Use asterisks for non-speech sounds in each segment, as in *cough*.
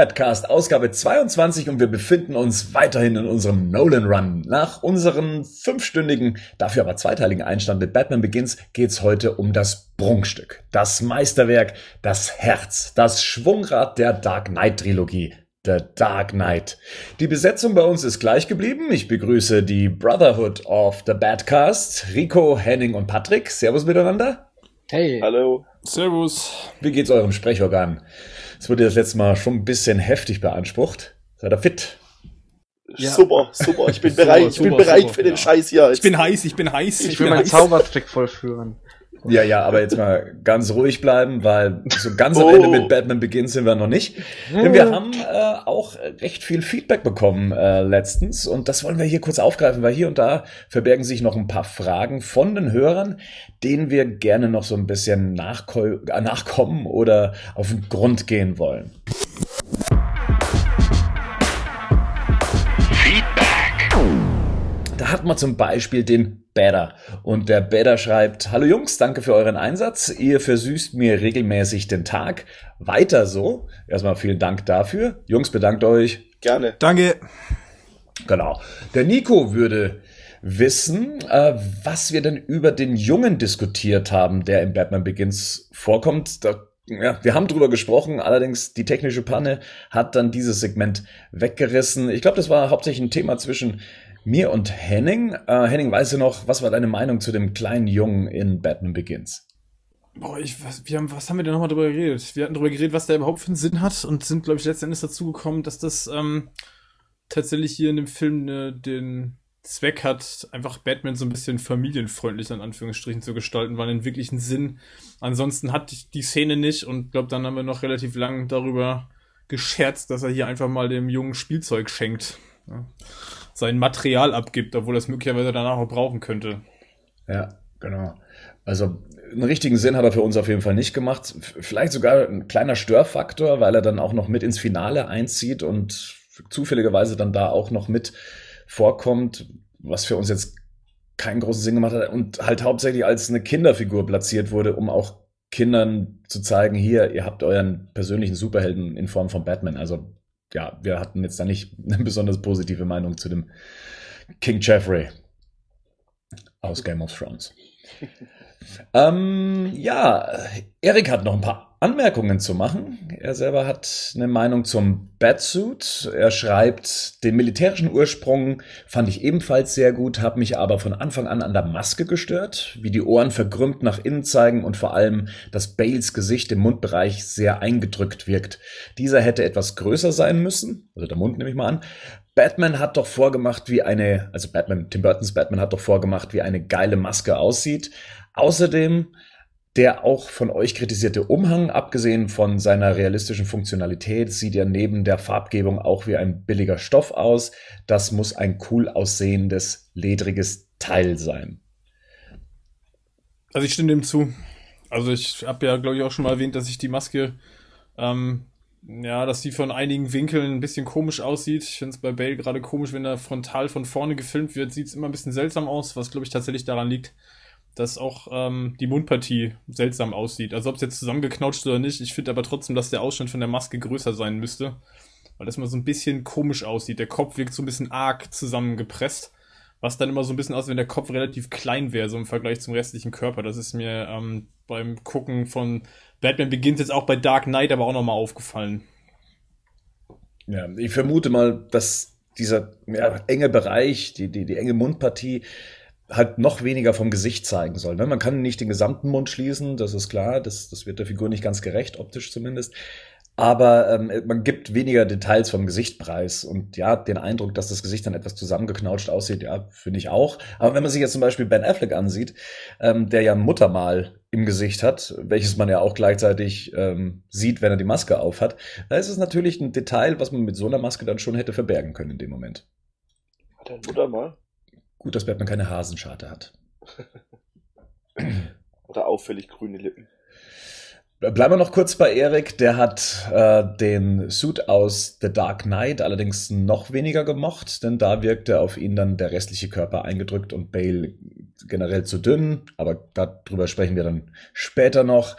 Badcast Ausgabe 22 und wir befinden uns weiterhin in unserem Nolan Run. Nach unserem fünfstündigen, dafür aber zweiteiligen Einstand mit Batman Begins geht's heute um das Prunkstück, das Meisterwerk, das Herz, das Schwungrad der Dark Knight Trilogie. The Dark Knight. Die Besetzung bei uns ist gleich geblieben. Ich begrüße die Brotherhood of the Badcast, Rico, Henning und Patrick. Servus miteinander. Hey. Hallo. Servus. Wie geht's eurem Sprechorgan? Es wurde das letzte Mal schon ein bisschen heftig beansprucht. Seid ihr fit? Ja. Super, super. Ich bin *laughs* bereit, ich bin bereit super, für den ja. Scheiß hier. Ich bin heiß, ich bin heiß. Ich, ich will meinen Zaubertrick vollführen. Ja, ja, aber jetzt mal ganz ruhig bleiben, weil so ganz am Ende mit oh. Batman Begins sind wir noch nicht. Denn wir haben äh, auch recht viel Feedback bekommen äh, letztens und das wollen wir hier kurz aufgreifen, weil hier und da verbergen sich noch ein paar Fragen von den Hörern, denen wir gerne noch so ein bisschen äh, nachkommen oder auf den Grund gehen wollen. Hat man zum Beispiel den Better. Und der Better schreibt, Hallo Jungs, danke für euren Einsatz. Ihr versüßt mir regelmäßig den Tag. Weiter so. Erstmal vielen Dank dafür. Jungs, bedankt euch. Gerne. Danke. Genau. Der Nico würde wissen, äh, was wir denn über den Jungen diskutiert haben, der in Batman Begins vorkommt. Da ja, wir haben drüber gesprochen, allerdings die technische Panne hat dann dieses Segment weggerissen. Ich glaube, das war hauptsächlich ein Thema zwischen mir und Henning. Äh, Henning, weißt du noch, was war deine Meinung zu dem kleinen Jungen in Batman Begins? Boah, ich, was, wir haben, was haben wir denn nochmal drüber geredet? Wir hatten drüber geredet, was der überhaupt für einen Sinn hat und sind, glaube ich, letztendlich dazu gekommen, dass das ähm, tatsächlich hier in dem Film äh, den Zweck hat, einfach Batman so ein bisschen familienfreundlich in Anführungsstrichen zu gestalten, weil einen wirklichen Sinn. Ansonsten hat die Szene nicht und glaube, dann haben wir noch relativ lang darüber gescherzt, dass er hier einfach mal dem jungen Spielzeug schenkt. Ja sein Material abgibt, obwohl er es möglicherweise danach auch brauchen könnte. Ja, genau. Also einen richtigen Sinn hat er für uns auf jeden Fall nicht gemacht. Vielleicht sogar ein kleiner Störfaktor, weil er dann auch noch mit ins Finale einzieht und zufälligerweise dann da auch noch mit vorkommt, was für uns jetzt keinen großen Sinn gemacht hat und halt hauptsächlich als eine Kinderfigur platziert wurde, um auch Kindern zu zeigen, hier, ihr habt euren persönlichen Superhelden in Form von Batman. Also ja, wir hatten jetzt da nicht *laughs* eine besonders positive Meinung zu dem King Jeffrey aus Game of Thrones. *laughs* ähm, ja, Erik hat noch ein paar Anmerkungen zu machen. Er selber hat eine Meinung zum Batsuit. Er schreibt, den militärischen Ursprung fand ich ebenfalls sehr gut, habe mich aber von Anfang an an der Maske gestört, wie die Ohren verkrümmt nach innen zeigen und vor allem, dass Bales Gesicht im Mundbereich sehr eingedrückt wirkt. Dieser hätte etwas größer sein müssen, also der Mund nehme ich mal an. Batman hat doch vorgemacht, wie eine, also Batman, Tim Burtons Batman hat doch vorgemacht, wie eine geile Maske aussieht. Außerdem der auch von euch kritisierte Umhang, abgesehen von seiner realistischen Funktionalität, sieht ja neben der Farbgebung auch wie ein billiger Stoff aus. Das muss ein cool aussehendes, ledriges Teil sein. Also ich stimme dem zu. Also ich habe ja, glaube ich, auch schon mal erwähnt, dass ich die Maske, ähm, ja, dass die von einigen Winkeln ein bisschen komisch aussieht. Ich finde es bei Bale gerade komisch, wenn er frontal von vorne gefilmt wird, sieht es immer ein bisschen seltsam aus, was, glaube ich, tatsächlich daran liegt, dass auch ähm, die Mundpartie seltsam aussieht. Also ob es jetzt zusammengeknautscht oder nicht, ich finde aber trotzdem, dass der Ausschnitt von der Maske größer sein müsste. Weil das mal so ein bisschen komisch aussieht. Der Kopf wirkt so ein bisschen arg zusammengepresst. Was dann immer so ein bisschen aussieht, wenn der Kopf relativ klein wäre, so im Vergleich zum restlichen Körper. Das ist mir ähm, beim Gucken von Batman beginnt jetzt auch bei Dark Knight aber auch nochmal aufgefallen. Ja, ich vermute mal, dass dieser ja, enge Bereich, die, die, die enge Mundpartie, halt noch weniger vom Gesicht zeigen soll. Ne? Man kann nicht den gesamten Mund schließen, das ist klar, das, das wird der Figur nicht ganz gerecht, optisch zumindest. Aber ähm, man gibt weniger Details vom Gesicht preis. Und ja, den Eindruck, dass das Gesicht dann etwas zusammengeknautscht aussieht, ja, finde ich auch. Aber wenn man sich jetzt zum Beispiel Ben Affleck ansieht, ähm, der ja Muttermal im Gesicht hat, welches man ja auch gleichzeitig ähm, sieht, wenn er die Maske aufhat, da ist es natürlich ein Detail, was man mit so einer Maske dann schon hätte verbergen können in dem Moment. Hat er ein Muttermal? Gut, dass Batman keine Hasenscharte hat. *clears throat* Oder auffällig grüne Lippen. Bleiben wir noch kurz bei Erik. Der hat äh, den Suit aus The Dark Knight allerdings noch weniger gemocht, denn da wirkte auf ihn dann der restliche Körper eingedrückt und Bale generell zu dünn. Aber darüber sprechen wir dann später noch.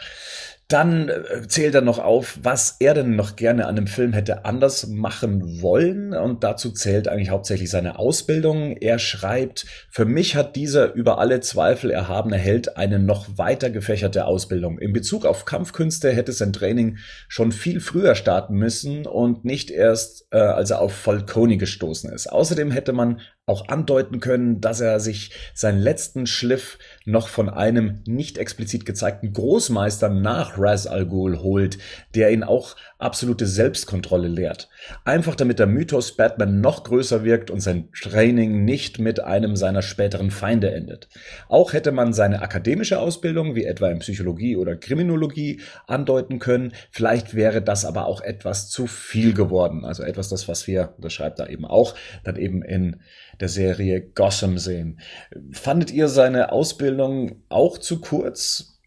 Dann äh, zählt er noch auf, was er denn noch gerne an dem Film hätte anders machen wollen. Und dazu zählt eigentlich hauptsächlich seine Ausbildung. Er schreibt, für mich hat dieser über alle Zweifel erhabene Held eine noch weiter gefächerte Ausbildung. In Bezug auf Kampfkünste hätte sein Training schon viel früher starten müssen und nicht erst, äh, als er auf Falcone gestoßen ist. Außerdem hätte man auch andeuten können, dass er sich seinen letzten Schliff noch von einem nicht explizit gezeigten Großmeister nach Raz Al Ghul holt, der ihn auch absolute Selbstkontrolle lehrt. Einfach damit der Mythos Batman noch größer wirkt und sein Training nicht mit einem seiner späteren Feinde endet. Auch hätte man seine akademische Ausbildung, wie etwa in Psychologie oder Kriminologie, andeuten können. Vielleicht wäre das aber auch etwas zu viel geworden. Also etwas, das, was wir, das schreibt er eben auch, dann eben in der Serie Gotham sehen. Fandet ihr seine Ausbildung auch zu kurz?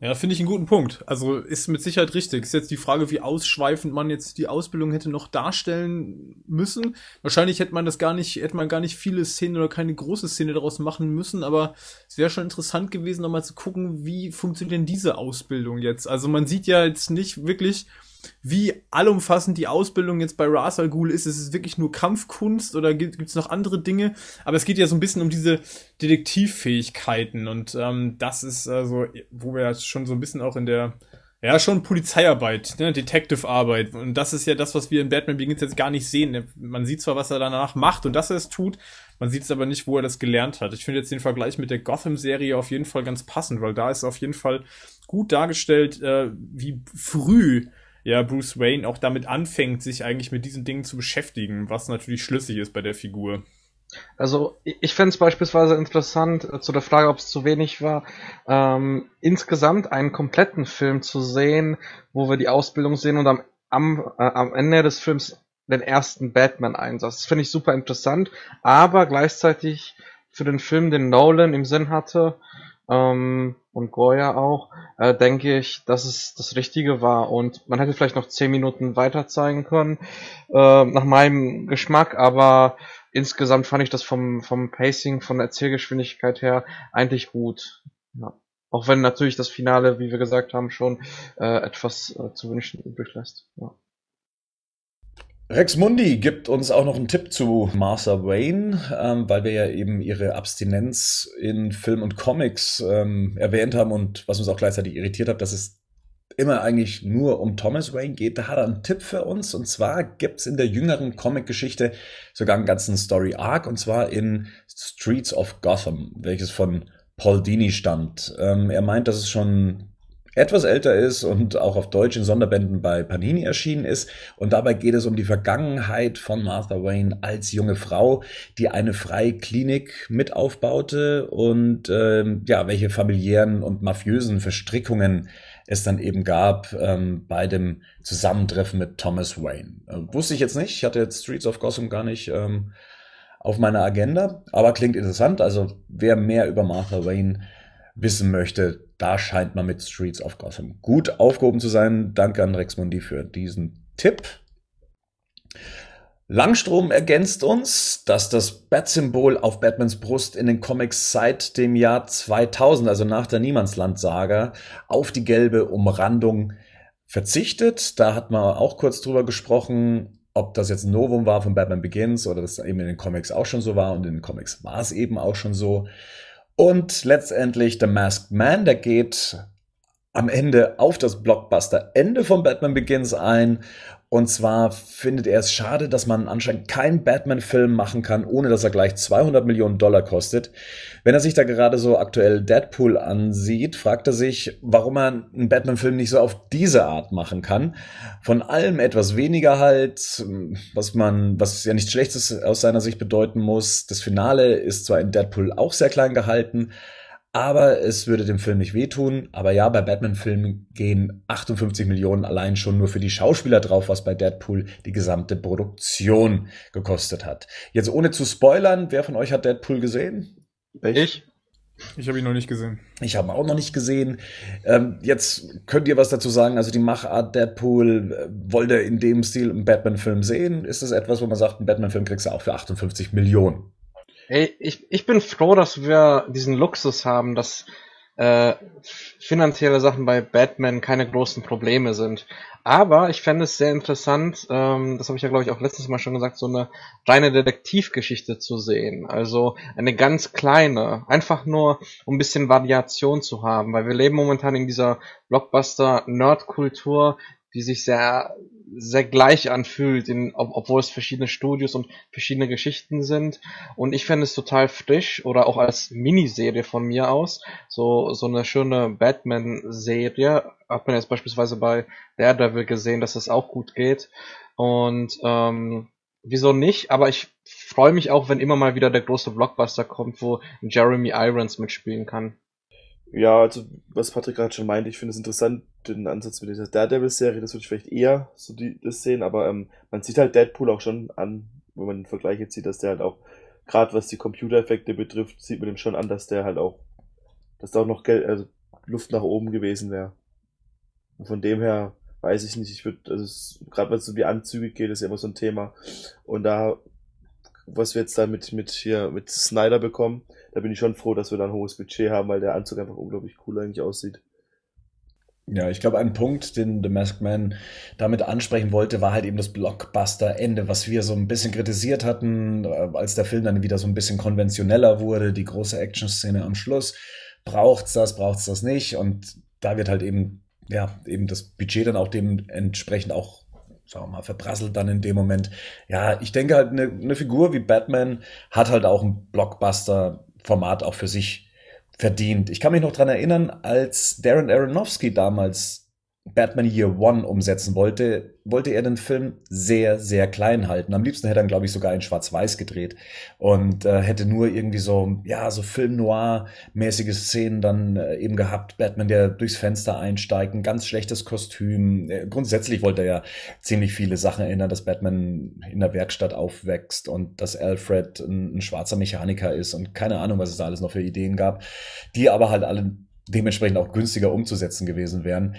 Ja, finde ich einen guten Punkt. Also ist mit Sicherheit richtig. Ist jetzt die Frage, wie ausschweifend man jetzt die Ausbildung hätte noch darstellen müssen. Wahrscheinlich hätte man das gar nicht, hätte man gar nicht viele Szenen oder keine große Szene daraus machen müssen, aber es wäre schon interessant gewesen, nochmal zu gucken, wie funktioniert denn diese Ausbildung jetzt. Also man sieht ja jetzt nicht wirklich, wie allumfassend die Ausbildung jetzt bei Ras Al Ghul ist. Ist es wirklich nur Kampfkunst oder gibt es noch andere Dinge? Aber es geht ja so ein bisschen um diese Detektivfähigkeiten und ähm, das ist also, wo wir jetzt schon so ein bisschen auch in der ja, schon Polizeiarbeit, ne, Detective-Arbeit. Und das ist ja das, was wir in Batman Begins jetzt gar nicht sehen. Man sieht zwar, was er danach macht und dass er es tut, man sieht es aber nicht, wo er das gelernt hat. Ich finde jetzt den Vergleich mit der Gotham-Serie auf jeden Fall ganz passend, weil da ist auf jeden Fall gut dargestellt, äh, wie früh ja Bruce Wayne auch damit anfängt, sich eigentlich mit diesen Dingen zu beschäftigen, was natürlich schlüssig ist bei der Figur. Also ich fände es beispielsweise interessant, äh, zu der Frage, ob es zu wenig war, ähm, insgesamt einen kompletten Film zu sehen, wo wir die Ausbildung sehen und am, am, äh, am Ende des Films den ersten Batman-Einsatz. Das finde ich super interessant, aber gleichzeitig für den Film, den Nolan im Sinn hatte, ähm, und Goya auch, äh, denke ich, dass es das Richtige war. Und man hätte vielleicht noch zehn Minuten weiter zeigen können, äh, nach meinem Geschmack, aber insgesamt fand ich das vom, vom Pacing, von der Erzählgeschwindigkeit her eigentlich gut. Ja. Auch wenn natürlich das Finale, wie wir gesagt haben, schon äh, etwas äh, zu wünschen übrig lässt. Ja. Rex Mundi gibt uns auch noch einen Tipp zu Martha Wayne, ähm, weil wir ja eben ihre Abstinenz in Film und Comics ähm, erwähnt haben und was uns auch gleichzeitig irritiert hat, dass es immer eigentlich nur um Thomas Wayne geht. Da hat er einen Tipp für uns und zwar gibt's in der jüngeren Comic-Geschichte sogar einen ganzen Story-Arc und zwar in Streets of Gotham, welches von Paul Dini stammt. Ähm, er meint, dass es schon etwas älter ist und auch auf Deutsch in Sonderbänden bei Panini erschienen ist. Und dabei geht es um die Vergangenheit von Martha Wayne als junge Frau, die eine freie Klinik mit aufbaute und ähm, ja, welche familiären und mafiösen Verstrickungen es dann eben gab ähm, bei dem Zusammentreffen mit Thomas Wayne. Äh, wusste ich jetzt nicht. Ich hatte jetzt Streets of Gotham gar nicht ähm, auf meiner Agenda, aber klingt interessant. Also wer mehr über Martha Wayne wissen möchte, da scheint man mit Streets of Gotham gut aufgehoben zu sein. Danke an Rex Mundi für diesen Tipp. Langstrom ergänzt uns, dass das Bat-Symbol auf Batmans Brust in den Comics seit dem Jahr 2000, also nach der Niemandsland-Saga, auf die gelbe Umrandung verzichtet. Da hat man auch kurz drüber gesprochen, ob das jetzt ein Novum war von Batman Begins oder das eben in den Comics auch schon so war und in den Comics war es eben auch schon so. Und letztendlich The Masked Man, der geht am Ende auf das Blockbuster-Ende von Batman Begins ein und zwar findet er es schade, dass man anscheinend keinen Batman-Film machen kann, ohne dass er gleich 200 Millionen Dollar kostet. Wenn er sich da gerade so aktuell Deadpool ansieht, fragt er sich, warum er einen Batman-Film nicht so auf diese Art machen kann. Von allem etwas weniger halt, was man, was ja nichts Schlechtes aus seiner Sicht bedeuten muss. Das Finale ist zwar in Deadpool auch sehr klein gehalten, aber es würde dem Film nicht wehtun. Aber ja, bei Batman-Filmen gehen 58 Millionen allein schon nur für die Schauspieler drauf, was bei Deadpool die gesamte Produktion gekostet hat. Jetzt ohne zu spoilern, wer von euch hat Deadpool gesehen? Ich. Ich habe ihn noch nicht gesehen. Ich habe ihn auch noch nicht gesehen. Ähm, jetzt könnt ihr was dazu sagen. Also die Machart Deadpool, äh, wollt ihr in dem Stil einen Batman-Film sehen? Ist das etwas, wo man sagt, einen Batman-Film kriegst du auch für 58 Millionen? Ey, ich, ich bin froh, dass wir diesen Luxus haben, dass äh, finanzielle Sachen bei Batman keine großen Probleme sind. Aber ich fände es sehr interessant, ähm, das habe ich ja glaube ich auch letztes Mal schon gesagt, so eine reine Detektivgeschichte zu sehen. Also eine ganz kleine, einfach nur um ein bisschen Variation zu haben, weil wir leben momentan in dieser Blockbuster-Nerd-Kultur, die sich sehr, sehr gleich anfühlt, in, ob, obwohl es verschiedene Studios und verschiedene Geschichten sind. Und ich fände es total frisch oder auch als Miniserie von mir aus, so, so eine schöne Batman-Serie. Hat man jetzt beispielsweise bei Daredevil gesehen, dass es auch gut geht. Und ähm, wieso nicht? Aber ich freue mich auch, wenn immer mal wieder der große Blockbuster kommt, wo Jeremy Irons mitspielen kann. Ja, also was Patrick gerade schon meinte, ich finde es interessant, den Ansatz mit dieser Daredevil-Serie, das würde ich vielleicht eher so die, das sehen, aber ähm, man sieht halt Deadpool auch schon an, wenn man den Vergleich jetzt sieht, dass der halt auch, gerade was die Computereffekte betrifft, sieht man dem schon an, dass der halt auch, dass da auch noch Geld, also Luft nach oben gewesen wäre. Von dem her weiß ich nicht, ich würde, also gerade was so die Anzüge geht, ist ja immer so ein Thema. Und da, was wir jetzt da mit, mit hier, mit Snyder bekommen, da bin ich schon froh, dass wir da ein hohes Budget haben, weil der Anzug einfach unglaublich cool eigentlich aussieht. Ja, ich glaube, ein Punkt, den The Masked Man damit ansprechen wollte, war halt eben das Blockbuster-Ende, was wir so ein bisschen kritisiert hatten, äh, als der Film dann wieder so ein bisschen konventioneller wurde, die große Action-Szene am Schluss. Braucht's das, braucht's das nicht? Und da wird halt eben, ja, eben das Budget dann auch dementsprechend auch sagen wir mal, verprasselt dann in dem Moment. Ja, ich denke halt, eine, eine Figur wie Batman hat halt auch ein Blockbuster-Format auch für sich verdient. Ich kann mich noch dran erinnern, als Darren Aronofsky damals Batman Year One umsetzen wollte, wollte er den Film sehr, sehr klein halten. Am liebsten hätte er, glaube ich, sogar in Schwarz-Weiß gedreht und äh, hätte nur irgendwie so, ja, so Film-Noir-mäßige Szenen dann äh, eben gehabt. Batman, der durchs Fenster einsteigt, ein ganz schlechtes Kostüm. Äh, grundsätzlich wollte er ja ziemlich viele Sachen erinnern, dass Batman in der Werkstatt aufwächst und dass Alfred ein, ein schwarzer Mechaniker ist und keine Ahnung, was es da alles noch für Ideen gab, die aber halt alle dementsprechend auch günstiger umzusetzen gewesen wären.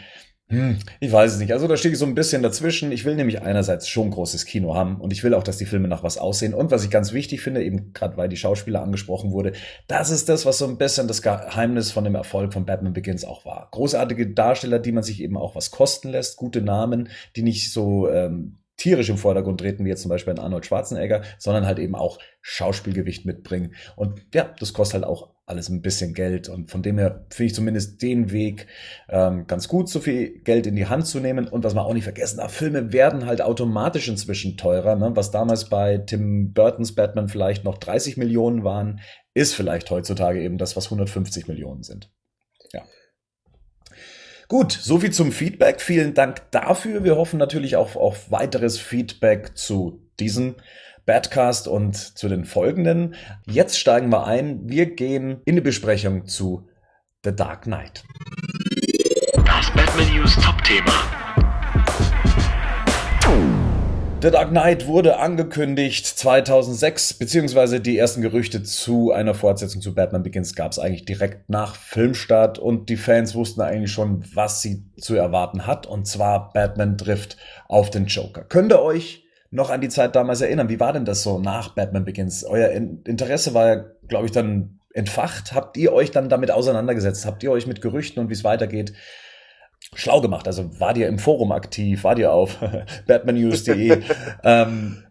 Hm, ich weiß es nicht. Also da stehe ich so ein bisschen dazwischen. Ich will nämlich einerseits schon großes Kino haben und ich will auch, dass die Filme nach was aussehen. Und was ich ganz wichtig finde, eben gerade weil die Schauspieler angesprochen wurde, das ist das, was so ein bisschen das Geheimnis von dem Erfolg von Batman Begins auch war. Großartige Darsteller, die man sich eben auch was kosten lässt, gute Namen, die nicht so ähm, tierisch im Vordergrund treten, wie jetzt zum Beispiel ein Arnold Schwarzenegger, sondern halt eben auch Schauspielgewicht mitbringen. Und ja, das kostet halt auch alles ein bisschen Geld. Und von dem her finde ich zumindest den Weg ähm, ganz gut, so viel Geld in die Hand zu nehmen. Und was man auch nicht vergessen darf, Filme werden halt automatisch inzwischen teurer. Ne? Was damals bei Tim Burtons Batman vielleicht noch 30 Millionen waren, ist vielleicht heutzutage eben das, was 150 Millionen sind. Ja. Gut, soviel zum Feedback. Vielen Dank dafür. Wir hoffen natürlich auch auf weiteres Feedback zu diesem Badcast und zu den folgenden. Jetzt steigen wir ein. Wir gehen in die Besprechung zu The Dark Knight. Das Batman News Top-Thema. The Dark Knight wurde angekündigt 2006, beziehungsweise die ersten Gerüchte zu einer Fortsetzung zu Batman Begins gab es eigentlich direkt nach Filmstart und die Fans wussten eigentlich schon, was sie zu erwarten hat, und zwar Batman trifft auf den Joker. Könnt ihr euch noch an die Zeit damals erinnern? Wie war denn das so nach Batman Begins? Euer Interesse war ja, glaube ich, dann entfacht. Habt ihr euch dann damit auseinandergesetzt? Habt ihr euch mit Gerüchten und wie es weitergeht schlau gemacht. Also war ihr im Forum aktiv, war ihr auf *laughs* batmannews.de. *laughs* ähm,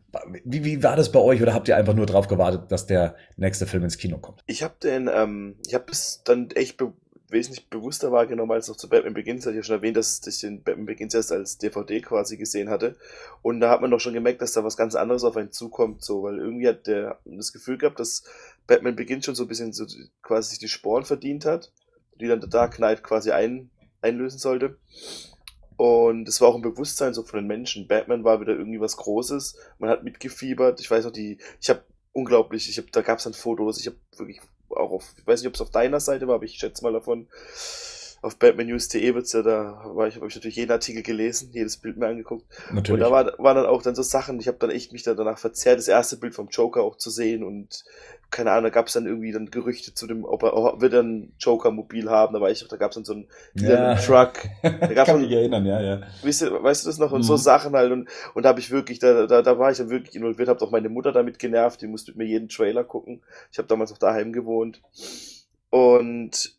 wie, wie war das bei euch oder habt ihr einfach nur drauf gewartet, dass der nächste Film ins Kino kommt? Ich habe den, ähm, ich habe es dann echt be wesentlich bewusster wahrgenommen als noch zu Batman Begins. Ich habe ja schon erwähnt, dass ich den Batman Begins erst als DVD quasi gesehen hatte. Und da hat man doch schon gemerkt, dass da was ganz anderes auf einen zukommt, so, weil irgendwie hat der das Gefühl gehabt, dass Batman Begins schon so ein bisschen so quasi sich die Sporen verdient hat, die dann der Dark Knight quasi ein, einlösen sollte. Und es war auch ein Bewusstsein so von den Menschen. Batman war wieder irgendwie was Großes. Man hat mitgefiebert. Ich weiß noch, die, ich habe unglaublich, ich habe, da gab es dann Fotos. Ich habe wirklich auch auf, ich weiß nicht, ob es auf deiner Seite war, aber ich schätze mal davon. Auf batmannews.de wird's ja, da war ich, habe ich natürlich jeden Artikel gelesen, jedes Bild mir angeguckt. Natürlich. Und da war, waren dann auch dann so Sachen, ich habe dann echt mich da danach verzerrt, das erste Bild vom Joker auch zu sehen und keine Ahnung, da gab es dann irgendwie dann Gerüchte zu dem, ob er, ob wir dann Joker-Mobil haben, da war ich, da gab es dann so einen, ja. einen Truck. *laughs* Da gab's Kann mich erinnern, ja, ja. Weißt du, weißt du das noch? Und mhm. so Sachen halt und, und da habe ich wirklich, da, da, da war ich dann wirklich involviert, habe auch meine Mutter damit genervt, die musste mit mir jeden Trailer gucken. Ich habe damals noch daheim gewohnt. Und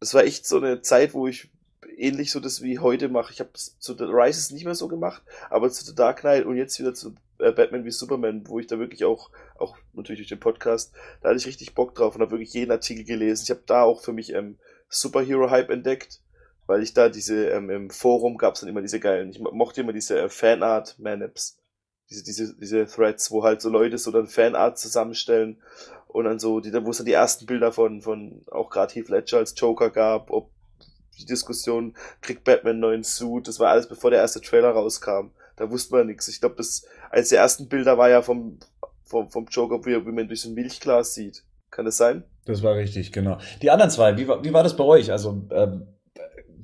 das war echt so eine Zeit, wo ich ähnlich so das wie heute mache. Ich habe zu The Rises nicht mehr so gemacht, aber zu The Dark Knight und jetzt wieder zu äh, Batman wie Superman, wo ich da wirklich auch, auch natürlich durch den Podcast, da hatte ich richtig Bock drauf und habe wirklich jeden Artikel gelesen. Ich habe da auch für mich ähm, Superhero-Hype entdeckt, weil ich da diese, ähm, im Forum gab es dann immer diese geilen, ich mochte immer diese äh, Fanart-Manips. Diese, diese, diese Threads, wo halt so Leute so dann Fanart zusammenstellen und dann so, die, wo es dann die ersten Bilder von, von auch gerade Heath Ledger als Joker gab, ob die Diskussion, kriegt Batman einen neuen Suit, das war alles bevor der erste Trailer rauskam. Da wusste man nichts. Ich glaube, das eines der ersten Bilder war ja vom, vom, vom Joker, wie, wie man durch so ein Milchglas sieht. Kann das sein? Das war richtig, genau. Die anderen zwei, wie war, wie war das bei euch? Also, ähm,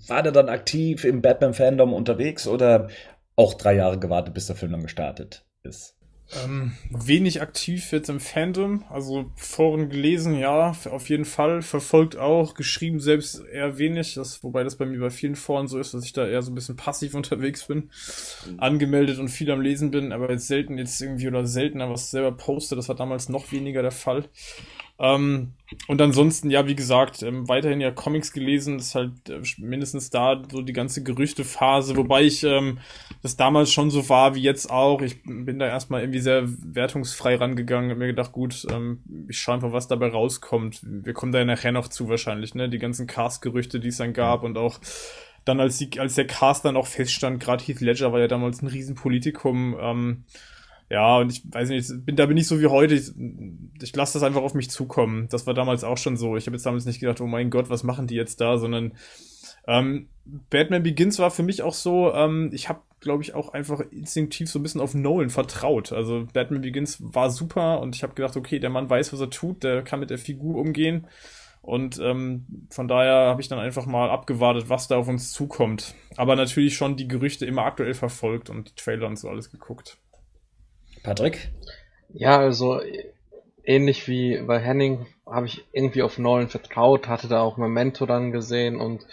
war der dann aktiv im Batman-Fandom unterwegs oder auch drei Jahre gewartet, bis der Film dann gestartet ist? Ähm, wenig aktiv jetzt im Fandom, also Foren gelesen, ja, auf jeden Fall, verfolgt auch, geschrieben selbst eher wenig, das, wobei das bei mir bei vielen Foren so ist, dass ich da eher so ein bisschen passiv *laughs* unterwegs bin, angemeldet und viel am Lesen bin, aber jetzt selten jetzt irgendwie oder seltener was selber poste, das war damals noch weniger der Fall. Ähm, und ansonsten, ja, wie gesagt, ähm, weiterhin ja Comics gelesen, ist halt äh, mindestens da so die ganze Gerüchtephase, wobei ich ähm, das damals schon so war wie jetzt auch. Ich bin da erstmal irgendwie sehr wertungsfrei rangegangen, hab mir gedacht, gut, ähm, ich schaue einfach, was dabei rauskommt. Wir kommen da ja nachher noch zu wahrscheinlich, ne? Die ganzen Cast-Gerüchte, die es dann gab und auch dann, als, die, als der Cast dann auch feststand, gerade Heath Ledger war ja damals ein Riesenpolitikum, ähm, ja, und ich weiß nicht, bin, da bin ich so wie heute. Ich, ich lasse das einfach auf mich zukommen. Das war damals auch schon so. Ich habe jetzt damals nicht gedacht, oh mein Gott, was machen die jetzt da, sondern ähm, Batman Begins war für mich auch so, ähm, ich habe, glaube ich, auch einfach instinktiv so ein bisschen auf Nolan vertraut. Also Batman Begins war super und ich habe gedacht, okay, der Mann weiß, was er tut, der kann mit der Figur umgehen. Und ähm, von daher habe ich dann einfach mal abgewartet, was da auf uns zukommt. Aber natürlich schon die Gerüchte immer aktuell verfolgt und die Trailer und so alles geguckt. Patrick? Ja, also ähnlich wie bei Henning habe ich irgendwie auf Nolan vertraut, hatte da auch Memento dann gesehen und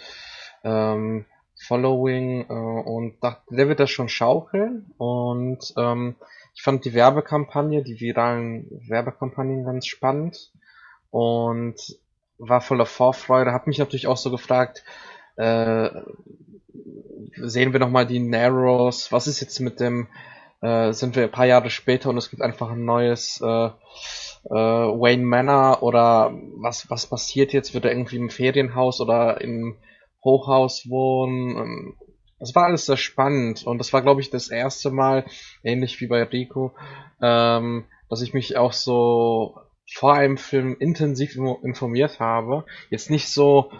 ähm, Following äh, und dachte, der wird das schon schaukeln und ähm, ich fand die Werbekampagne, die viralen Werbekampagnen ganz spannend und war voller Vorfreude, habe mich natürlich auch so gefragt, äh, sehen wir nochmal die Narrows, was ist jetzt mit dem äh, sind wir ein paar Jahre später und es gibt einfach ein neues äh, äh, Wayne Manor oder was, was passiert jetzt? Wird er irgendwie im Ferienhaus oder im Hochhaus wohnen? Ähm, das war alles sehr spannend und das war, glaube ich, das erste Mal, ähnlich wie bei Rico, ähm, dass ich mich auch so vor einem Film intensiv informiert habe. Jetzt nicht so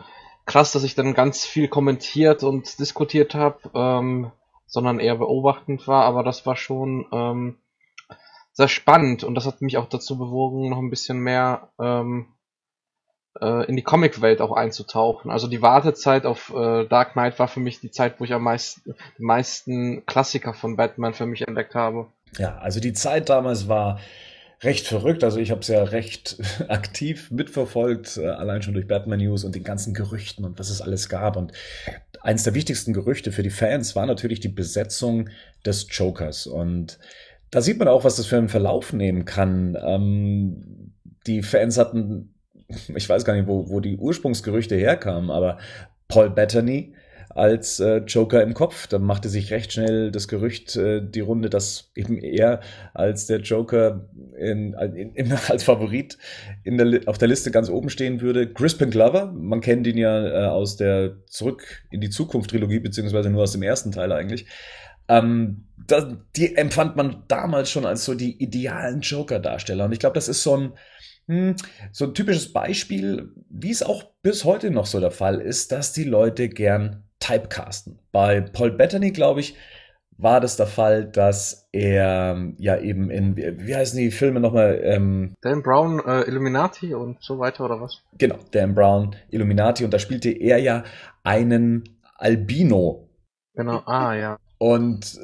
krass, dass ich dann ganz viel kommentiert und diskutiert habe, ähm, sondern eher beobachtend war, aber das war schon ähm, sehr spannend und das hat mich auch dazu bewogen, noch ein bisschen mehr ähm, äh, in die Comicwelt auch einzutauchen. Also die Wartezeit auf äh, Dark Knight war für mich die Zeit, wo ich am meisten, die meisten Klassiker von Batman für mich entdeckt habe. Ja, also die Zeit damals war recht verrückt. Also ich habe es ja recht *laughs* aktiv mitverfolgt, äh, allein schon durch Batman News und den ganzen Gerüchten und was es alles gab. Und eins der wichtigsten Gerüchte für die Fans war natürlich die Besetzung des Jokers. Und da sieht man auch, was das für einen Verlauf nehmen kann. Ähm, die Fans hatten, *laughs* ich weiß gar nicht, wo, wo die Ursprungsgerüchte herkamen, aber Paul Bettany als äh, Joker im Kopf. Da machte sich recht schnell das Gerücht äh, die Runde, dass eben er als der Joker in, in, in, *laughs* als Favorit der, auf der Liste ganz oben stehen würde. Crispin Glover, man kennt ihn ja äh, aus der Zurück in die Zukunft Trilogie, beziehungsweise nur aus dem ersten Teil eigentlich. Ähm, das, die empfand man damals schon als so die idealen Joker-Darsteller. Und ich glaube, das ist so ein, hm, so ein typisches Beispiel, wie es auch bis heute noch so der Fall ist, dass die Leute gern typecasten. Bei Paul Bettany, glaube ich, war das der Fall, dass er ja eben in, wie heißen die Filme nochmal? Ähm, Dan Brown, äh, Illuminati und so weiter oder was? Genau, Dan Brown, Illuminati und da spielte er ja einen Albino. Genau, ah ja. Und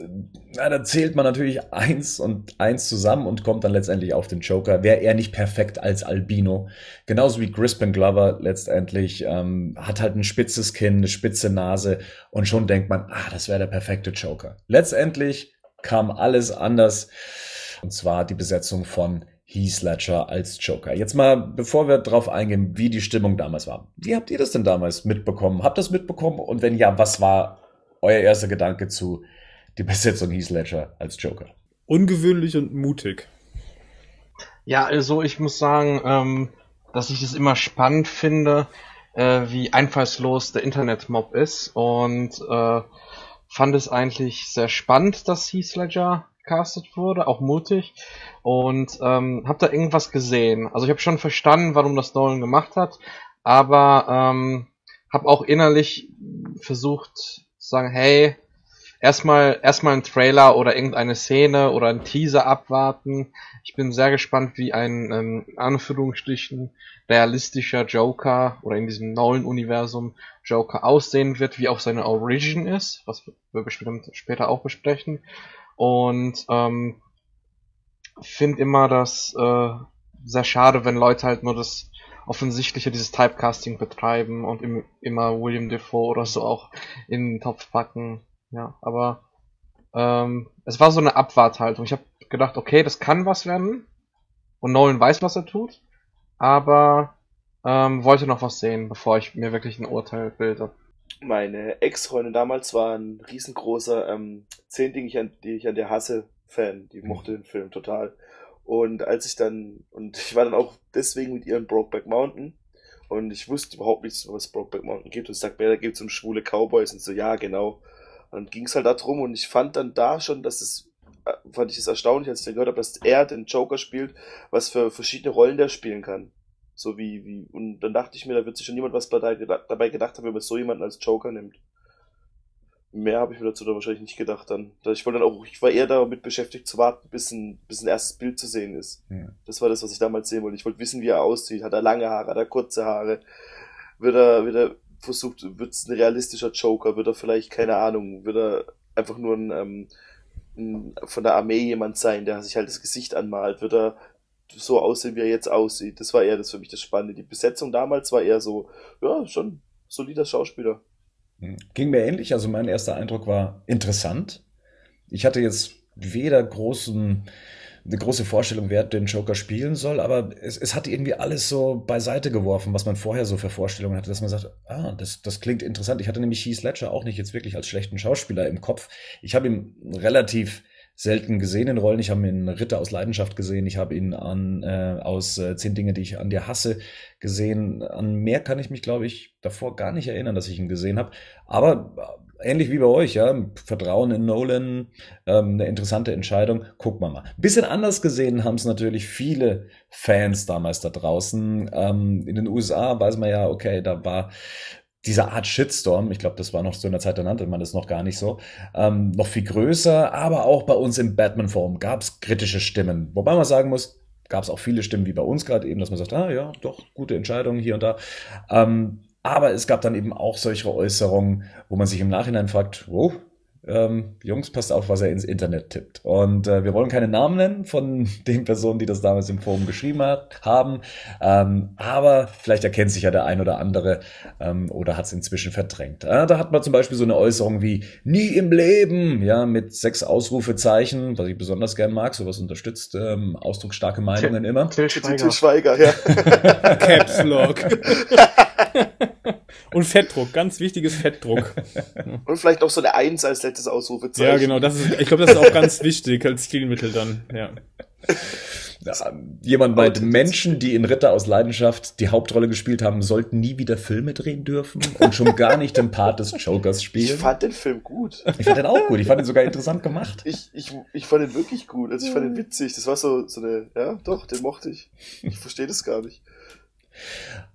na, da zählt man natürlich eins und eins zusammen und kommt dann letztendlich auf den Joker. Wäre er nicht perfekt als Albino. Genauso wie Crispin Glover letztendlich. Ähm, hat halt ein spitzes Kinn, eine spitze Nase und schon denkt man, ah, das wäre der perfekte Joker. Letztendlich kam alles anders. Und zwar die Besetzung von Heath Ledger als Joker. Jetzt mal, bevor wir drauf eingehen, wie die Stimmung damals war. Wie habt ihr das denn damals mitbekommen? Habt ihr das mitbekommen? Und wenn ja, was war euer erster Gedanke zu die Besetzung Heath Ledger als Joker? Ungewöhnlich und mutig. Ja, also ich muss sagen, ähm, dass ich es immer spannend finde, äh, wie einfallslos der Internetmob ist und äh, fand es eigentlich sehr spannend, dass Heath Ledger castet wurde, auch mutig und ähm, habe da irgendwas gesehen. Also ich habe schon verstanden, warum das Nolan gemacht hat, aber ähm, habe auch innerlich versucht sagen, hey, erstmal erstmal ein Trailer oder irgendeine Szene oder ein Teaser abwarten. Ich bin sehr gespannt, wie ein ähm, Anführungsstrichen realistischer Joker oder in diesem neuen Universum Joker aussehen wird, wie auch seine Origin ist, was wir bestimmt später auch besprechen. Und ähm, finde immer das äh, sehr schade, wenn Leute halt nur das offensichtliche, dieses Typecasting betreiben und im, immer William Defoe oder so auch in den Topf packen. Ja, aber ähm, es war so eine Abwarthaltung. Ich habe gedacht, okay, das kann was werden. Und Nolan weiß, was er tut. Aber ähm, wollte noch was sehen, bevor ich mir wirklich ein Urteil bilde. Meine Ex-Freundin damals war ein riesengroßer ähm, Zehn Dinge, die ich an, die ich an der hasse Fan. Die mochte den Film total. Und als ich dann, und ich war dann auch deswegen mit ihr in Brokeback Mountain. Und ich wusste überhaupt nichts, was Brokeback Mountain gibt. Und ich sagt mir, da gibt es um schwule Cowboys. Und so, ja, genau. Und dann ging es halt darum. Und ich fand dann da schon, dass es, äh, fand ich es erstaunlich, als ich dann gehört habe, dass er den Joker spielt, was für verschiedene Rollen der spielen kann. So wie, wie, und dann dachte ich mir, da wird sich schon niemand was dabei gedacht haben, wenn man so jemanden als Joker nimmt. Mehr habe ich mir dazu dann wahrscheinlich nicht gedacht dann. Ich wollte dann auch, ich war eher damit beschäftigt zu warten, bis ein, bis ein erstes Bild zu sehen ist. Ja. Das war das, was ich damals sehen wollte. Ich wollte wissen, wie er aussieht. Hat er lange Haare, hat er kurze Haare? Wird er, wird er versucht, wird es ein realistischer Joker? Wird er vielleicht, keine Ahnung, wird er einfach nur ein, ähm, ein, von der Armee jemand sein, der sich halt das Gesicht anmalt? Wird er so aussehen, wie er jetzt aussieht. Das war eher das für mich das Spannende. Die Besetzung damals war eher so, ja, schon solider Schauspieler. Ging mir ähnlich. Also mein erster Eindruck war interessant. Ich hatte jetzt weder großen, eine große Vorstellung, wer den Joker spielen soll, aber es, es hat irgendwie alles so beiseite geworfen, was man vorher so für Vorstellungen hatte, dass man sagt, ah, das, das klingt interessant. Ich hatte nämlich Heath Ledger auch nicht jetzt wirklich als schlechten Schauspieler im Kopf. Ich habe ihn relativ selten gesehen in Rollen. Ich habe ihn in Ritter aus Leidenschaft gesehen. Ich habe ihn an äh, aus äh, zehn Dinge, die ich an dir hasse, gesehen. An mehr kann ich mich, glaube ich, davor gar nicht erinnern, dass ich ihn gesehen habe. Aber äh, ähnlich wie bei euch, ja, Vertrauen in Nolan, ähm, eine interessante Entscheidung. Gucken wir mal. bisschen anders gesehen haben es natürlich viele Fans damals da draußen. Ähm, in den USA weiß man ja, okay, da war diese Art Shitstorm, ich glaube, das war noch in der Zeit, da nannte man das noch gar nicht so, ähm, noch viel größer, aber auch bei uns im Batman-Forum gab es kritische Stimmen. Wobei man sagen muss, gab es auch viele Stimmen wie bei uns gerade eben, dass man sagt, ah ja, doch, gute Entscheidung hier und da. Ähm, aber es gab dann eben auch solche Äußerungen, wo man sich im Nachhinein fragt, wow, ähm, Jungs, passt auf, was er ins Internet tippt. Und äh, wir wollen keine Namen nennen von *laughs* den Personen, die das damals im Forum geschrieben hat, haben. Ähm, aber vielleicht erkennt sich ja der ein oder andere ähm, oder hat es inzwischen verdrängt. Äh, da hat man zum Beispiel so eine Äußerung wie nie im Leben, ja, mit sechs Ausrufezeichen, was ich besonders gern mag, sowas unterstützt ähm, ausdrucksstarke Meinungen Till, immer. Till Schweiger. Schweiger, ja. *laughs* Caps Lock. *laughs* Und Fettdruck, ganz wichtiges Fettdruck. Und vielleicht auch so eine Eins als letztes Ausrufezeichen. Ja, genau, das ist, ich glaube, das ist auch ganz wichtig als Stilmittel dann, ja. ja jemand meinte, Menschen, die in Ritter aus Leidenschaft die Hauptrolle gespielt haben, sollten nie wieder Filme drehen dürfen und schon gar nicht den Part des Jokers spielen. Ich fand den Film gut. Ich fand den auch gut. Ich fand ihn sogar interessant gemacht. Ich, ich, ich fand den wirklich gut. Also ich fand den witzig. Das war so, so eine, ja, doch, den mochte ich. Ich verstehe das gar nicht.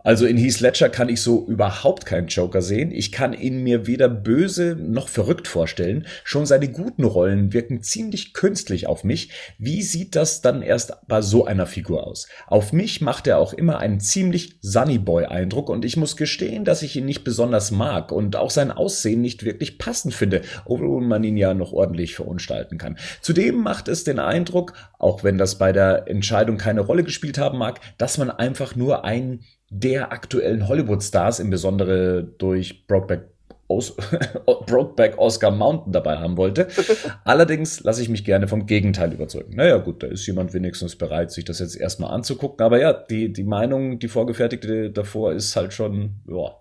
Also in Heath Ledger kann ich so überhaupt keinen Joker sehen. Ich kann ihn mir weder böse noch verrückt vorstellen. Schon seine guten Rollen wirken ziemlich künstlich auf mich. Wie sieht das dann erst bei so einer Figur aus? Auf mich macht er auch immer einen ziemlich Sunny Boy Eindruck und ich muss gestehen, dass ich ihn nicht besonders mag und auch sein Aussehen nicht wirklich passend finde, obwohl man ihn ja noch ordentlich verunstalten kann. Zudem macht es den Eindruck, auch wenn das bei der Entscheidung keine Rolle gespielt haben mag, dass man einfach nur einen der aktuellen Hollywood-Stars, im Besondere durch Brokeback Os *laughs* Brokeback Oscar Mountain dabei haben wollte. *laughs* Allerdings lasse ich mich gerne vom Gegenteil überzeugen. Naja, gut, da ist jemand wenigstens bereit, sich das jetzt erstmal anzugucken. Aber ja, die, die Meinung, die vorgefertigte davor ist halt schon, ja,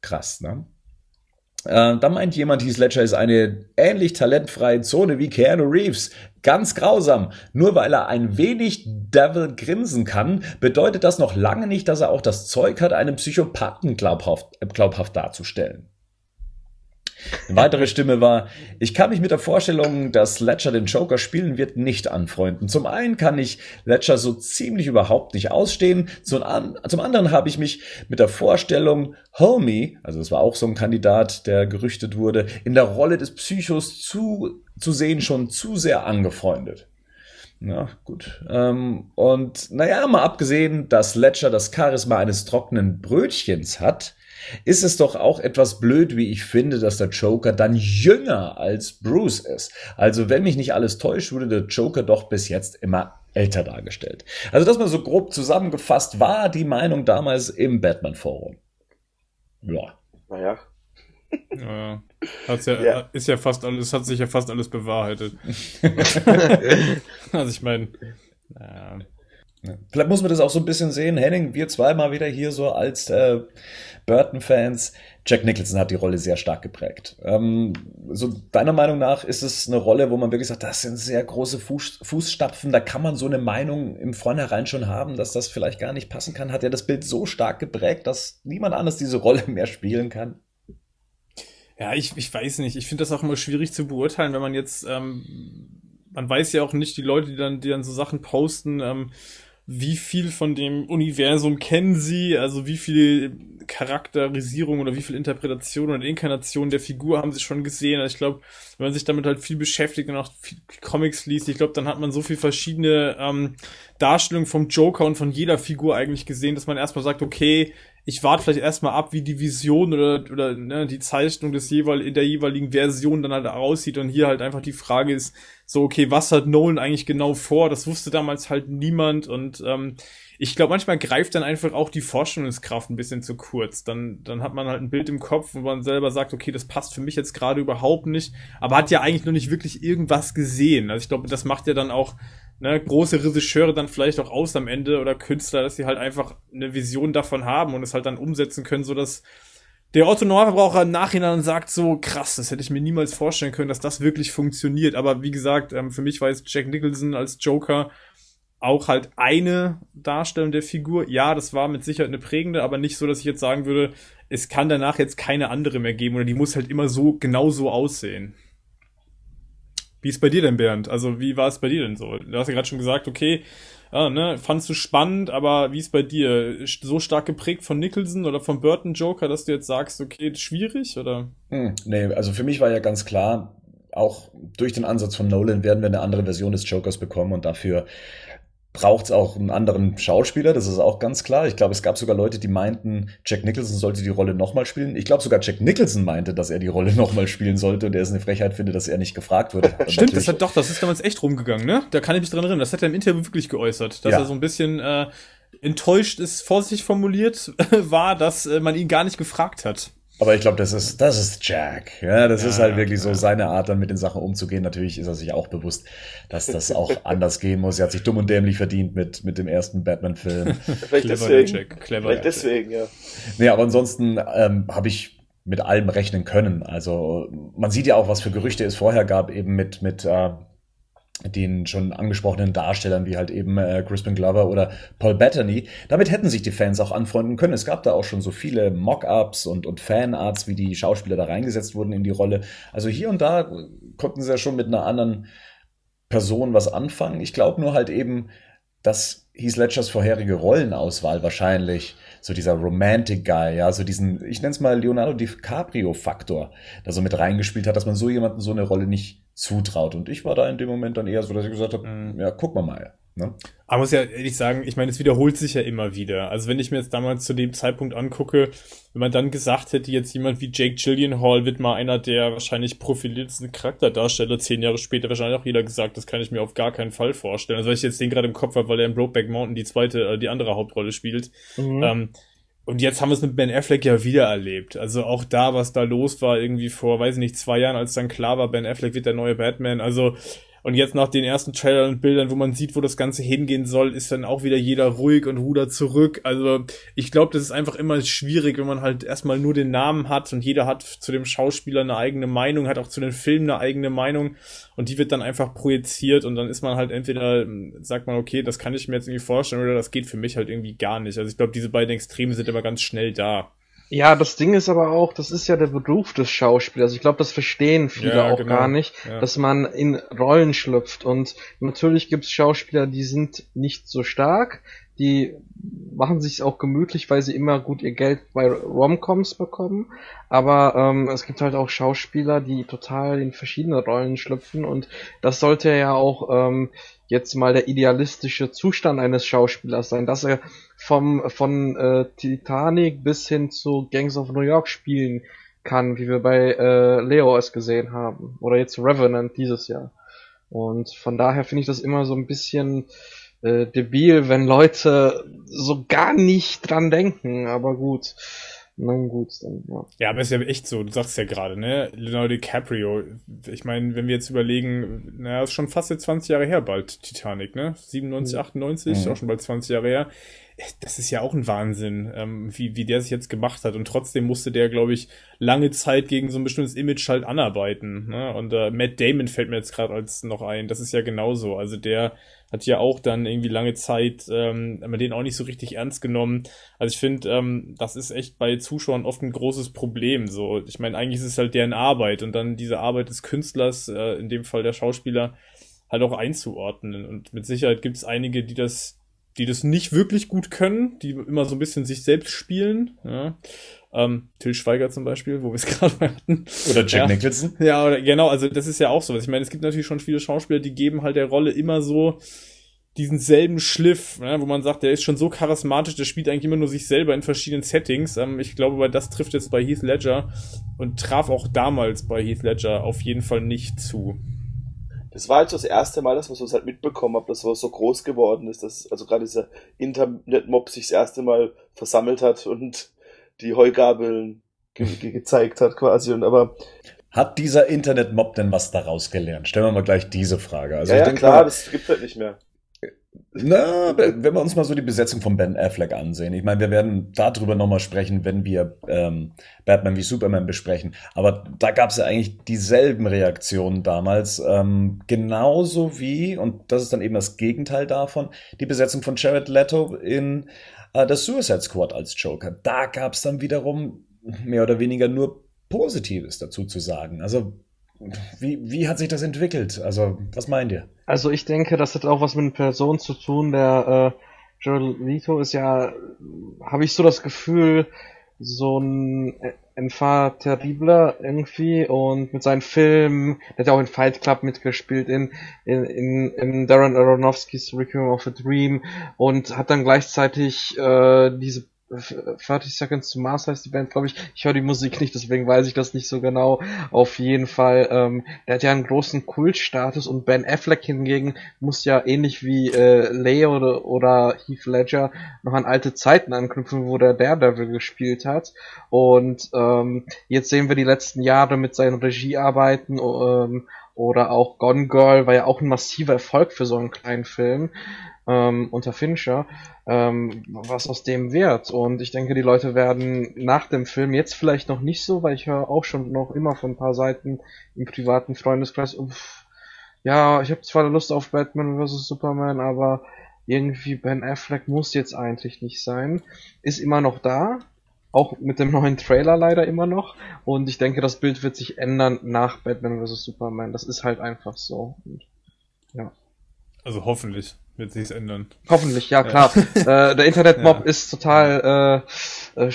krass, ne? Äh, da meint jemand, Heath Ledger ist eine ähnlich talentfreie Zone wie Keanu Reeves. Ganz grausam. Nur weil er ein wenig Devil grinsen kann, bedeutet das noch lange nicht, dass er auch das Zeug hat, einen Psychopathen glaubhaft, glaubhaft darzustellen. Eine weitere Stimme war, ich kann mich mit der Vorstellung, dass Ledger den Joker spielen wird, nicht anfreunden. Zum einen kann ich Ledger so ziemlich überhaupt nicht ausstehen, zum, an, zum anderen habe ich mich mit der Vorstellung, Homie, also das war auch so ein Kandidat, der gerüchtet wurde, in der Rolle des Psychos zu, zu sehen schon zu sehr angefreundet. Ja, gut. Ähm, und naja, mal abgesehen, dass Ledger das Charisma eines trockenen Brötchens hat, ist es doch auch etwas blöd, wie ich finde, dass der Joker dann jünger als Bruce ist. Also wenn mich nicht alles täuscht, wurde der Joker doch bis jetzt immer älter dargestellt. Also das mal so grob zusammengefasst war die Meinung damals im Batman-Forum. Ja. Naja. Ja, hat's ja, ja, ist ja fast alles, hat sich ja fast alles bewahrheitet. *laughs* also ich meine. Vielleicht muss man das auch so ein bisschen sehen. Henning, wir zweimal wieder hier so als äh, Burton-Fans. Jack Nicholson hat die Rolle sehr stark geprägt. Ähm, so deiner Meinung nach ist es eine Rolle, wo man wirklich sagt, das sind sehr große Fuß, Fußstapfen, da kann man so eine Meinung im Vornherein schon haben, dass das vielleicht gar nicht passen kann. Hat er das Bild so stark geprägt, dass niemand anders diese Rolle mehr spielen kann? Ja, ich, ich weiß nicht. Ich finde das auch immer schwierig zu beurteilen, wenn man jetzt, ähm, man weiß ja auch nicht, die Leute, die dann, die dann so Sachen posten, ähm, wie viel von dem Universum kennen sie, also wie viel Charakterisierung oder wie viel Interpretation oder Inkarnation der Figur haben sie schon gesehen. Also ich glaube, wenn man sich damit halt viel beschäftigt und auch Comics liest, ich glaube, dann hat man so viel verschiedene ähm, Darstellungen vom Joker und von jeder Figur eigentlich gesehen, dass man erstmal sagt, okay, ich warte vielleicht erstmal ab, wie die Vision oder, oder ne, die Zeichnung des jeweil, in der jeweiligen Version dann halt aussieht. Und hier halt einfach die Frage ist, so, okay, was hat Nolan eigentlich genau vor? Das wusste damals halt niemand. Und ähm, ich glaube, manchmal greift dann einfach auch die Vorstellungskraft ein bisschen zu kurz. Dann, dann hat man halt ein Bild im Kopf, wo man selber sagt, okay, das passt für mich jetzt gerade überhaupt nicht, aber hat ja eigentlich noch nicht wirklich irgendwas gesehen. Also ich glaube, das macht ja dann auch ne, große Regisseure dann vielleicht auch aus am Ende oder Künstler, dass sie halt einfach eine Vision davon haben und es halt dann umsetzen können, so dass der Otto Normalverbraucher im Nachhinein sagt so, krass, das hätte ich mir niemals vorstellen können, dass das wirklich funktioniert. Aber wie gesagt, ähm, für mich war jetzt Jack Nicholson als Joker auch halt eine Darstellung der Figur. Ja, das war mit Sicherheit eine prägende, aber nicht so, dass ich jetzt sagen würde, es kann danach jetzt keine andere mehr geben oder die muss halt immer so genau so aussehen. Wie ist bei dir denn, Bernd? Also, wie war es bei dir denn so? Du hast ja gerade schon gesagt, okay, ah, ne, fandst du spannend, aber wie ist bei dir? So stark geprägt von Nicholson oder von Burton Joker, dass du jetzt sagst, okay, schwierig, oder? Hm, nee, also für mich war ja ganz klar, auch durch den Ansatz von Nolan werden wir eine andere Version des Jokers bekommen und dafür braucht es auch einen anderen Schauspieler, das ist auch ganz klar. Ich glaube, es gab sogar Leute, die meinten, Jack Nicholson sollte die Rolle nochmal spielen. Ich glaube sogar Jack Nicholson meinte, dass er die Rolle *laughs* nochmal spielen sollte und er es eine Frechheit finde, dass er nicht gefragt wurde. *laughs* Stimmt, das hat doch, das ist damals echt rumgegangen, ne? Da kann ich mich dran erinnern. Das hat er im Interview wirklich geäußert, dass ja. er so ein bisschen äh, enttäuscht ist, vorsichtig formuliert *laughs* war, dass äh, man ihn gar nicht gefragt hat. Aber ich glaube, das ist, das ist Jack. Ja, das ja, ist halt wirklich ja. so seine Art, dann mit den Sachen umzugehen. Natürlich ist er sich auch bewusst, dass das auch *laughs* anders gehen muss. Er hat sich dumm und dämlich verdient mit, mit dem ersten Batman-Film. *laughs* Vielleicht deswegen. Jack. Clever, Vielleicht deswegen, ja. Nee, aber ansonsten ähm, habe ich mit allem rechnen können. Also man sieht ja auch, was für Gerüchte es vorher gab, eben mit, mit äh, den schon angesprochenen Darstellern wie halt eben äh, Crispin Glover oder Paul Bettany. Damit hätten sich die Fans auch anfreunden können. Es gab da auch schon so viele Mock-ups und, und Fanarts, wie die Schauspieler da reingesetzt wurden in die Rolle. Also hier und da konnten sie ja schon mit einer anderen Person was anfangen. Ich glaube nur halt eben, dass Heath Ledgers vorherige Rollenauswahl wahrscheinlich so dieser Romantic Guy, ja, so diesen, ich nenne es mal Leonardo DiCaprio Faktor, da so mit reingespielt hat, dass man so jemanden so eine Rolle nicht zutraut. Und ich war da in dem Moment dann eher so, dass ich gesagt habe, mhm. ja, guck mal mal. Ne? Aber muss ja ehrlich sagen, ich meine, es wiederholt sich ja immer wieder. Also wenn ich mir jetzt damals zu dem Zeitpunkt angucke, wenn man dann gesagt hätte, jetzt jemand wie Jake Gyllenhaal wird mal einer der wahrscheinlich profiliertesten Charakterdarsteller, zehn Jahre später wahrscheinlich auch jeder gesagt, das kann ich mir auf gar keinen Fall vorstellen. Also weil ich jetzt den gerade im Kopf habe, weil er in Brokeback Mountain die zweite, äh, die andere Hauptrolle spielt. Mhm. Ähm, und jetzt haben wir es mit Ben Affleck ja wieder erlebt. Also auch da, was da los war, irgendwie vor, weiß ich nicht, zwei Jahren, als dann klar war, Ben Affleck wird der neue Batman. Also und jetzt nach den ersten Trailern und Bildern, wo man sieht, wo das Ganze hingehen soll, ist dann auch wieder jeder ruhig und rudert zurück. Also ich glaube, das ist einfach immer schwierig, wenn man halt erstmal nur den Namen hat und jeder hat zu dem Schauspieler eine eigene Meinung, hat auch zu den Filmen eine eigene Meinung und die wird dann einfach projiziert und dann ist man halt entweder, sagt man, okay, das kann ich mir jetzt irgendwie vorstellen oder das geht für mich halt irgendwie gar nicht. Also ich glaube, diese beiden Extreme sind immer ganz schnell da. Ja, das Ding ist aber auch, das ist ja der Beruf des Schauspielers. Ich glaube, das verstehen viele ja, auch genau. gar nicht, ja. dass man in Rollen schlüpft. Und natürlich gibt es Schauspieler, die sind nicht so stark, die machen sich auch gemütlich, weil sie immer gut ihr Geld bei Romcoms bekommen. Aber ähm, es gibt halt auch Schauspieler, die total in verschiedene Rollen schlüpfen und das sollte ja auch ähm, jetzt mal der idealistische Zustand eines Schauspielers sein, dass er vom von äh, Titanic bis hin zu Gangs of New York spielen kann, wie wir bei äh, Leo es gesehen haben. Oder jetzt Revenant dieses Jahr. Und von daher finde ich das immer so ein bisschen äh, debil, wenn Leute so gar nicht dran denken. Aber gut. Na gut, dann, ja. Ja, aber ist ja echt so, du sagst ja gerade, ne? Leonardo DiCaprio. Ich meine, wenn wir jetzt überlegen, naja, ist schon fast jetzt 20 Jahre her bald, Titanic, ne? 97, 98, mhm. auch schon bald 20 Jahre her das ist ja auch ein Wahnsinn, ähm, wie, wie der sich jetzt gemacht hat. Und trotzdem musste der, glaube ich, lange Zeit gegen so ein bestimmtes Image halt anarbeiten. Ne? Und äh, Matt Damon fällt mir jetzt gerade als noch ein. Das ist ja genauso. Also der hat ja auch dann irgendwie lange Zeit, ähm, man den auch nicht so richtig ernst genommen. Also ich finde, ähm, das ist echt bei Zuschauern oft ein großes Problem. So, ich meine, eigentlich ist es halt deren Arbeit und dann diese Arbeit des Künstlers, äh, in dem Fall der Schauspieler, halt auch einzuordnen. Und mit Sicherheit gibt es einige, die das die das nicht wirklich gut können, die immer so ein bisschen sich selbst spielen. Ja. Ähm, Till Schweiger zum Beispiel, wo wir es *laughs* gerade hatten. Oder Jack ja. Nicholson. Ja, oder, genau, also das ist ja auch so. Ich meine, es gibt natürlich schon viele Schauspieler, die geben halt der Rolle immer so diesen selben Schliff, ja, wo man sagt, der ist schon so charismatisch, der spielt eigentlich immer nur sich selber in verschiedenen Settings. Ähm, ich glaube, weil das trifft jetzt bei Heath Ledger und traf auch damals bei Heath Ledger auf jeden Fall nicht zu das war jetzt das erste Mal, dass man so halt mitbekommen hat, dass was so groß geworden ist, dass also gerade dieser Internet-Mob sich das erste Mal versammelt hat und die Heugabeln ge ge gezeigt hat quasi. Und aber hat dieser Internet-Mob denn was daraus gelernt? Stellen wir mal gleich diese Frage. Also ja, ja klar, mal, das gibt halt nicht mehr. Na, wenn wir uns mal so die Besetzung von Ben Affleck ansehen. Ich meine, wir werden darüber nochmal sprechen, wenn wir ähm, Batman wie Superman besprechen. Aber da gab es ja eigentlich dieselben Reaktionen damals. Ähm, genauso wie, und das ist dann eben das Gegenteil davon, die Besetzung von Jared Leto in äh, das Suicide Squad als Joker. Da gab es dann wiederum mehr oder weniger nur Positives dazu zu sagen. Also wie, wie hat sich das entwickelt? Also, was meint ihr? Also, ich denke, das hat auch was mit einer Person zu tun. Der äh, Joel Vito ist ja, habe ich so das Gefühl, so ein Enfant terrible irgendwie und mit seinen Filmen, der hat ja auch in Fight Club mitgespielt, in, in, in, in Darren Aronofskys Requiem of a Dream und hat dann gleichzeitig äh, diese 30 Seconds to Mars heißt die Band, glaube ich. Ich höre die Musik nicht, deswegen weiß ich das nicht so genau. Auf jeden Fall, ähm, der hat ja einen großen Kultstatus und Ben Affleck hingegen muss ja ähnlich wie äh, Leo oder, oder Heath Ledger noch an alte Zeiten anknüpfen, wo der Daredevil gespielt hat. Und ähm, jetzt sehen wir die letzten Jahre mit seinen Regiearbeiten ähm, oder auch Gone Girl war ja auch ein massiver Erfolg für so einen kleinen Film ähm, unter Fincher, ähm, was aus dem wird. Und ich denke, die Leute werden nach dem Film jetzt vielleicht noch nicht so, weil ich höre auch schon noch immer von ein paar Seiten im privaten Freundeskreis, uff, ja, ich habe zwar Lust auf Batman vs. Superman, aber irgendwie Ben Affleck muss jetzt eigentlich nicht sein. Ist immer noch da, auch mit dem *laughs* neuen Trailer leider immer noch. Und ich denke, das Bild wird sich ändern nach Batman vs. Superman. Das ist halt einfach so. Und, ja. Also hoffentlich wird sich's ändern. Hoffentlich, ja klar. *laughs* Äh, der Internetmob ja. ist total äh, äh,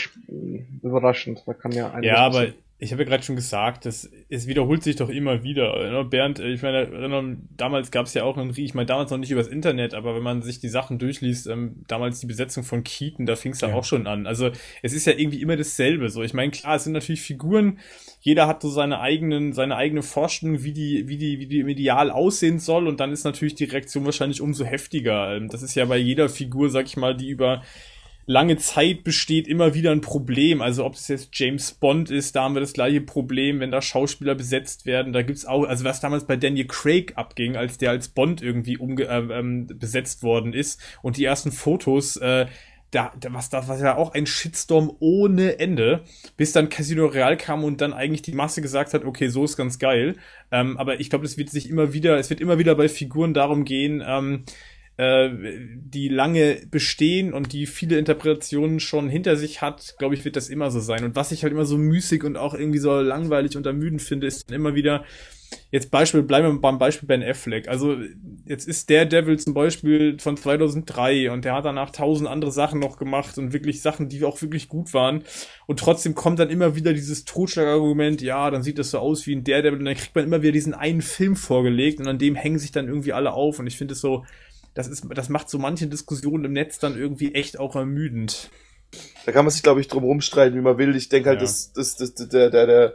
überraschend. Da kann ja Ja, aber ich habe ja gerade schon gesagt, das, es wiederholt sich doch immer wieder. Ne? Bernd, ich meine, damals gab es ja auch einen, ich meine, damals noch nicht übers Internet, aber wenn man sich die Sachen durchliest, ähm, damals die Besetzung von Keaton, da fing es ja. auch schon an. Also es ist ja irgendwie immer dasselbe. So, ich meine, klar, es sind natürlich Figuren, jeder hat so seine eigenen, seine eigene Vorstellung, wie die, wie die, wie die medial aussehen soll, und dann ist natürlich die Reaktion wahrscheinlich umso heftiger. Ähm, das ist ja bei jeder Figur, sag ich mal, die über lange Zeit besteht immer wieder ein Problem. Also ob es jetzt James Bond ist, da haben wir das gleiche Problem, wenn da Schauspieler besetzt werden. Da gibt's auch, also was damals bei Daniel Craig abging, als der als Bond irgendwie umge äh, ähm, besetzt worden ist und die ersten Fotos, äh, da, da was das war ja auch ein Shitstorm ohne Ende, bis dann Casino Real kam und dann eigentlich die Masse gesagt hat, okay, so ist ganz geil. Ähm, aber ich glaube, es wird sich immer wieder, es wird immer wieder bei Figuren darum gehen, ähm, äh, die lange bestehen und die viele Interpretationen schon hinter sich hat, glaube ich, wird das immer so sein. Und was ich halt immer so müßig und auch irgendwie so langweilig und ermüdend finde, ist immer wieder, jetzt Beispiel, bleiben wir beim Beispiel Ben Affleck. Also, jetzt ist der Devil zum Beispiel von 2003 und der hat danach tausend andere Sachen noch gemacht und wirklich Sachen, die auch wirklich gut waren. Und trotzdem kommt dann immer wieder dieses Totschlagargument, ja, dann sieht das so aus wie ein Daredevil und dann kriegt man immer wieder diesen einen Film vorgelegt und an dem hängen sich dann irgendwie alle auf und ich finde es so, das ist, das macht so manche Diskussionen im Netz dann irgendwie echt auch ermüdend. Da kann man sich, glaube ich, drum rumstreiten, wie man will. Ich denke halt, ja. das, das, das, der, der, der,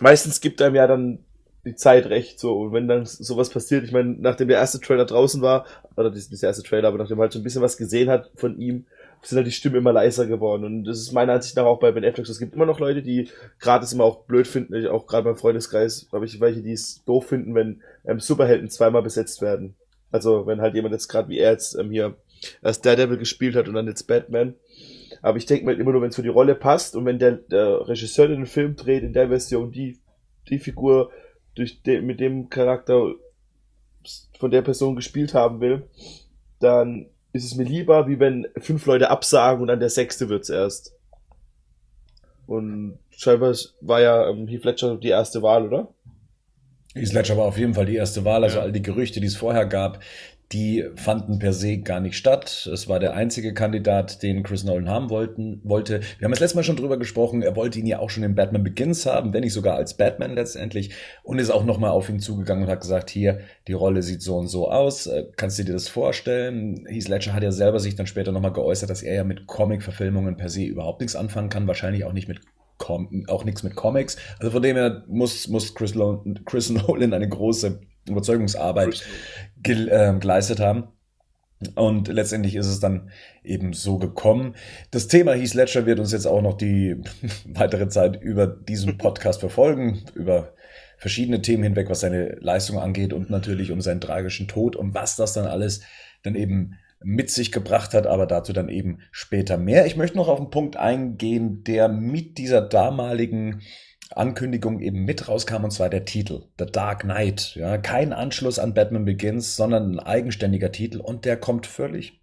meistens gibt einem ja dann die Zeit recht, so. Und wenn dann sowas passiert, ich meine, nachdem der erste Trailer draußen war, oder das ist der erste Trailer, aber nachdem man halt so ein bisschen was gesehen hat von ihm, sind halt die Stimmen immer leiser geworden. Und das ist meiner Ansicht nach auch bei Ben Affleck. Es gibt immer noch Leute, die gerade es immer auch blöd finden, auch gerade beim Freundeskreis, glaube ich, welche, die es doof finden, wenn ähm, Superhelden zweimal besetzt werden. Also wenn halt jemand jetzt gerade wie er jetzt ähm, hier als Daredevil gespielt hat und dann jetzt Batman. Aber ich denke mir halt immer nur, wenn es für die Rolle passt und wenn der, der Regisseur den Film dreht in der Version die, die Figur durch de, mit dem Charakter von der Person gespielt haben will, dann ist es mir lieber, wie wenn fünf Leute absagen und dann der sechste wird's erst. Und scheinbar war ja ähm, Heath Ledger die erste Wahl, oder? Heath Ledger war auf jeden Fall die erste Wahl. Also ja. all die Gerüchte, die es vorher gab, die fanden per se gar nicht statt. Es war der einzige Kandidat, den Chris Nolan haben wollten, wollte. Wir haben das letzte Mal schon drüber gesprochen. Er wollte ihn ja auch schon in Batman Begins haben, wenn nicht sogar als Batman letztendlich. Und ist auch nochmal auf ihn zugegangen und hat gesagt, hier, die Rolle sieht so und so aus. Äh, kannst du dir das vorstellen? Heath Ledger hat ja selber sich dann später nochmal geäußert, dass er ja mit Comic-Verfilmungen per se überhaupt nichts anfangen kann. Wahrscheinlich auch nicht mit Com auch nichts mit Comics. Also von dem her muss, muss Chris, Lo Chris *laughs* Nolan eine große Überzeugungsarbeit ge äh, geleistet haben. Und letztendlich ist es dann eben so gekommen. Das Thema Heath Ledger wird uns jetzt auch noch die *laughs* weitere Zeit über diesen Podcast verfolgen, über verschiedene Themen hinweg, was seine Leistung angeht und natürlich um seinen tragischen Tod und was das dann alles dann eben mit sich gebracht hat, aber dazu dann eben später mehr. Ich möchte noch auf einen Punkt eingehen, der mit dieser damaligen Ankündigung eben mit rauskam, und zwar der Titel, The Dark Knight. Ja, kein Anschluss an Batman Begins, sondern ein eigenständiger Titel und der kommt völlig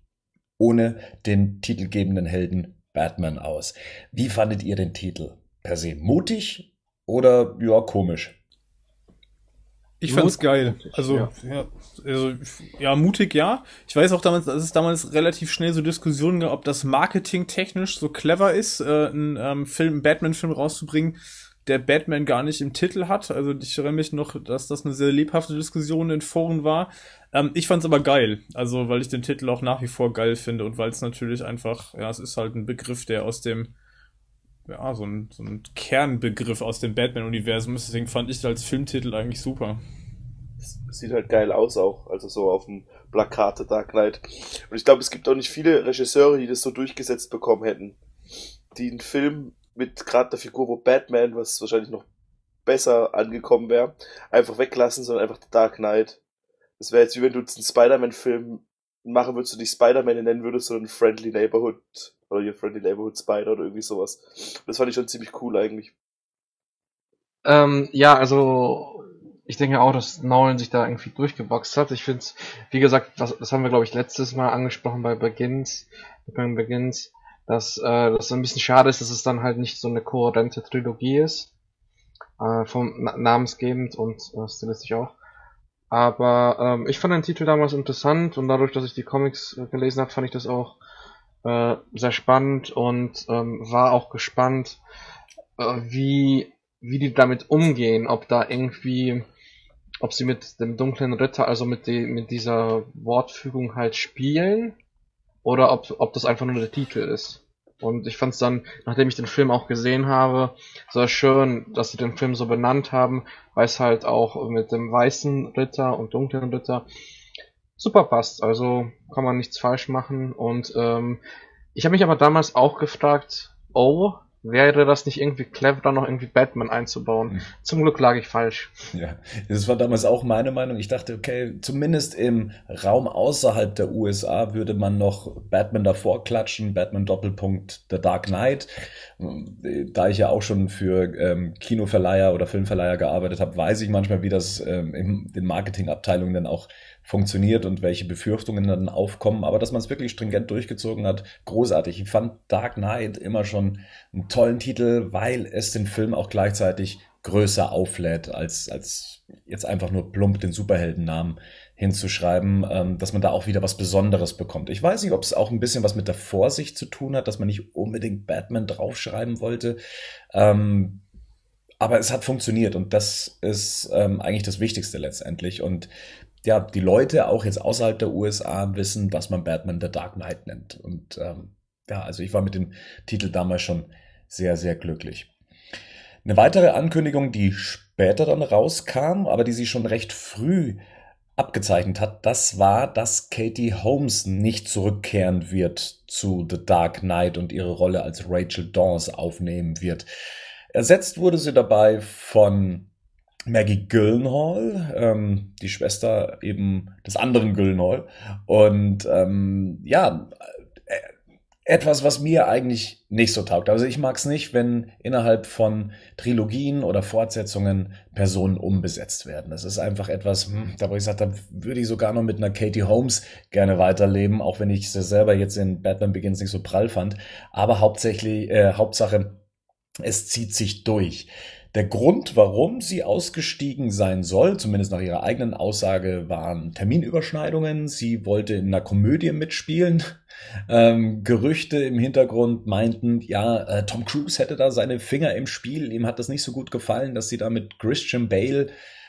ohne den titelgebenden Helden Batman aus. Wie fandet ihr den Titel? Per se mutig oder ja, komisch? Ich fand's geil. Also ja. ja. also, ja, mutig, ja. Ich weiß auch damals, dass es damals relativ schnell so Diskussionen gab, ob das marketingtechnisch so clever ist, äh, einen ähm, Film, einen Batman-Film rauszubringen, der Batman gar nicht im Titel hat. Also ich erinnere mich noch, dass das eine sehr lebhafte Diskussion in Foren war. Ähm, ich fand's aber geil. Also, weil ich den Titel auch nach wie vor geil finde und weil es natürlich einfach, ja, es ist halt ein Begriff, der aus dem ja, so ein, so ein Kernbegriff aus dem Batman-Universum. Deswegen fand ich als Filmtitel eigentlich super. sieht halt geil aus auch, also so auf dem Plakat The Dark Knight. Und ich glaube, es gibt auch nicht viele Regisseure, die das so durchgesetzt bekommen hätten. Die einen Film mit gerade der Figur, wo Batman, was wahrscheinlich noch besser angekommen wäre, einfach weglassen, sondern einfach Dark Knight. Das wäre jetzt wie wenn du jetzt einen Spider-Man-Film machen würdest, du dich Spider-Man nennen würdest, sondern Friendly Neighborhood oder hier Friendly Neighborhood Spider oder irgendwie sowas. Das fand ich schon ziemlich cool eigentlich. Ähm, ja, also ich denke auch, dass Nolan sich da irgendwie durchgeboxt hat. Ich finde es, wie gesagt, das, das haben wir glaube ich letztes Mal angesprochen bei Begins, bei Begins, dass äh, das ein bisschen schade ist, dass es dann halt nicht so eine kohärente Trilogie ist, äh, vom na namensgebend und äh, stilistisch auch. Aber ähm, ich fand den Titel damals interessant und dadurch, dass ich die Comics äh, gelesen habe, fand ich das auch äh, sehr spannend und ähm, war auch gespannt, äh, wie, wie die damit umgehen, ob da irgendwie, ob sie mit dem dunklen Ritter, also mit, die, mit dieser Wortfügung halt spielen, oder ob, ob das einfach nur der Titel ist. Und ich fand es dann, nachdem ich den Film auch gesehen habe, sehr schön, dass sie den Film so benannt haben, weil es halt auch mit dem weißen Ritter und dunklen Ritter super passt. Also kann man nichts falsch machen. Und ähm, Ich habe mich aber damals auch gefragt, oh, wäre das nicht irgendwie clever, noch irgendwie Batman einzubauen? Hm. Zum Glück lag ich falsch. Ja, das war damals auch meine Meinung. Ich dachte, okay, zumindest im Raum außerhalb der USA würde man noch Batman davor klatschen, Batman Doppelpunkt The Dark Knight. Da ich ja auch schon für ähm, Kinoverleiher oder Filmverleiher gearbeitet habe, weiß ich manchmal, wie das ähm, in den Marketingabteilungen dann auch funktioniert und welche Befürchtungen dann aufkommen. Aber dass man es wirklich stringent durchgezogen hat, großartig. Ich fand Dark Knight immer schon einen tollen Titel, weil es den Film auch gleichzeitig größer auflädt, als, als jetzt einfach nur plump den Superheldennamen hinzuschreiben, ähm, dass man da auch wieder was Besonderes bekommt. Ich weiß nicht, ob es auch ein bisschen was mit der Vorsicht zu tun hat, dass man nicht unbedingt Batman draufschreiben wollte. Ähm, aber es hat funktioniert und das ist ähm, eigentlich das Wichtigste letztendlich. Und ja, die Leute auch jetzt außerhalb der USA wissen, dass man Batman The Dark Knight nennt. Und ähm, ja, also ich war mit dem Titel damals schon sehr, sehr glücklich. Eine weitere Ankündigung, die später dann rauskam, aber die sie schon recht früh abgezeichnet hat, das war, dass Katie Holmes nicht zurückkehren wird zu The Dark Knight und ihre Rolle als Rachel Dawes aufnehmen wird. Ersetzt wurde sie dabei von Maggie Gyllenhaal, ähm, die Schwester eben des anderen Gyllenhaal. Und ähm, ja, äh, etwas, was mir eigentlich nicht so taugt. Also ich mag es nicht, wenn innerhalb von Trilogien oder Fortsetzungen Personen umbesetzt werden. Das ist einfach etwas, hm, da wo ich sage, da würde ich sogar noch mit einer Katie Holmes gerne weiterleben, auch wenn ich sie selber jetzt in Batman Begins nicht so prall fand. Aber hauptsächlich, äh, Hauptsache, es zieht sich durch. Der Grund, warum sie ausgestiegen sein soll, zumindest nach ihrer eigenen Aussage, waren Terminüberschneidungen. Sie wollte in einer Komödie mitspielen. Ähm, Gerüchte im Hintergrund meinten, ja, äh, Tom Cruise hätte da seine Finger im Spiel. Ihm hat das nicht so gut gefallen, dass sie da mit Christian Bale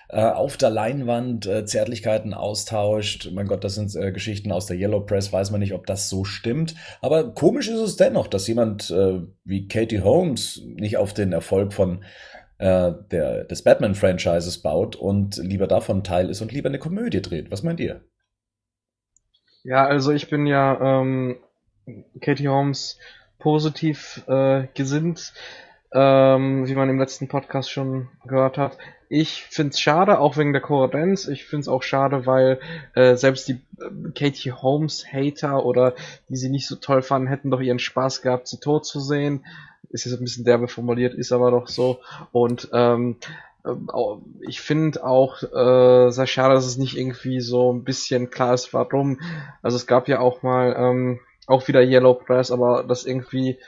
äh, auf der Leinwand äh, Zärtlichkeiten austauscht. Mein Gott, das sind äh, Geschichten aus der Yellow Press, weiß man nicht, ob das so stimmt. Aber komisch ist es dennoch, dass jemand äh, wie Katie Holmes nicht auf den Erfolg von äh, der, des Batman-Franchises baut und lieber davon Teil ist und lieber eine Komödie dreht. Was meint ihr? Ja, also ich bin ja ähm, Katie Holmes positiv äh, gesinnt, ähm, wie man im letzten Podcast schon gehört hat. Ich find's schade, auch wegen der Kohärenz. Ich find's auch schade, weil äh, selbst die äh, Katie Holmes Hater oder die sie nicht so toll fanden, hätten doch ihren Spaß gehabt, sie tot zu sehen. Ist jetzt ein bisschen derbe formuliert, ist aber doch so. Und ähm, ich finde auch äh, sehr schade, dass es nicht irgendwie so ein bisschen klar ist, warum. Also es gab ja auch mal ähm, auch wieder Yellow Press, aber dass irgendwie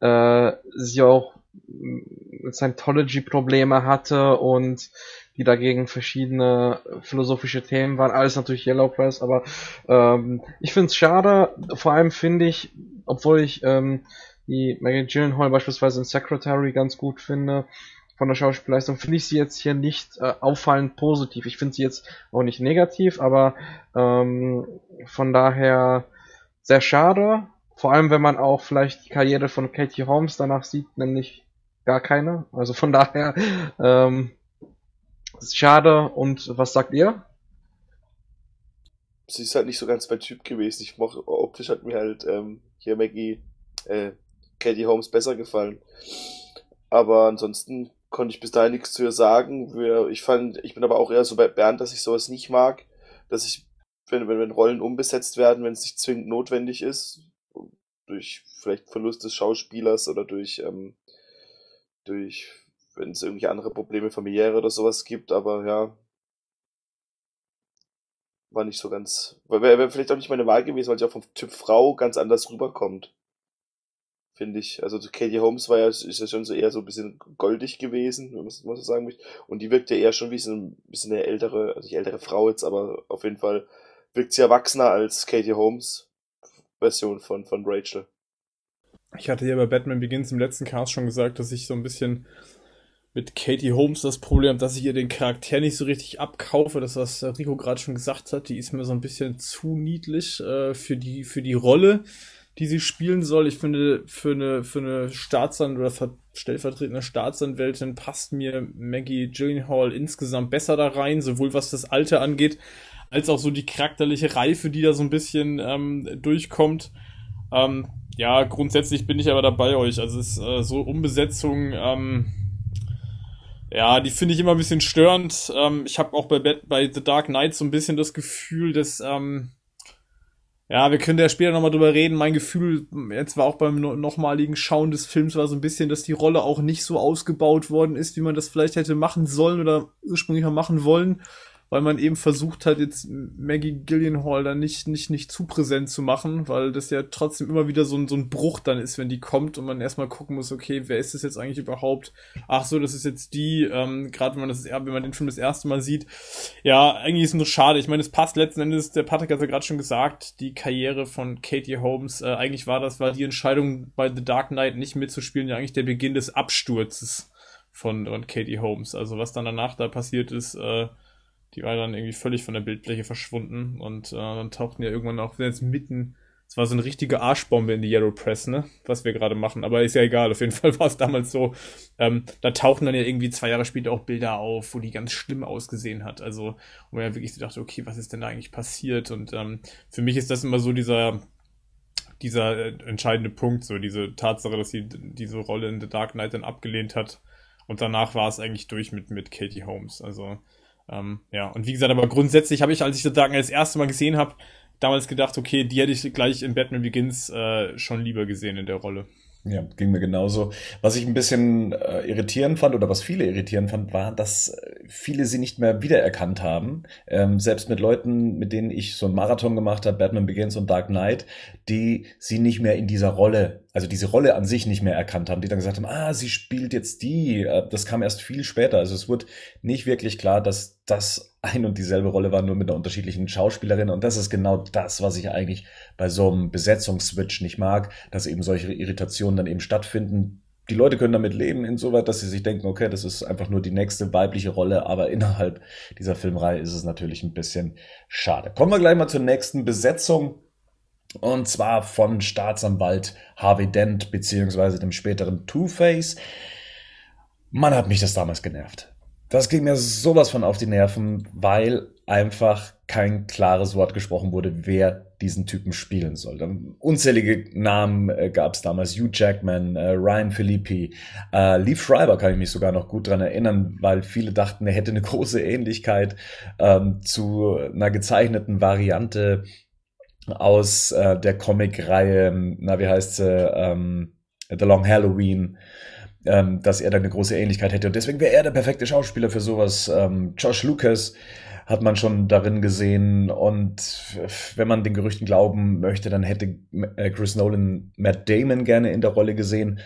äh, sie auch Scientology-Probleme hatte und die dagegen verschiedene philosophische Themen waren. Alles natürlich Yellow Press, aber ähm, ich finde es schade. Vor allem finde ich, obwohl ich ähm, die Maggie Gyllenhaal beispielsweise in Secretary ganz gut finde, von der Schauspielleistung, finde ich sie jetzt hier nicht äh, auffallend positiv. Ich finde sie jetzt auch nicht negativ, aber ähm, von daher sehr schade. Vor allem, wenn man auch vielleicht die Karriere von Katie Holmes danach sieht, nämlich gar keine. Also von daher ähm, schade. Und was sagt ihr? Sie ist halt nicht so ganz mein Typ gewesen. Ich mochte, optisch hat mir halt ähm, hier Maggie, äh, Katie Holmes besser gefallen. Aber ansonsten konnte ich bis dahin nichts zu ihr sagen. Ich fand, ich bin aber auch eher so bei Bernd, dass ich sowas nicht mag, dass ich, wenn, wenn, wenn Rollen umbesetzt werden, wenn es nicht zwingend notwendig ist, durch vielleicht Verlust des Schauspielers oder durch, ähm, durch, wenn es irgendwelche andere Probleme familiäre oder sowas gibt, aber ja, war nicht so ganz, wäre wär vielleicht auch nicht meine Wahl gewesen, weil sie auch vom Typ Frau ganz anders rüberkommt finde ich. Also Katie Holmes war ja, ist ja schon so eher so ein bisschen goldig gewesen, wenn man so sagen möchte. Und die wirkt ja eher schon wie so ein bisschen eine ältere, also nicht ältere Frau jetzt, aber auf jeden Fall wirkt sie erwachsener als Katie Holmes Version von, von Rachel. Ich hatte ja bei Batman Begins im letzten Cast schon gesagt, dass ich so ein bisschen mit Katie Holmes das Problem habe, dass ich ihr den Charakter nicht so richtig abkaufe. Das, was Rico gerade schon gesagt hat, die ist mir so ein bisschen zu niedlich äh, für, die, für die Rolle die sie spielen soll. Ich finde, für eine, für eine Staatsanwältin oder stellvertretende Staatsanwältin passt mir Maggie Gyllenhaal insgesamt besser da rein, sowohl was das Alter angeht, als auch so die charakterliche Reife, die da so ein bisschen ähm, durchkommt. Ähm, ja, grundsätzlich bin ich aber dabei euch. Also es ist äh, so Umbesetzung, ähm, ja, die finde ich immer ein bisschen störend. Ähm, ich habe auch bei, bei The Dark Knight so ein bisschen das Gefühl, dass ähm, ja, wir können ja später nochmal drüber reden. Mein Gefühl, jetzt war auch beim nochmaligen Schauen des Films, war so ein bisschen, dass die Rolle auch nicht so ausgebaut worden ist, wie man das vielleicht hätte machen sollen oder ursprünglich mal machen wollen weil man eben versucht hat, jetzt Maggie Gillianhall dann nicht, nicht, nicht zu präsent zu machen, weil das ja trotzdem immer wieder so ein, so ein Bruch dann ist, wenn die kommt und man erstmal gucken muss, okay, wer ist das jetzt eigentlich überhaupt? Ach so, das ist jetzt die, ähm, gerade wenn man das, wenn man den Film das erste Mal sieht. Ja, eigentlich ist es nur schade. Ich meine, es passt letzten Endes, der Patrick hat ja gerade schon gesagt, die Karriere von Katie Holmes, äh, eigentlich war das, war die Entscheidung bei The Dark Knight nicht mitzuspielen, ja eigentlich der Beginn des Absturzes von, von Katie Holmes. Also was dann danach da passiert ist, äh, die war dann irgendwie völlig von der Bildfläche verschwunden und äh, dann tauchten ja irgendwann auch jetzt mitten. Es war so eine richtige Arschbombe in die Yellow Press, ne? Was wir gerade machen. Aber ist ja egal. Auf jeden *laughs* Fall war es damals so. Ähm, da tauchten dann ja irgendwie zwei Jahre später auch Bilder auf, wo die ganz schlimm ausgesehen hat. Also, wo man ja wirklich so dachte, okay, was ist denn da eigentlich passiert? Und ähm, für mich ist das immer so dieser, dieser äh, entscheidende Punkt, so diese Tatsache, dass sie diese Rolle in The Dark Knight dann abgelehnt hat. Und danach war es eigentlich durch mit, mit Katie Holmes. Also, ähm, ja, und wie gesagt, aber grundsätzlich habe ich, als ich Dark das erste Mal gesehen habe, damals gedacht, okay, die hätte ich gleich in Batman Begins äh, schon lieber gesehen in der Rolle. Ja, ging mir genauso. Was ich ein bisschen äh, irritierend fand oder was viele irritierend fand, war, dass äh, viele sie nicht mehr wiedererkannt haben. Ähm, selbst mit Leuten, mit denen ich so einen Marathon gemacht habe, Batman Begins und Dark Knight, die sie nicht mehr in dieser Rolle, also diese Rolle an sich nicht mehr erkannt haben, die dann gesagt haben, ah, sie spielt jetzt die. Äh, das kam erst viel später. Also es wurde nicht wirklich klar, dass das ein und dieselbe Rolle war, nur mit einer unterschiedlichen Schauspielerin. Und das ist genau das, was ich eigentlich bei so einem Besetzungsswitch nicht mag, dass eben solche Irritationen dann eben stattfinden. Die Leute können damit leben, insoweit, dass sie sich denken, okay, das ist einfach nur die nächste weibliche Rolle, aber innerhalb dieser Filmreihe ist es natürlich ein bisschen schade. Kommen wir gleich mal zur nächsten Besetzung. Und zwar von Staatsanwalt Harvey Dent beziehungsweise dem späteren Two-Face. Man hat mich das damals genervt. Das ging mir sowas von auf die Nerven, weil einfach kein klares Wort gesprochen wurde, wer diesen Typen spielen soll. Unzählige Namen äh, gab es damals. Hugh Jackman, äh, Ryan Philippi, äh, Lee Schreiber kann ich mich sogar noch gut dran erinnern, weil viele dachten, er hätte eine große Ähnlichkeit ähm, zu einer gezeichneten Variante aus äh, der Comic-Reihe, na wie heißt sie, ähm, The Long Halloween ähm, dass er da eine große Ähnlichkeit hätte. Und deswegen wäre er der perfekte Schauspieler für sowas. Ähm, Josh Lucas hat man schon darin gesehen. Und wenn man den Gerüchten glauben möchte, dann hätte äh, Chris Nolan Matt Damon gerne in der Rolle gesehen.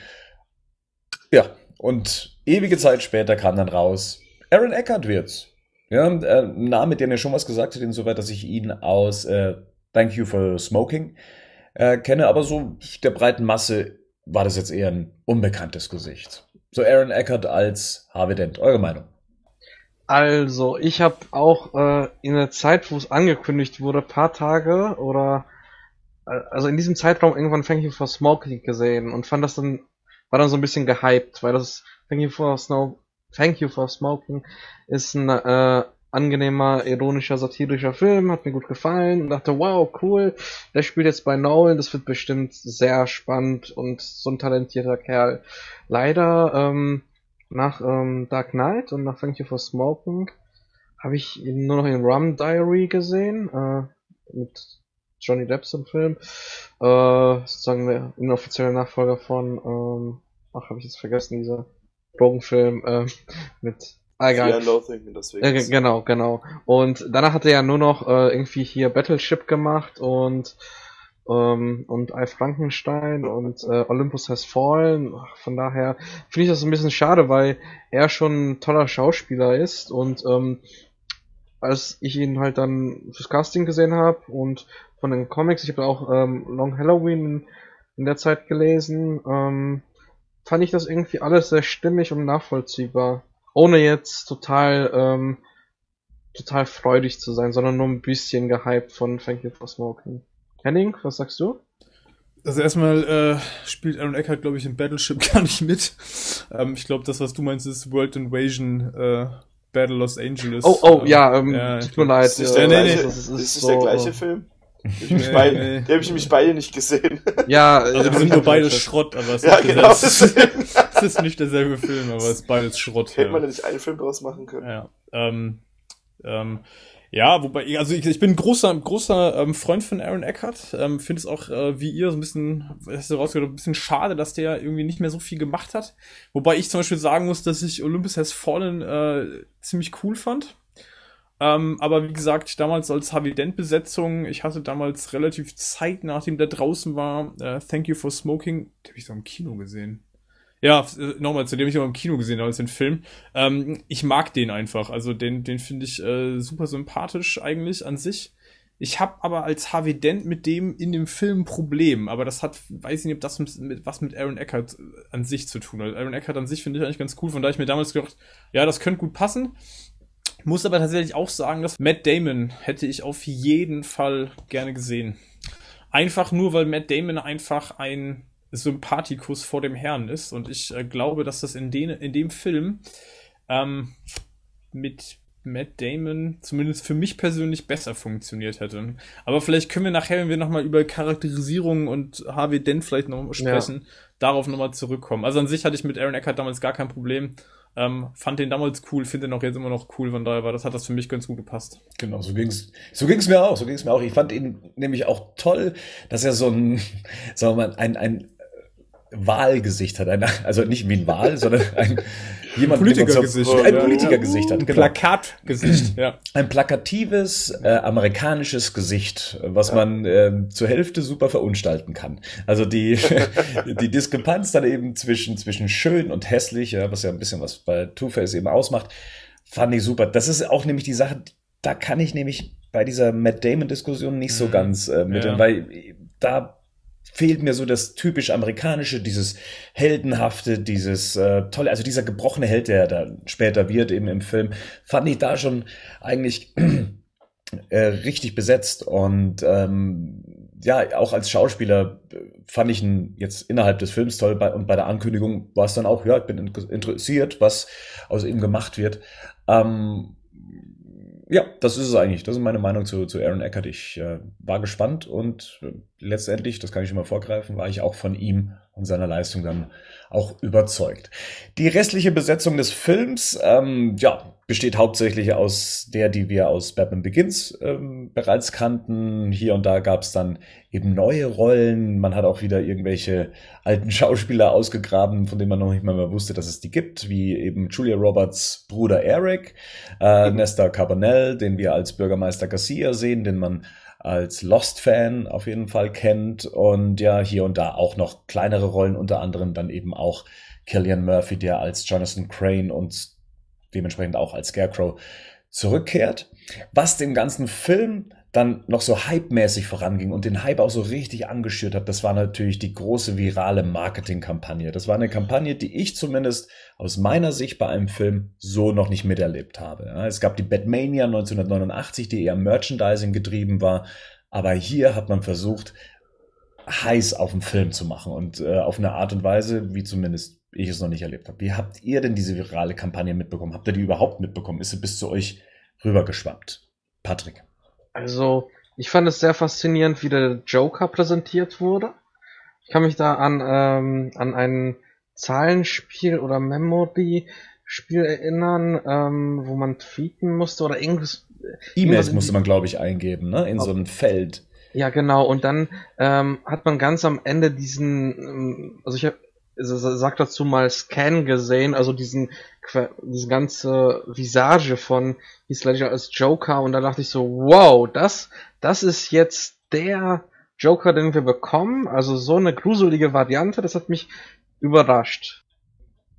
Ja, und ewige Zeit später kam dann raus, Aaron Eckhart wird's. Ja, äh, ein Name, der mir schon was gesagt hat, insoweit, dass ich ihn aus äh, Thank You for Smoking äh, kenne, aber so der breiten Masse war das jetzt eher ein unbekanntes Gesicht. So Aaron Eckert als Harvey Dent. Eure Meinung? Also, ich habe auch äh, in der Zeit, wo es angekündigt wurde, paar Tage oder äh, also in diesem Zeitraum irgendwann Thank You for Smoking gesehen und fand das dann war dann so ein bisschen gehypt, weil das Thank You for Snow Thank You for Smoking ist ein äh, angenehmer, ironischer, satirischer Film, hat mir gut gefallen. Und dachte, wow, cool, der spielt jetzt bei Nolan, das wird bestimmt sehr spannend und so ein talentierter Kerl. Leider, ähm, nach ähm, Dark Knight und nach Thank You for Smoking habe ich ihn nur noch in Rum Diary gesehen, äh, mit Johnny Depp zum Film, äh, sozusagen der inoffizielle Nachfolger von, ähm, ach, habe ich jetzt vergessen, dieser Drogenfilm äh, mit Ah, egal. Äh, genau, genau. Und danach hat er ja nur noch äh, irgendwie hier Battleship gemacht und ähm, und I Frankenstein und äh, Olympus Has Fallen. Von daher finde ich das ein bisschen schade, weil er schon ein toller Schauspieler ist und ähm, als ich ihn halt dann fürs Casting gesehen habe und von den Comics, ich habe auch ähm, Long Halloween in der Zeit gelesen, ähm, fand ich das irgendwie alles sehr stimmig und nachvollziehbar ohne jetzt total, ähm, total freudig zu sein, sondern nur ein bisschen gehypt von Thank You for Smoking. Henning, was sagst du? Also erstmal äh, spielt Aaron Eckhart, glaube ich, in Battleship *laughs* gar nicht mit. Ähm, ich glaube, das, was du meinst, ist World Invasion äh, Battle Los Angeles. Oh, oh, ähm, ja, ähm, ja, tut mir leid. Ist, ja, nee, nee, das ist, ist, ist so, der gleiche Film? Habe ich, nee, beide, nee. die hab ich nämlich beide nicht gesehen. Ja, also die sind *laughs* nur beide Schrott, aber es, ja, ist, genau. es, ist, *laughs* es ist nicht derselbe Film, aber es ist beides Schrott. Hätte ja. man ja nicht einen Film draus machen können. Ja, ähm, ähm, ja, wobei, also ich, ich bin großer, großer ähm, Freund von Aaron Eckhart. Ähm, Finde es auch, äh, wie ihr, so ein bisschen, hast du rausgehört, ein bisschen schade, dass der irgendwie nicht mehr so viel gemacht hat. Wobei ich zum Beispiel sagen muss, dass ich Olympus Has Fallen äh, ziemlich cool fand. Ähm, aber wie gesagt, damals als Harvey Dent-Besetzung, ich hatte damals relativ Zeit, nachdem der draußen war, äh, Thank You for Smoking, den habe ich so im Kino gesehen. Ja, äh, nochmal, zu dem ich auch im Kino gesehen habe, als den Film. Ähm, ich mag den einfach. Also den, den finde ich äh, super sympathisch eigentlich an sich. Ich habe aber als Harvey Dent mit dem in dem Film ein Problem, aber das hat, weiß ich nicht, ob das mit, was mit Aaron Eckhart äh, an sich zu tun hat. Aaron Eckhart an sich finde ich eigentlich ganz cool, von da ich mir damals gedacht, ja, das könnte gut passen. Muss aber tatsächlich auch sagen, dass Matt Damon hätte ich auf jeden Fall gerne gesehen. Einfach nur, weil Matt Damon einfach ein Sympathikus vor dem Herrn ist. Und ich äh, glaube, dass das in, den, in dem Film ähm, mit Matt Damon zumindest für mich persönlich besser funktioniert hätte. Aber vielleicht können wir nachher, wenn wir nochmal über Charakterisierung und Harvey Dent vielleicht noch sprechen, ja. darauf nochmal zurückkommen. Also an sich hatte ich mit Aaron Eckhart damals gar kein Problem. Ähm, fand den damals cool, finde den auch jetzt immer noch cool, von daher war das hat das für mich ganz gut gepasst. Genau, so ging's, so ging's mir auch, so ging's mir auch. Ich fand ihn nämlich auch toll, dass er so ein, *laughs* sagen wir mal, ein, ein Wahlgesicht hat. Ein, also nicht wie ein Wahl, sondern ein jemand Politikergesicht. Ein Politikergesicht hat. Genau. Plakatgesicht, ja. Ein plakatives äh, amerikanisches Gesicht, was ja. man äh, zur Hälfte super verunstalten kann. Also die, *laughs* die Diskrepanz dann eben zwischen, zwischen schön und hässlich, ja, was ja ein bisschen was bei Two-Face eben ausmacht, fand ich super. Das ist auch nämlich die Sache, da kann ich nämlich bei dieser Matt Damon-Diskussion nicht so mhm. ganz äh, mit, ja. weil da fehlt mir so das typisch amerikanische, dieses heldenhafte, dieses äh, tolle, also dieser gebrochene Held, der da später wird eben im Film, fand ich da schon eigentlich *clears throat* äh, richtig besetzt und ähm, ja, auch als Schauspieler fand ich ihn jetzt innerhalb des Films toll bei, und bei der Ankündigung war es dann auch, ja, ich bin interessiert, was aus ihm gemacht wird. Ähm, ja, das ist es eigentlich. Das ist meine Meinung zu, zu Aaron Eckert. Ich äh, war gespannt und äh, letztendlich, das kann ich mal vorgreifen, war ich auch von ihm und seiner Leistung dann auch überzeugt. Die restliche Besetzung des Films, ähm, ja, besteht hauptsächlich aus der, die wir aus Batman Begins ähm, bereits kannten. Hier und da gab es dann eben neue Rollen. Man hat auch wieder irgendwelche alten *laughs* Schauspieler ausgegraben, von denen man noch nicht mal mehr wusste, dass es die gibt, wie eben Julia Roberts Bruder Eric, äh, Nesta Carbonell, den wir als Bürgermeister Garcia sehen, den man als Lost-Fan auf jeden Fall kennt und ja, hier und da auch noch kleinere Rollen, unter anderem dann eben auch Killian Murphy, der als Jonathan Crane und dementsprechend auch als Scarecrow zurückkehrt. Was dem ganzen Film dann noch so hype-mäßig voranging und den Hype auch so richtig angeschürt hat, das war natürlich die große virale Marketingkampagne. Das war eine Kampagne, die ich zumindest aus meiner Sicht bei einem Film so noch nicht miterlebt habe. Es gab die Batmania 1989, die eher Merchandising getrieben war, aber hier hat man versucht, heiß auf den Film zu machen und äh, auf eine Art und Weise, wie zumindest ich es noch nicht erlebt habe. Wie habt ihr denn diese virale Kampagne mitbekommen? Habt ihr die überhaupt mitbekommen? Ist sie bis zu euch rübergeschwappt? Patrick. Also, ich fand es sehr faszinierend, wie der Joker präsentiert wurde. Ich kann mich da an, ähm, an ein Zahlenspiel oder Memory-Spiel erinnern, ähm, wo man tweeten musste oder irgendwas. E-Mails musste man, glaube ich, eingeben, ne? In so ein Feld. Ja, genau. Und dann ähm, hat man ganz am Ende diesen, ähm, also ich habe sag dazu mal Scan gesehen, also diesen diese ganze Visage von Heath Ledger als Joker und da dachte ich so, wow, das das ist jetzt der Joker, den wir bekommen, also so eine gruselige Variante, das hat mich überrascht.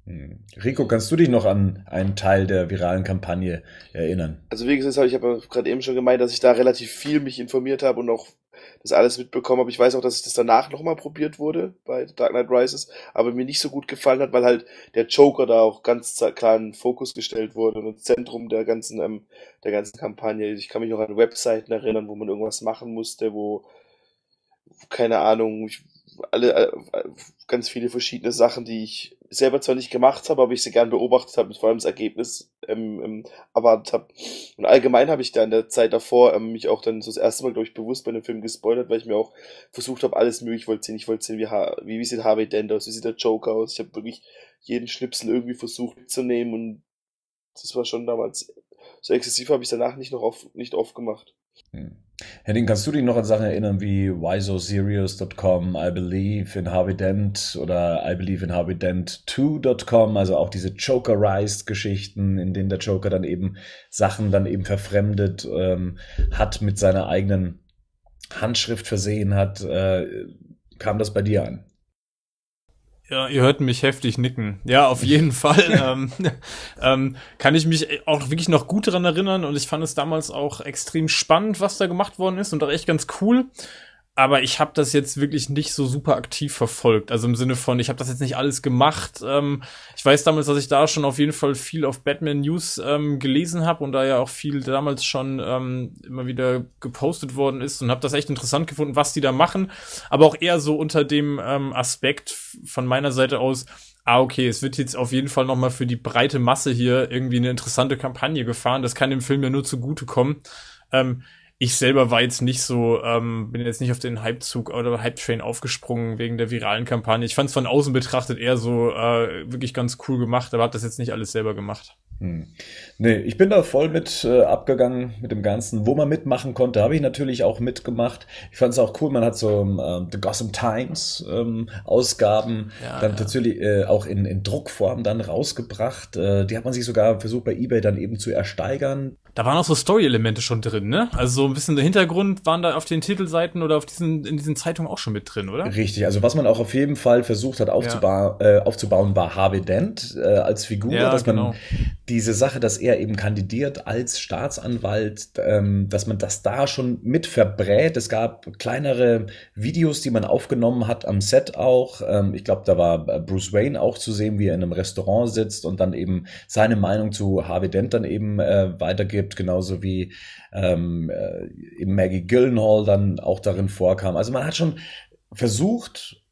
Hm. Rico, kannst du dich noch an einen Teil der viralen Kampagne erinnern? Also wie gesagt, ich habe gerade eben schon gemeint, dass ich da relativ viel mich informiert habe und auch das alles mitbekommen habe. Ich weiß auch, dass das danach nochmal probiert wurde bei Dark Knight Rises, aber mir nicht so gut gefallen hat, weil halt der Joker da auch ganz klar in Fokus gestellt wurde und ins Zentrum der ganzen, ähm, der ganzen Kampagne. Ich kann mich noch an Webseiten erinnern, wo man irgendwas machen musste, wo, keine Ahnung, ich, alle, äh, ganz viele verschiedene Sachen, die ich selber zwar nicht gemacht habe, aber ich sie gern beobachtet habe, vor allem das Ergebnis ähm, ähm, erwartet habe. Und allgemein habe ich da in der Zeit davor ähm, mich auch dann so das erste Mal, glaube ich, bewusst bei dem Film gespoilert, weil ich mir auch versucht habe, alles möglich wollte sehen. Ich wollte sehen, wie, wie, wie sieht Harvey Dent aus, wie sieht der Joker aus. Ich habe wirklich jeden Schnipsel irgendwie versucht mitzunehmen und das war schon damals so exzessiv habe ich danach nicht noch auf, nicht oft gemacht. Hm. Henning, kannst du dich noch an Sachen erinnern wie whysoserious.com, I believe in Harvey Dent oder I believe in Harvey Dent 2.com, also auch diese Jokerized Geschichten, in denen der Joker dann eben Sachen dann eben verfremdet ähm, hat, mit seiner eigenen Handschrift versehen hat. Äh, kam das bei dir an? Ja, ihr hört mich heftig nicken. Ja, auf jeden *laughs* Fall. ähm, *laughs* ähm, kann ich mich auch wirklich noch gut daran erinnern und ich fand es damals auch extrem spannend, was da gemacht worden ist und auch echt ganz cool aber ich habe das jetzt wirklich nicht so super aktiv verfolgt. Also im Sinne von, ich habe das jetzt nicht alles gemacht. Ähm, ich weiß damals, dass ich da schon auf jeden Fall viel auf Batman News ähm, gelesen habe und da ja auch viel damals schon ähm, immer wieder gepostet worden ist und habe das echt interessant gefunden, was die da machen. Aber auch eher so unter dem ähm, Aspekt von meiner Seite aus, ah, okay, es wird jetzt auf jeden Fall nochmal für die breite Masse hier irgendwie eine interessante Kampagne gefahren. Das kann dem Film ja nur zugutekommen. Ähm, ich selber war jetzt nicht so, ähm, bin jetzt nicht auf den Hypezug oder Hype-Train aufgesprungen wegen der viralen Kampagne. Ich fand es von außen betrachtet eher so äh, wirklich ganz cool gemacht, aber habe das jetzt nicht alles selber gemacht. Hm. Nee, ich bin da voll mit äh, abgegangen mit dem Ganzen. Wo man mitmachen konnte, habe ich natürlich auch mitgemacht. Ich fand es auch cool, man hat so ähm, The Gotham Times ähm, Ausgaben ja, dann ja. natürlich äh, auch in, in Druckform dann rausgebracht. Äh, die hat man sich sogar versucht bei Ebay dann eben zu ersteigern. Da waren auch so Story-Elemente schon drin, ne? Also so ein bisschen der Hintergrund waren da auf den Titelseiten oder auf diesen, in diesen Zeitungen auch schon mit drin, oder? Richtig, also was man auch auf jeden Fall versucht hat aufzuba ja. äh, aufzubauen, war Harvey Dent äh, als Figur, ja, dass genau. man diese Sache, dass er eben kandidiert als Staatsanwalt, ähm, dass man das da schon mit verbrät. Es gab kleinere Videos, die man aufgenommen hat am Set auch. Ähm, ich glaube, da war äh, Bruce Wayne auch zu sehen, wie er in einem Restaurant sitzt und dann eben seine Meinung zu Harvey Dent dann eben äh, weitergibt, genauso wie ähm, äh, eben Maggie Gyllenhaal dann auch darin vorkam. Also man hat schon versucht,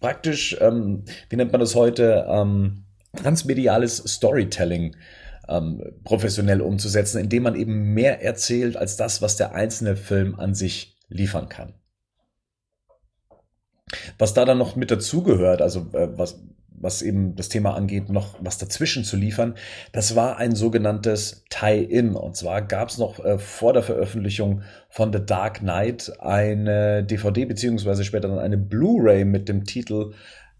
praktisch, ähm, wie nennt man das heute, ähm, transmediales Storytelling ähm, professionell umzusetzen, indem man eben mehr erzählt als das, was der einzelne Film an sich liefern kann. Was da dann noch mit dazugehört, also äh, was, was eben das Thema angeht, noch was dazwischen zu liefern, das war ein sogenanntes Tie-In. Und zwar gab es noch äh, vor der Veröffentlichung von The Dark Knight eine DVD beziehungsweise später dann eine Blu-ray mit dem Titel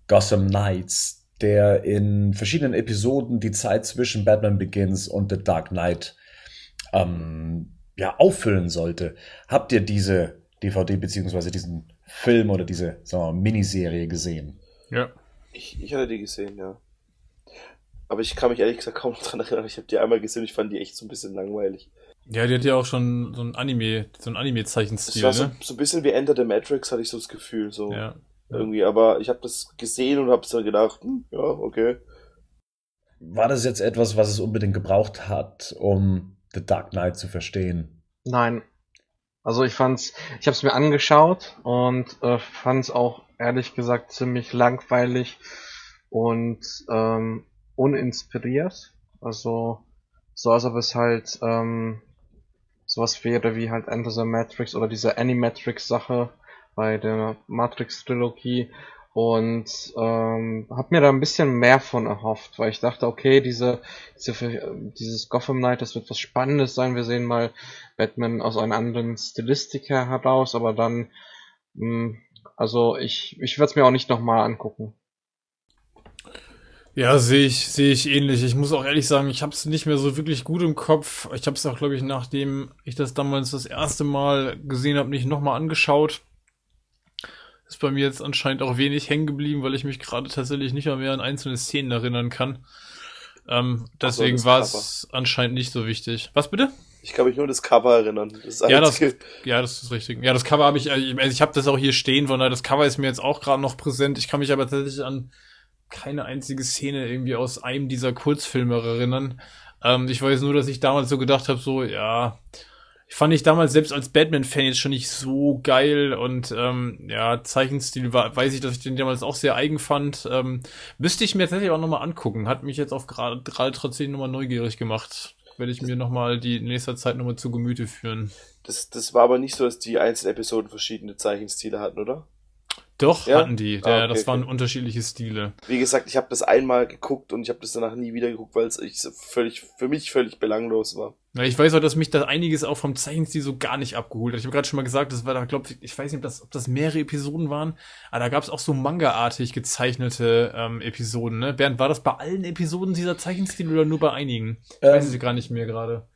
Gotham Knights, der in verschiedenen Episoden die Zeit zwischen Batman Begins und The Dark Knight ähm, ja, auffüllen sollte. Habt ihr diese DVD beziehungsweise diesen Film oder diese sagen wir mal, Miniserie gesehen? Ja. Ich, ich hatte die gesehen, ja. Aber ich kann mich ehrlich gesagt kaum noch *laughs* dran erinnern. Ich habe die einmal gesehen und ich fand die echt so ein bisschen langweilig. Ja, die hat ja auch schon so ein Anime, so ein Anime-Zeichenstil. Das war so, ne? so ein bisschen wie Enter the Matrix, hatte ich so das Gefühl. So. Ja. Irgendwie, aber ich habe das gesehen und habe dann gedacht, hm, ja, okay. War das jetzt etwas, was es unbedingt gebraucht hat, um The Dark Knight zu verstehen? Nein. Also ich fand's, ich habe es mir angeschaut und äh, fand's auch ehrlich gesagt ziemlich langweilig und ähm, uninspiriert. Also so als ob es halt ähm, sowas wäre wie halt the Matrix oder diese Animatrix Sache bei der Matrix-Trilogie und ähm, habe mir da ein bisschen mehr von erhofft, weil ich dachte, okay, diese, diese dieses Gotham Knight, das wird was Spannendes sein. Wir sehen mal Batman aus einer anderen Stilistik heraus, aber dann, mh, hm, also ich ich werde es mir auch nicht nochmal angucken. Ja, sehe ich, sehe ich ähnlich. Ich muss auch ehrlich sagen, ich habe es nicht mehr so wirklich gut im Kopf. Ich habe es auch, glaube ich, nachdem ich das damals das erste Mal gesehen habe, nicht nochmal angeschaut ist bei mir jetzt anscheinend auch wenig hängen geblieben, weil ich mich gerade tatsächlich nicht mehr, mehr an einzelne Szenen erinnern kann. Ähm, deswegen so, war es anscheinend nicht so wichtig. Was bitte? Ich kann mich nur das Cover erinnern. Das ja, das, ja, das ist richtig. Ja, das Cover habe ich, also ich habe das auch hier stehen, von daher das Cover ist mir jetzt auch gerade noch präsent. Ich kann mich aber tatsächlich an keine einzige Szene irgendwie aus einem dieser Kurzfilme erinnern. Ähm, ich weiß nur, dass ich damals so gedacht habe, so, ja, fand ich damals selbst als Batman-Fan jetzt schon nicht so geil und ähm, ja, Zeichenstil war, weiß ich, dass ich den damals auch sehr eigen fand. Ähm, müsste ich mir tatsächlich auch nochmal angucken. Hat mich jetzt auf gerade gerade trotzdem nochmal neugierig gemacht. Werde ich mir nochmal die in nächster Zeit nochmal zu Gemüte führen. Das, das war aber nicht so, dass die einzelnen Episoden verschiedene Zeichenstile hatten, oder? Doch, Ja? hatten die. Der, Ah, okay, das waren okay. unterschiedliche Stile. Wie gesagt, ich habe das einmal geguckt und ich habe das danach nie wieder geguckt, weil es völlig für mich völlig belanglos war. Ja, ich weiß auch, dass mich da einiges auch vom Zeichenstil so gar nicht abgeholt hat. Ich habe gerade schon mal gesagt, das war da, glaube ich, ich weiß nicht, ob das, ob das mehrere Episoden waren, aber da gab es auch so Manga-artig gezeichnete ähm, Episoden. Ne? Bernd, war das bei allen Episoden dieser Zeichenstil oder nur bei einigen? Ich Ähm, weiß es gar nicht mehr gerade.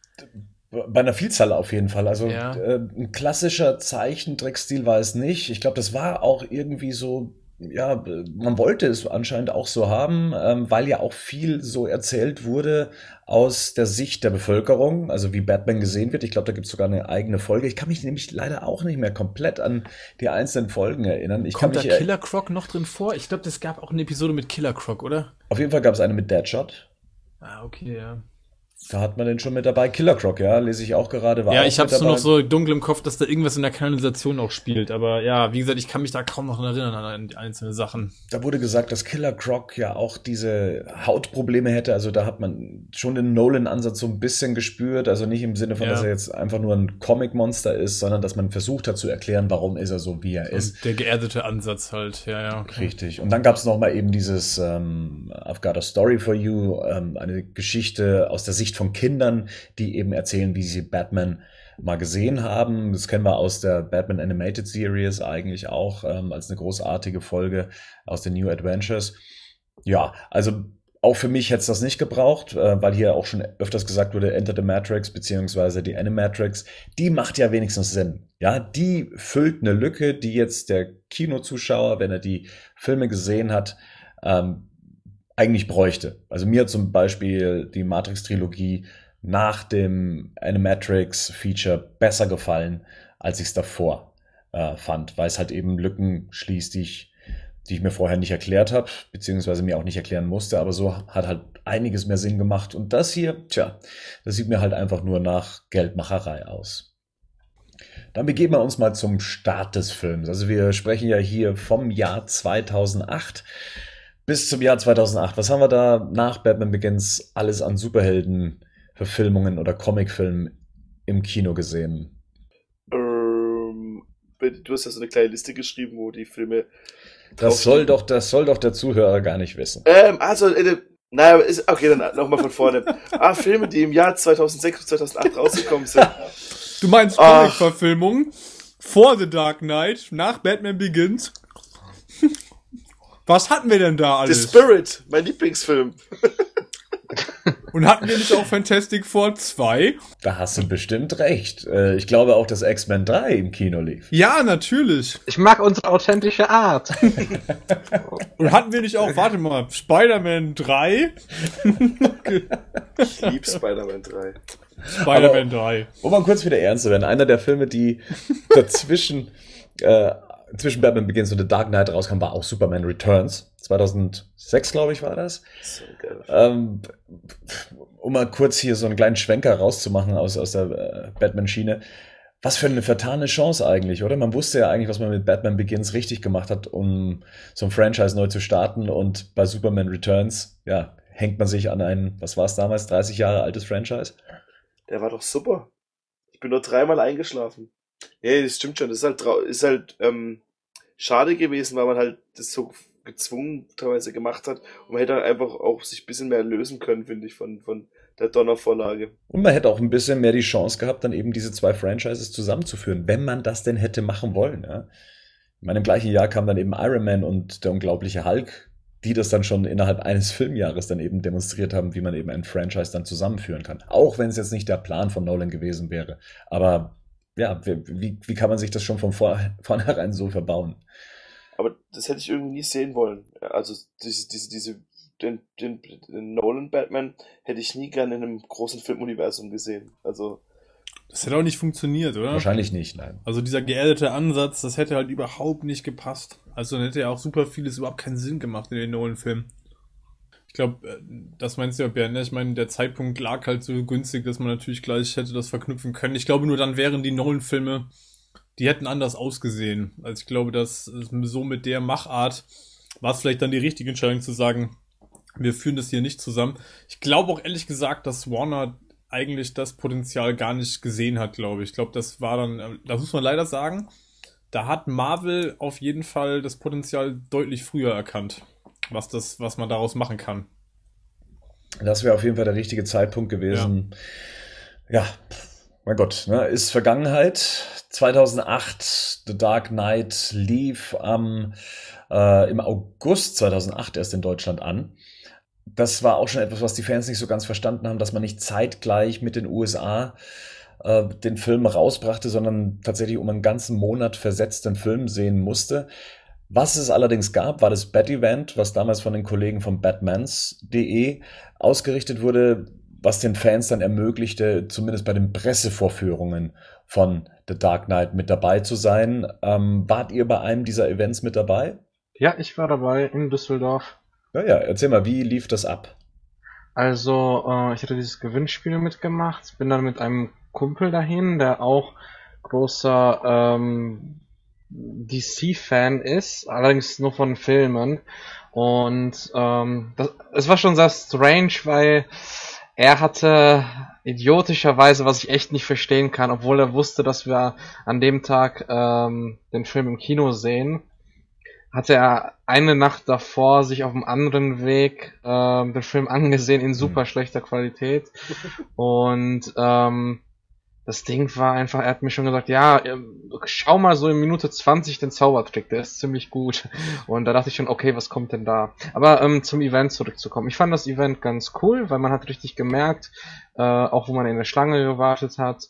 Bei einer Vielzahl auf jeden Fall. Also Ja. äh, ein klassischer Zeichentrickstil war es nicht. Ich glaube, das war auch irgendwie so, ja, man wollte es anscheinend auch so haben, ähm, weil ja auch viel so erzählt wurde aus der Sicht der Bevölkerung, also wie Batman gesehen wird. Ich glaube, da gibt es sogar eine eigene Folge. Ich kann mich nämlich leider auch nicht mehr komplett an die einzelnen Folgen erinnern. Ich Kommt da kann mich Killer Croc noch drin vor? Ich glaube, es gab auch eine Episode mit Killer Croc, oder? auf jeden Fall gab es eine mit Deadshot. Ah, okay, ja. Da hat man den schon mit dabei. Killer Croc, ja, lese ich auch gerade. War ja, ich hab's nur noch so dunkel im Kopf, dass da irgendwas in der Kanalisation auch spielt. Aber ja, wie gesagt, ich kann mich da kaum noch erinnern an die einzelnen Sachen. Da wurde gesagt, dass Killer Croc ja auch diese Hautprobleme hätte. Also da hat man schon den Nolan-Ansatz so ein bisschen gespürt. Also nicht im Sinne von, Ja. dass er jetzt einfach nur ein Comic-Monster ist, sondern dass man versucht hat zu erklären, warum ist er so, wie er ist. Und der geerdete Ansatz halt, ja, ja. Okay. Richtig. Und dann gab es nochmal eben dieses ähm, I've Got a Story for You, ähm, eine Geschichte aus der Sicht von Kindern, die eben erzählen, wie sie Batman mal gesehen haben. Das kennen wir aus der Batman Animated Series eigentlich auch ähm, als eine großartige Folge aus den New Adventures. Ja, also auch für mich hätte es das nicht gebraucht, äh, weil hier auch schon öfters gesagt wurde, Enter the Matrix beziehungsweise die Animatrix, die macht ja wenigstens Sinn. Ja, die füllt eine Lücke, die jetzt der Kinozuschauer, wenn er die Filme gesehen hat, ähm, eigentlich bräuchte. Also mir zum Beispiel die Matrix-Trilogie nach dem Animatrix-Feature besser gefallen, als ich es davor äh, fand, weil es halt eben Lücken schließt, die ich, die ich mir vorher nicht erklärt habe, beziehungsweise mir auch nicht erklären musste, aber so hat halt einiges mehr Sinn gemacht. Und das hier, tja, das sieht mir halt einfach nur nach Geldmacherei aus. Dann begeben wir uns mal zum Start des Films. Also wir sprechen ja hier vom Jahr 2008 bis zum Jahr 2008. Was haben wir da nach Batman Begins alles an Superhelden-Verfilmungen oder Comicfilmen im Kino gesehen? Ähm, du hast ja so eine kleine Liste geschrieben, wo die Filme. Das soll doch, das soll doch der Zuhörer gar nicht wissen. Ähm, also, äh, naja, ist, okay, dann nochmal von vorne. ah, Filme, die im Jahr 2006 und 2008 rausgekommen sind. Du meinst Ach. Comic-Verfilmung vor The Dark Knight, nach Batman Begins? Was hatten wir denn da The alles? Spirit, mein Lieblingsfilm. *laughs* Und hatten wir nicht auch Fantastic Four 2? Da hast du bestimmt recht. Äh, Ich glaube auch, dass X-Men 3 im Kino lief. Ja, natürlich. Ich mag unsere authentische Art. *laughs* Und hatten wir nicht auch, warte mal, Spider-Man 3? *laughs* Ich lieb Spider-Man 3. Spider-Man 3. Um mal kurz wieder ernst zu werden, einer der Filme, die dazwischen äh, zwischen Batman Begins und The Dark Knight rauskam, war auch Superman Returns. 2006, glaube ich, war das. So. Ähm, um mal kurz hier so einen kleinen Schwenker rauszumachen aus, aus der äh, Batman-Schiene. Was für eine vertane Chance eigentlich, oder? Man wusste ja eigentlich, was man mit Batman Begins richtig gemacht hat, um so ein Franchise neu zu starten. Und bei Superman Returns, ja, hängt man sich an ein, was war es damals, 30 Jahre altes Franchise? Der war doch super. Ich bin nur dreimal eingeschlafen. Nee, das stimmt schon. Das ist halt, ist halt ähm, schade gewesen, weil man halt das so gezwungen teilweise gemacht hat. Und man hätte halt einfach auch sich ein bisschen mehr lösen können, finde ich, von, von der Donnervorlage. Und man hätte auch ein bisschen mehr die Chance gehabt, dann eben diese zwei Franchises zusammenzuführen, wenn man das denn hätte machen wollen. Ja. Ich meine, im gleichen Jahr kam dann eben Iron Man und der unglaubliche Hulk, die das dann schon innerhalb eines *laughs* Filmjahres dann eben demonstriert haben, wie man eben ein Franchise dann zusammenführen kann. Auch wenn es jetzt nicht der Plan von Nolan gewesen wäre. Aber ja, wie, wie kann man sich das schon von vor, vornherein so verbauen? Aber das hätte ich irgendwie nie sehen wollen. Also diese, diese, diese, den, den, den Nolan Batman hätte ich nie gerne in einem großen Filmuniversum gesehen. Also Das hätte auch nicht funktioniert, oder? Wahrscheinlich nicht, nein. Also dieser geerdete Ansatz, das hätte halt überhaupt nicht gepasst. Also dann hätte ja auch super vieles überhaupt keinen Sinn gemacht in den neuen Filmen. Ich glaube, äh, das meinst du ja, Bernd. ne? Ich meine, der Zeitpunkt lag halt so günstig, dass man natürlich gleich hätte das verknüpfen können. Ich glaube nur, dann wären die Nolan-Filme, die hätten anders ausgesehen. Also ich glaube, dass so mit der Machart war es vielleicht dann die richtige Entscheidung zu sagen, wir führen das hier nicht zusammen. Ich glaube auch ehrlich gesagt, dass Warner eigentlich das Potenzial gar nicht gesehen hat, glaube ich. Ich glaube, das war dann, äh, das muss man leider sagen, da hat Marvel auf jeden Fall das Potenzial deutlich früher erkannt, was das, was man daraus machen kann. Das wäre auf jeden Fall der richtige Zeitpunkt gewesen. Ja, ja mein Gott, ne, ist Vergangenheit. 2008, The Dark Knight lief am, äh, im August 2008 erst in Deutschland an. Das war auch schon etwas, was die Fans nicht so ganz verstanden haben, dass man nicht zeitgleich mit den USA äh, den Film rausbrachte, sondern tatsächlich um einen ganzen Monat versetzt den Film sehen musste. Was es allerdings gab, war das Bat-Event, was damals von den Kollegen von Batmans.de ausgerichtet wurde, was den Fans dann ermöglichte, zumindest bei den Pressevorführungen von The Dark Knight mit dabei zu sein. Ähm, wart ihr bei einem dieser Events mit dabei? Ja, ich war dabei in Düsseldorf. Ja, ja, erzähl mal, wie lief das ab? Also, äh, ich hatte dieses Gewinnspiel mitgemacht, bin dann mit einem Kumpel dahin, der auch großer ähm, DC-Fan ist, allerdings nur von Filmen. Und ähm, das, es war schon sehr strange, weil er hatte idiotischerweise, was ich echt nicht verstehen kann, obwohl er wusste, dass wir an dem Tag ähm, den Film im Kino sehen, hatte er eine Nacht davor sich auf einem anderen Weg äh, den Film angesehen in super schlechter Qualität. Und ähm, das Ding war einfach, er hat mir schon gesagt, ja, schau mal so in Minute 20 den Zaubertrick, der ist ziemlich gut. Und da dachte ich schon, okay, was kommt denn da? Aber ähm, zum Event zurückzukommen. Ich fand das Event ganz cool, weil man hat richtig gemerkt, äh, auch wo man in der Schlange gewartet hat,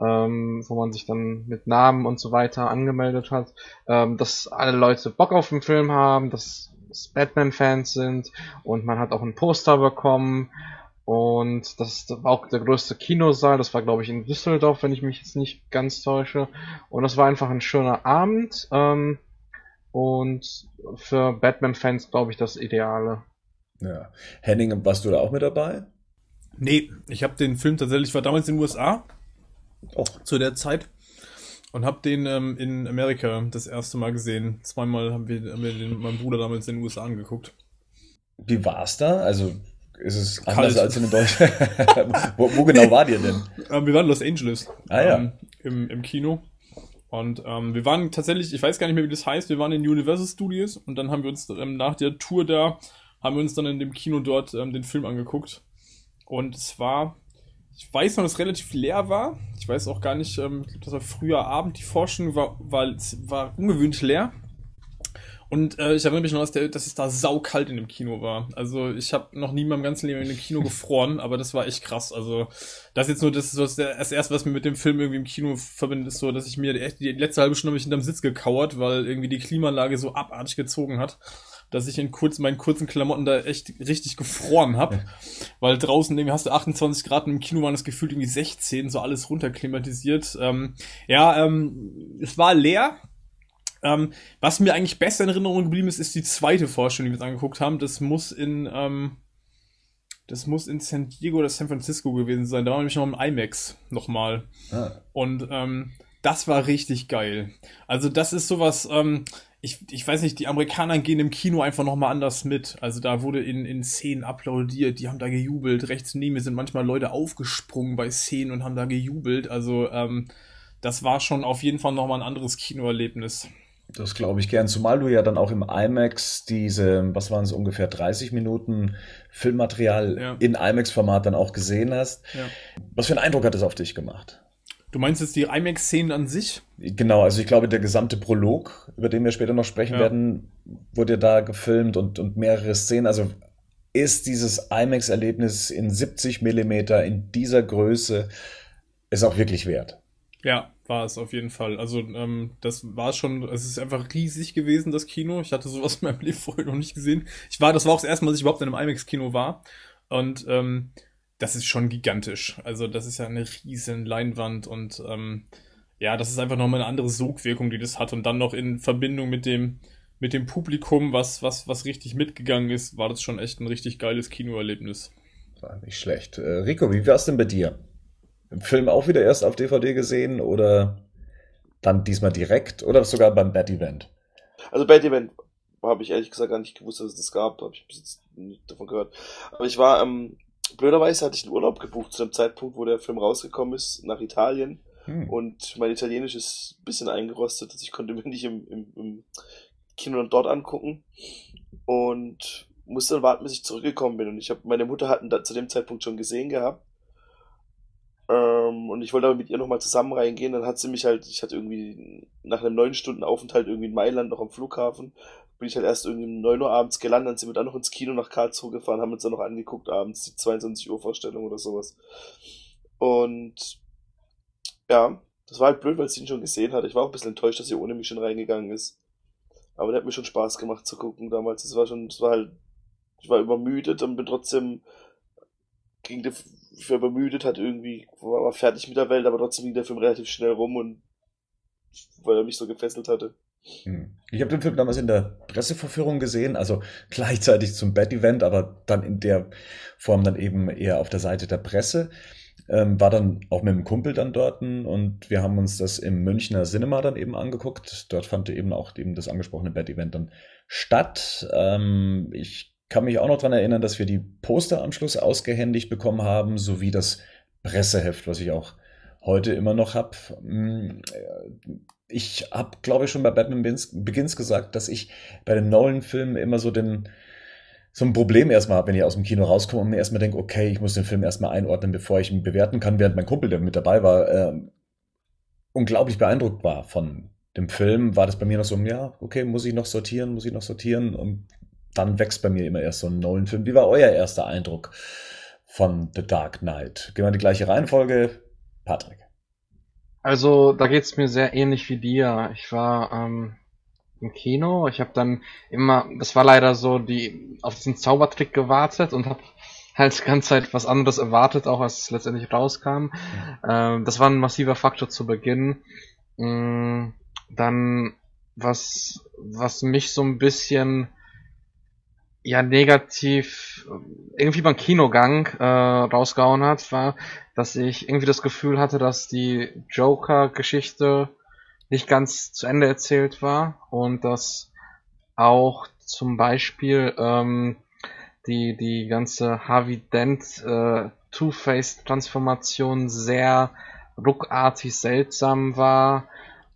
ähm, wo man sich dann mit Namen und so weiter angemeldet hat, ähm, dass alle Leute Bock auf den Film haben, dass Batman-Fans sind und man hat auch ein Poster bekommen und das war auch der größte Kinosaal. Das war, glaube ich, in Düsseldorf, wenn ich mich jetzt nicht ganz täusche. Und das war einfach ein schöner Abend. Ähm, und für Batman-Fans, glaube ich, das Ideale. Ja. Henning, warst du da auch mit dabei? Nee, ich habe den Film tatsächlich, ich war damals in den USA. Och. Zu der Zeit. Und habe den ähm, in Amerika das erste Mal gesehen. Zweimal haben wir, haben wir den mit meinem Bruder damals in den USA angeguckt. Wie war's da? Also ist es Kalt. anders als in Deutschland? *laughs* wo, wo genau war ihr denn? *laughs* Ähm, wir waren in Los Angeles. Ah, ja. Ähm, im, Im Kino. Und ähm, wir waren tatsächlich, ich weiß gar nicht mehr, wie das heißt, wir waren in Universal Studios und dann haben wir uns ähm, nach der Tour da, haben wir uns dann in dem Kino dort ähm, den Film angeguckt. Und es war, ich weiß noch, dass es relativ leer war. Ich weiß auch gar nicht, ähm, das war früher Abend, die Forschung war, war, war ungewöhnlich leer. Und äh, ich erinnere mich noch, dass, der, dass es da saukalt in dem Kino war. Also ich habe noch nie in meinem ganzen Leben in einem Kino gefroren, aber das war echt krass. Also das ist jetzt nur das, ist so das, das erste, was mir mit dem Film irgendwie im Kino verbindet, ist so, dass ich mir echt die letzte halbe Stunde habe ich hinterm Sitz gekauert, weil irgendwie die Klimaanlage so abartig gezogen hat, dass ich in kurz, meinen kurzen Klamotten da echt richtig gefroren habe. Weil draußen irgendwie hast du 28 Grad und im Kino waren das gefühlt irgendwie 16, so alles runterklimatisiert. Ähm, ja, ähm, es war leer, ähm, was mir eigentlich besser in Erinnerung geblieben ist, ist die zweite Vorstellung, die wir uns angeguckt haben. Das muss in, ähm, das muss in San Diego oder San Francisco gewesen sein. Da war nämlich noch im IMAX nochmal. Ah. Und ähm, das war richtig geil. Also das ist sowas, ähm, ich, ich weiß nicht, die Amerikaner gehen im Kino einfach nochmal anders mit. Also da wurde in, in Szenen applaudiert, die haben da gejubelt. Rechts neben mir sind manchmal Leute aufgesprungen bei Szenen und haben da gejubelt. Also ähm, das war schon auf jeden Fall nochmal ein anderes Kinoerlebnis. Das glaube ich gern, zumal du ja dann auch im IMAX diese, was waren es, ungefähr 30 Minuten Filmmaterial Ja. in IMAX-Format dann auch gesehen hast. Ja. Was für einen Eindruck hat das auf dich gemacht? Du meinst jetzt die IMAX-Szenen an sich? Genau, also ich glaube, der gesamte Prolog, über den wir später noch sprechen Ja. werden, wurde da gefilmt und, und mehrere Szenen. Also ist dieses IMAX-Erlebnis in 70 Millimeter in dieser Größe ist auch wirklich wert. Ja, war es auf jeden Fall. Also ähm, das war schon, es ist einfach riesig gewesen, das Kino. Ich hatte sowas in meinem *laughs* Leben vorher noch nicht gesehen. Ich war, das war auch das erste Mal, dass ich überhaupt in einem IMAX-Kino war. Und ähm, das ist schon gigantisch. Also das ist ja eine riesen Leinwand und ähm, ja, das ist einfach nochmal eine andere Sogwirkung, die das hat. Und dann noch in Verbindung mit dem mit dem Publikum, was, was, was richtig mitgegangen ist, war das schon echt ein richtig geiles Kinoerlebnis. War nicht schlecht. Äh, Rico, wie war es denn bei dir? Im Film auch wieder erst auf DVD gesehen oder dann diesmal direkt oder sogar beim Bad Event? Also Bad Event habe ich ehrlich gesagt gar nicht gewusst, dass es das gab. Habe ich bis jetzt nicht davon gehört. Aber ich war, ähm, blöderweise hatte ich einen Urlaub gebucht zu dem Zeitpunkt, wo der Film rausgekommen ist, nach Italien. Hm. Und mein Italienisch ist ein bisschen eingerostet. Also ich konnte mir nicht im, im, im Kino dort angucken. Und musste dann warten, bis ich zurückgekommen bin. Und ich habe meine Mutter hatten da zu dem Zeitpunkt schon gesehen gehabt. Ähm, und ich wollte aber mit ihr nochmal zusammen reingehen. Dann hat sie mich halt, ich hatte irgendwie nach einem neun Stunden Aufenthalt irgendwie in Mailand noch am Flughafen, bin ich halt erst irgendwie um 9 Uhr abends gelandet, dann sind wir dann noch ins Kino nach Karlsruhe gefahren, haben uns dann noch angeguckt abends, die 22 Uhr Vorstellung oder sowas. Und ja, das war halt blöd, weil sie ihn schon gesehen hat. Ich war auch ein bisschen enttäuscht, dass sie ohne mich schon reingegangen ist. Aber der hat mir schon Spaß gemacht zu gucken damals. Das war schon, das war halt, ich war übermüdet und bin trotzdem ich war übermüdet, hat irgendwie, war fertig mit der Welt, aber trotzdem ging der Film relativ schnell rum und weil er mich so gefesselt hatte. Hm. Ich habe den Film damals in der Presseverführung gesehen, also *laughs* gleichzeitig zum Bad-Event, aber dann in der Form dann eben eher auf der Seite der Presse. Ähm, war dann auch mit einem Kumpel dann dort und wir haben uns das im Münchner Cinema dann eben angeguckt. Dort fand eben auch eben das angesprochene Bad-Event dann statt. Ähm, ich kann mich auch noch daran erinnern, dass wir die Poster am Schluss ausgehändigt bekommen haben, sowie das Presseheft, was ich auch heute immer noch habe. Hm, ich habe, glaube ich, schon bei Batman Begins gesagt, dass ich bei den Nolan-Filmen immer so den so ein Problem erstmal habe, wenn ich aus dem Kino rauskomme und mir erstmal denke, okay, ich muss den Film erstmal einordnen, bevor ich ihn bewerten kann, während mein Kumpel, der mit dabei war, äh, unglaublich beeindruckt war von dem Film, war das bei mir noch so, ja, okay, muss ich noch sortieren, muss ich noch sortieren und dann wächst bei mir immer erst so ein Nolan-Film. Wie war euer erster Eindruck von The Dark Knight? Gehen wir in die gleiche Reihenfolge. Patrick. Also, da geht's mir sehr ähnlich wie dir. Ich war ähm, im Kino, ich habe dann immer, das war leider so, die auf diesen Zaubertrick gewartet und habe halt die ganze Zeit was anderes erwartet, auch als es letztendlich rauskam. Mhm. Ähm, das war ein massiver Faktor zu Beginn. Ähm, dann, was, was mich so ein bisschen ja negativ irgendwie beim Kinogang äh, rausgehauen hat, war, dass ich irgendwie das Gefühl hatte, dass die Joker-Geschichte nicht ganz zu Ende erzählt war und dass auch zum Beispiel ähm, die die ganze Harvey Dent äh, Two-Face-Transformation sehr ruckartig seltsam war,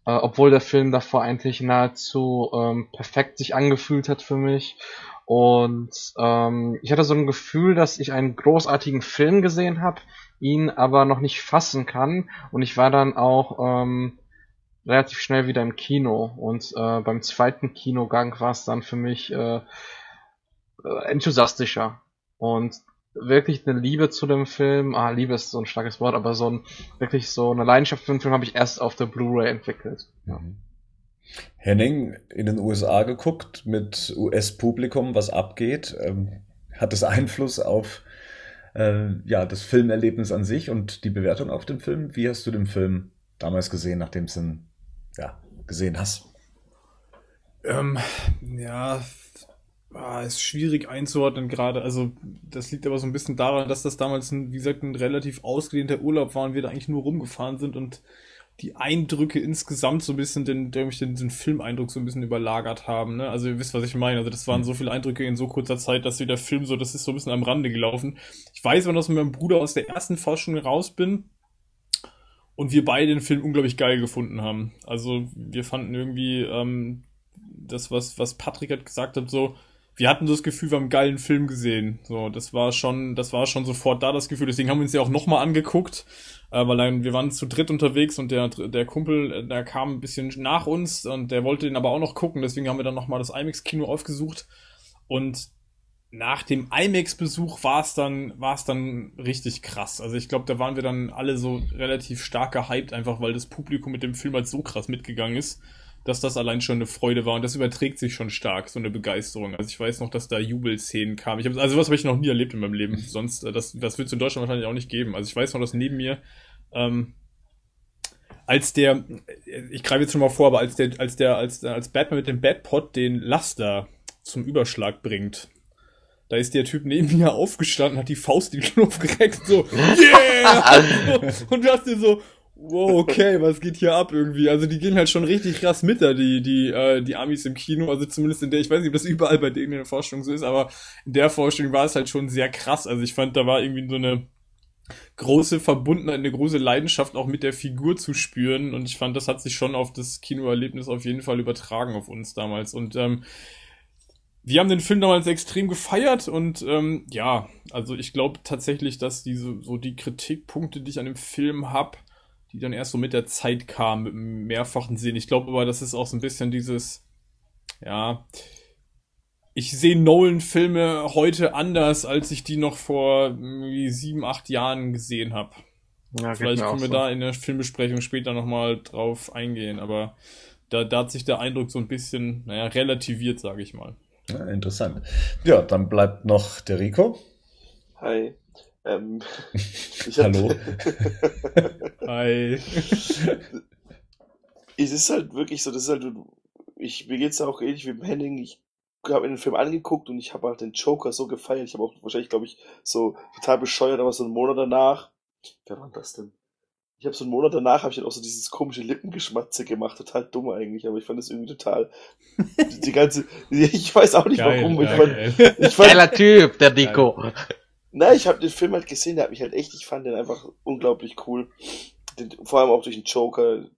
äh, obwohl der Film davor eigentlich nahezu ähm, perfekt sich angefühlt hat für mich und ähm, ich hatte so ein Gefühl, dass ich einen großartigen Film gesehen habe, ihn aber noch nicht fassen kann. Und ich war dann auch ähm, relativ schnell wieder im Kino. Und äh, beim zweiten Kinogang war es dann für mich äh, äh, enthusiastischer. Und wirklich eine Liebe zu dem Film, ah, Liebe ist so ein starkes Wort, aber so ein, wirklich so eine Leidenschaft für den Film habe ich erst auf der Blu-ray entwickelt. Ja. Mhm. Henning in den USA geguckt mit US-Publikum, was abgeht. Ähm, hat das Einfluss auf äh, ja, das Filmerlebnis an sich und die Bewertung auf den Film? Wie hast du den Film damals gesehen, nachdem du ihn ja, gesehen hast? Ähm, ja, ah, ist schwierig einzuordnen gerade. Also, das liegt aber so ein bisschen daran, dass das damals, ein, wie gesagt, ein relativ ausgedehnter Urlaub war und wir da eigentlich nur rumgefahren sind und die Eindrücke insgesamt so ein bisschen den, den, den, Filmeindruck so ein bisschen überlagert haben. Ne? Also ihr wisst, was ich meine. Also das waren mhm. so viele Eindrücke in so kurzer Zeit, dass der Film so, das ist so ein bisschen am Rande gelaufen. Ich weiß, wenn ich mit meinem Bruder aus der ersten Forschung raus bin und wir beide den Film unglaublich geil gefunden haben. Also wir fanden irgendwie ähm, das, was, was Patrick hat gesagt hat, so, wir hatten das Gefühl, wir haben einen geilen Film gesehen. So, das war schon, das war schon sofort da das Gefühl. Deswegen haben wir uns ja auch nochmal angeguckt äh, weil dann, wir waren zu dritt unterwegs und der, der Kumpel, äh, der kam ein bisschen nach uns und der wollte den aber auch noch gucken, deswegen haben wir dann nochmal das IMAX-Kino aufgesucht und nach dem IMAX-Besuch war es dann, war es dann richtig krass. Also ich glaube, da waren wir dann alle so relativ stark gehypt, einfach weil das Publikum mit dem Film halt so krass mitgegangen ist, dass das allein schon eine Freude war und das überträgt sich schon stark, so eine Begeisterung. Also ich weiß noch, dass da Jubelszenen kamen. Ich hab, also was habe ich noch nie erlebt in meinem Leben. Sonst, äh, das, das wird es in Deutschland wahrscheinlich auch nicht geben. Also ich weiß noch, dass neben mir ähm, als der, ich greife jetzt schon mal vor, aber als der, als der, als, als Batman mit dem Batpot den Laster zum Überschlag bringt, da ist der Typ neben *laughs* mir aufgestanden, hat die Faust in den Knopf gereckt, so, *laughs* yeah! und du hast dir so, wow, okay, was geht hier ab irgendwie? Also die gehen halt schon richtig krass mit da, die, die, äh, die Amis im Kino, also zumindest in der, ich weiß nicht, ob das überall bei denen in der Forschung so ist, aber in der Forschung war es halt schon sehr krass. Also ich fand, da war irgendwie so eine große Verbundenheit, eine große Leidenschaft auch mit der Figur zu spüren und ich fand, das hat sich schon auf das Kinoerlebnis auf jeden Fall übertragen auf uns damals und ähm, wir haben den Film damals extrem gefeiert und ähm, ja, also ich glaube tatsächlich, dass diese so die Kritikpunkte, die ich an dem Film hab, die dann erst so mit der Zeit kamen, mit einem mehrfachen Sinn. Ich glaube aber, das ist auch so ein bisschen dieses, ja, ich sehe Nolan-Filme heute anders, als ich die noch vor irgendwie sieben, acht Jahren gesehen habe. Ja, Vielleicht können wir so. da in der Filmbesprechung später nochmal drauf eingehen, aber da, da hat sich der Eindruck so ein bisschen, naja, relativiert, sage ich mal. Ja, interessant. Ja, dann bleibt noch der Rico. Hi. Ähm, *laughs* Hallo. *laughs* Hi. es ist halt wirklich so, das ist halt, ich, mir geht's auch ähnlich wie Henning, ich habe mir den Film angeguckt und ich habe halt den Joker so gefeiert. Ich habe auch wahrscheinlich, glaube ich, so total bescheuert, aber so einen Monat danach. Wer war das denn? Ich habe so einen Monat danach habe ich dann auch so dieses komische Lippengeschmatze gemacht, total dumm eigentlich, aber ich fand das irgendwie total die, die ganze *laughs* ich weiß auch nicht geil, warum, ich fand, ich fand, geiler Typ, der Nico. Na, ich habe den Film halt gesehen, der hat mich halt echt, ich fand den einfach unglaublich cool. Den, vor allem auch durch den Joker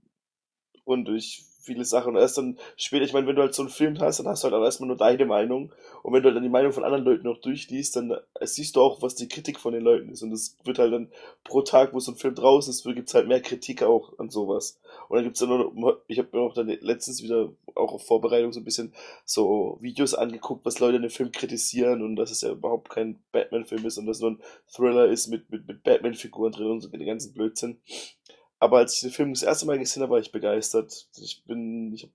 und durch viele Sachen. Und erst dann später, ich meine, wenn du halt so einen Film hast, dann hast du halt auch erstmal nur deine Meinung. Und wenn du halt dann die Meinung von anderen Leuten noch durchliest, dann siehst du auch, was die Kritik von den Leuten ist. Und es wird halt dann pro Tag, wo so ein Film draußen ist, gibt's halt mehr Kritik auch an sowas. Und dann gibt's dann noch, ich habe mir auch dann letztens wieder auch auf Vorbereitung so ein bisschen so Videos angeguckt, was Leute in dem Film kritisieren und dass es ja überhaupt kein Batman-Film ist und dass nur ein Thriller ist mit, mit, mit Batman-Figuren drin und so den ganzen Blödsinn. Aber als ich den Film das erste Mal gesehen habe, war ich begeistert. Ich bin, ich habe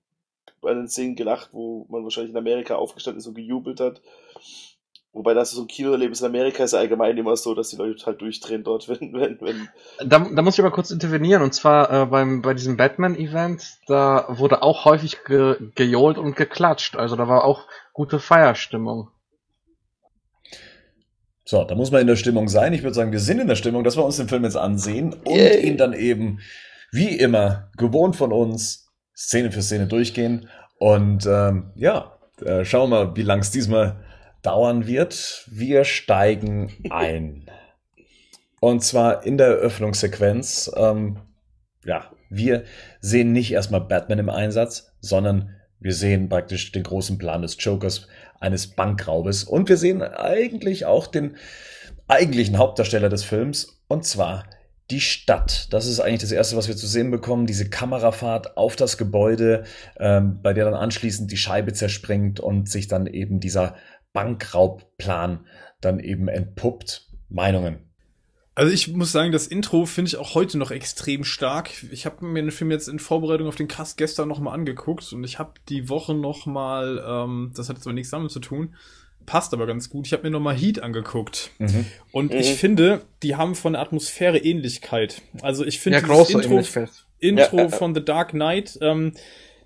bei den Szenen gelacht, wo man wahrscheinlich in Amerika aufgestanden ist und gejubelt hat. Wobei das so ein Kinoerlebnis in Amerika ist allgemein immer so, dass die Leute halt durchdrehen dort, *laughs* wenn, wenn, wenn. Da, da muss ich aber kurz intervenieren, und zwar äh, beim, bei diesem Batman-Event, da wurde auch häufig ge, gejohlt und geklatscht. Also da war auch gute Feierstimmung. So, da muss man in der Stimmung sein. Ich würde sagen, wir sind in der Stimmung, dass wir uns den Film jetzt ansehen und Yay. ihn dann eben, wie immer, gewohnt von uns, Szene für Szene durchgehen. Und ähm, ja, äh, schauen wir mal, wie lang es diesmal dauern wird. Wir steigen *laughs* ein. Und zwar in der Eröffnungssequenz. Ähm, ja, wir sehen nicht erstmal Batman im Einsatz, sondern wir sehen praktisch den großen Plan des Jokers, eines Bankraubes. Und wir sehen eigentlich auch den eigentlichen Hauptdarsteller des Films, und zwar die Stadt. Das ist eigentlich das Erste, was wir zu sehen bekommen. Diese Kamerafahrt auf das Gebäude, ähm, bei der dann anschließend die Scheibe zerspringt und sich dann eben dieser Bankraubblan dann eben entpuppt. Meinungen. Also ich muss sagen, das Intro finde ich auch heute noch extrem stark. Ich habe mir den Film jetzt in Vorbereitung auf den Cast gestern nochmal angeguckt und ich habe die Woche nochmal, ähm, das hat jetzt aber nichts damit zu tun, passt aber ganz gut. Ich habe mir nochmal Heat angeguckt. Mhm. Und mhm. ich finde, die haben von der Atmosphäre Ähnlichkeit. Also ich finde ja, das Intro, Intro ja, von The Dark Knight, ähm,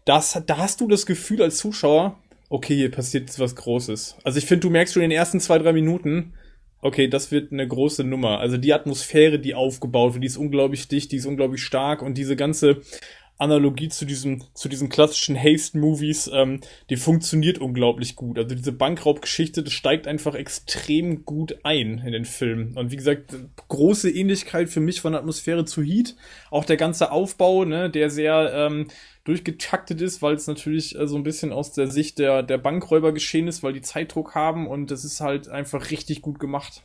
das, da hast du das Gefühl als Zuschauer, okay, hier passiert jetzt was Großes. Also ich finde, du merkst schon in den ersten zwei, drei Minuten, okay, das wird eine große Nummer. Also die Atmosphäre, die aufgebaut wird, die ist unglaublich dicht, die ist unglaublich stark und diese ganze Analogie zu diesem, zu diesen klassischen Haste-Movies, ähm, die funktioniert unglaublich gut. Also diese Bankraubgeschichte, das steigt einfach extrem gut ein in den Film. Und wie gesagt, große Ähnlichkeit für mich von Atmosphäre zu Heat. Auch der ganze Aufbau, ne, der sehr ähm, durchgetaktet ist, weil es natürlich äh, so ein bisschen aus der Sicht der, der Bankräuber geschehen ist, weil die Zeitdruck haben und das ist halt einfach richtig gut gemacht.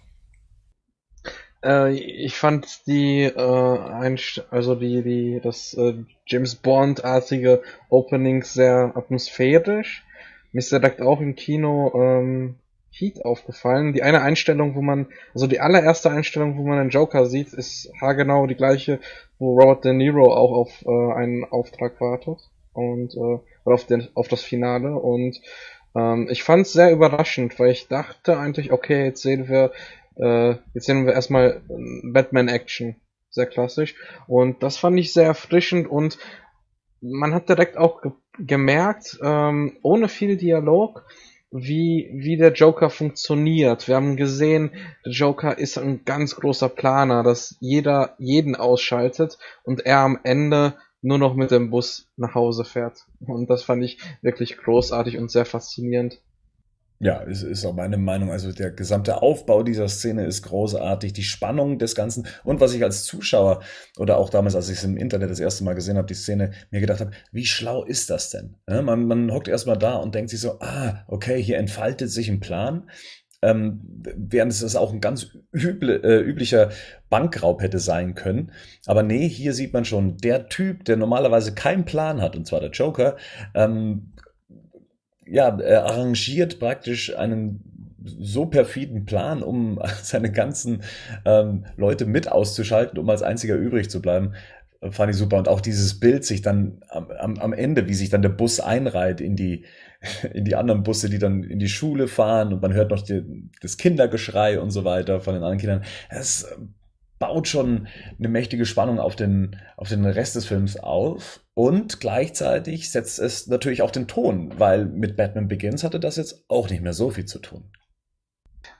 Äh, ich fand die, äh, Einst also die, die, das äh, James Bond-artige Opening sehr atmosphärisch. Mir ist direkt auch im Kino ähm, Heat aufgefallen. Die eine Einstellung, wo man, also die allererste Einstellung, wo man einen Joker sieht, ist haargenau die gleiche, wo Robert De Niro auch auf äh, einen Auftrag wartet und äh, oder auf, den, auf das Finale und ähm, ich fand es sehr überraschend, weil ich dachte eigentlich, okay, jetzt sehen wir äh, jetzt sehen wir erstmal Batman Action sehr klassisch. Und das fand ich sehr erfrischend und man hat direkt auch ge gemerkt, ähm, ohne viel Dialog, wie, wie der Joker funktioniert. Wir haben gesehen, der Joker ist ein ganz großer Planer, dass jeder jeden ausschaltet und er am Ende nur noch mit dem Bus nach Hause fährt. Und das fand ich wirklich großartig und sehr faszinierend. Ja, ist, ist auch meine Meinung. Also der gesamte Aufbau dieser Szene ist großartig, die Spannung des Ganzen und was ich als Zuschauer oder auch damals, als ich es im Internet das erste Mal gesehen habe, die Szene, mir gedacht habe, wie schlau ist das denn? Ja, man, man hockt erstmal da und denkt sich so, ah, okay, hier entfaltet sich ein Plan. Ähm, während es auch ein ganz üble, äh, üblicher Bankraub hätte sein können. Aber nee, hier sieht man schon, der Typ, der normalerweise keinen Plan hat, und zwar der Joker, ähm, ja, er arrangiert praktisch einen so perfiden Plan, um *laughs* seine ganzen ähm, Leute mit auszuschalten, um als einziger übrig zu bleiben. Fand ich super. Und auch dieses Bild sich dann am, am, Ende, wie sich dann der Bus einreiht in die, *laughs* in die anderen Busse, die dann in die Schule fahren und man hört noch die, das Kindergeschrei und so weiter von den anderen Kindern. Das baut schon eine mächtige Spannung auf den, auf den Rest des Films auf. Und gleichzeitig setzt es natürlich auch den Ton, weil mit Batman Begins hatte das jetzt auch nicht mehr so viel zu tun.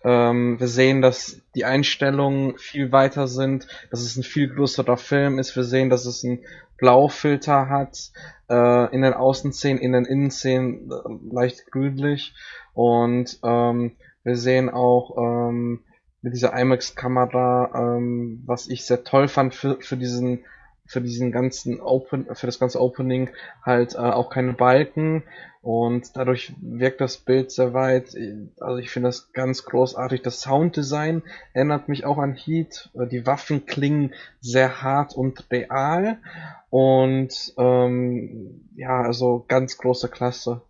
Ähm, wir sehen, dass die Einstellungen viel weiter sind, dass es ein viel größerer Film ist. Wir sehen, dass es einen Blaufilter hat, äh, in den Außenszenen, in den Innenszenen äh, leicht grünlich. Und ähm, wir sehen auch ähm, mit dieser IMAX-Kamera, ähm, was ich sehr toll fand für, für diesen für diesen ganzen Open, für das ganze Opening halt äh, auch keine Balken und dadurch wirkt das Bild sehr weit. Also ich finde das ganz großartig. Das Sounddesign erinnert mich auch an Heat. Die Waffen klingen sehr hart und real und ähm, ja, also ganz große Klasse.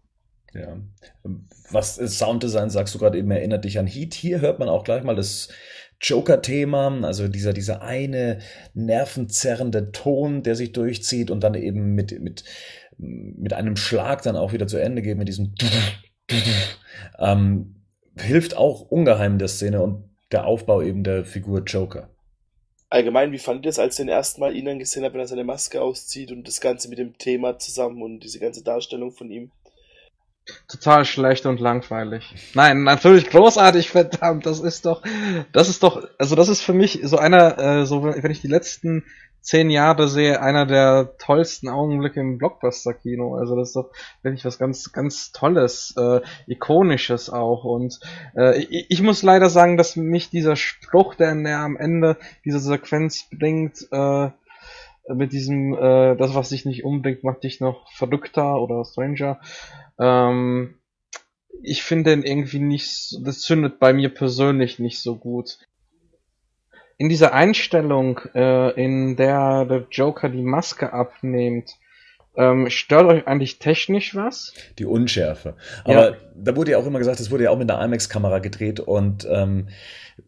Ja. Was Sounddesign, sagst du gerade eben, erinnert dich an Heat. Hier hört man auch gleich mal das Joker-Thema, also dieser, dieser eine nervenzerrende Ton, der sich durchzieht und dann eben mit, mit, mit einem Schlag dann auch wieder zu Ende geht, mit diesem *laughs* ähm, hilft auch ungeheim der Szene und der Aufbau eben der Figur Joker. Allgemein, wie fand ihr das, als ihr den ersten Mal ihn dann gesehen habt, wenn er seine Maske auszieht und das Ganze mit dem Thema zusammen und diese ganze Darstellung von ihm? Total schlecht und langweilig. Nein, natürlich großartig, verdammt, das ist doch, das ist doch, also das ist für mich so einer, äh, so wenn ich die letzten zehn Jahre sehe, einer der tollsten Augenblicke im Blockbuster-Kino. Also das ist doch wirklich was ganz, ganz Tolles, äh, Ikonisches auch. Und äh, ich, ich muss leider sagen, dass mich dieser Spruch, der, der am Ende dieser Sequenz bringt, äh, mit diesem, äh, das, was dich nicht umbringt, macht dich noch verrückter oder stranger. Ähm, ich finde den irgendwie nicht, das zündet bei mir persönlich nicht so gut. In dieser Einstellung, äh, in der der Joker die Maske abnimmt, ähm, stört euch eigentlich technisch was? Die Unschärfe. Aber ja. da wurde ja auch immer gesagt, es wurde ja auch mit einer IMAX-Kamera gedreht und ähm,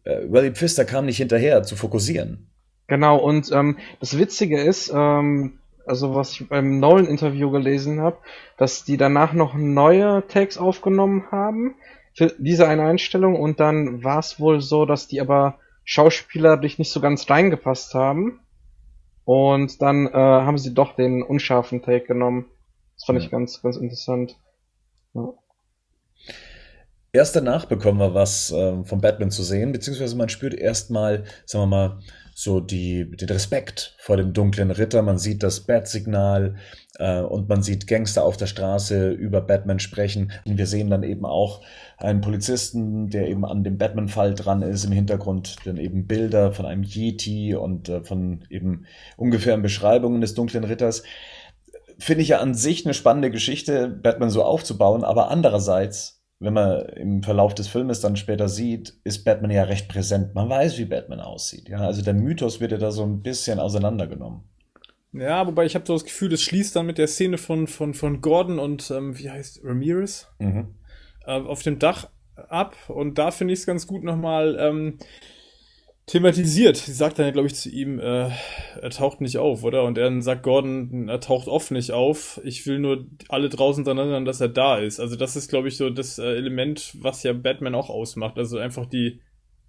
äh, Willie Pfister kam nicht hinterher zu fokussieren. Genau, und ähm, das Witzige ist, ähm, also was ich beim Nolan-Interview gelesen habe, dass die danach noch neue Takes aufgenommen haben für diese eine Einstellung und dann war es wohl so, dass die aber schauspielerisch nicht so ganz reingepasst haben und dann äh, haben sie doch den unscharfen Take genommen. Das fand ja. ich ganz, ganz interessant. Ja. Erst danach bekommen wir was äh, von Batman zu sehen, beziehungsweise man spürt erstmal, sagen wir mal, so die, den Respekt vor dem dunklen Ritter. Man sieht das Bat-Signal äh, und man sieht Gangster auf der Straße über Batman sprechen. Und wir sehen dann eben auch einen Polizisten, der eben an dem Batman-Fall dran ist. Im Hintergrund dann eben Bilder von einem Yeti und äh, von eben ungefähren Beschreibungen des dunklen Ritters. Finde ich ja an sich eine spannende Geschichte, Batman so aufzubauen, aber andererseits wenn man im Verlauf des Filmes dann später sieht, ist Batman ja recht präsent. Man weiß, wie Batman aussieht. Ja, also der Mythos wird ja da so ein bisschen auseinandergenommen. Ja, wobei ich habe so das Gefühl, das schließt dann mit der Szene von, von, von Gordon und ähm, wie heißt Ramirez mhm. äh, auf dem Dach ab. Und da finde ich es ganz gut nochmal ähm, thematisiert. Sie sagt dann glaube ich, zu ihm, äh, er taucht nicht auf, oder? Und dann sagt Gordon, er taucht oft nicht auf. Ich will nur alle draußen daran erinnern, dass er da ist. Also das ist, glaube ich, so das äh, Element, was ja Batman auch ausmacht. Also einfach die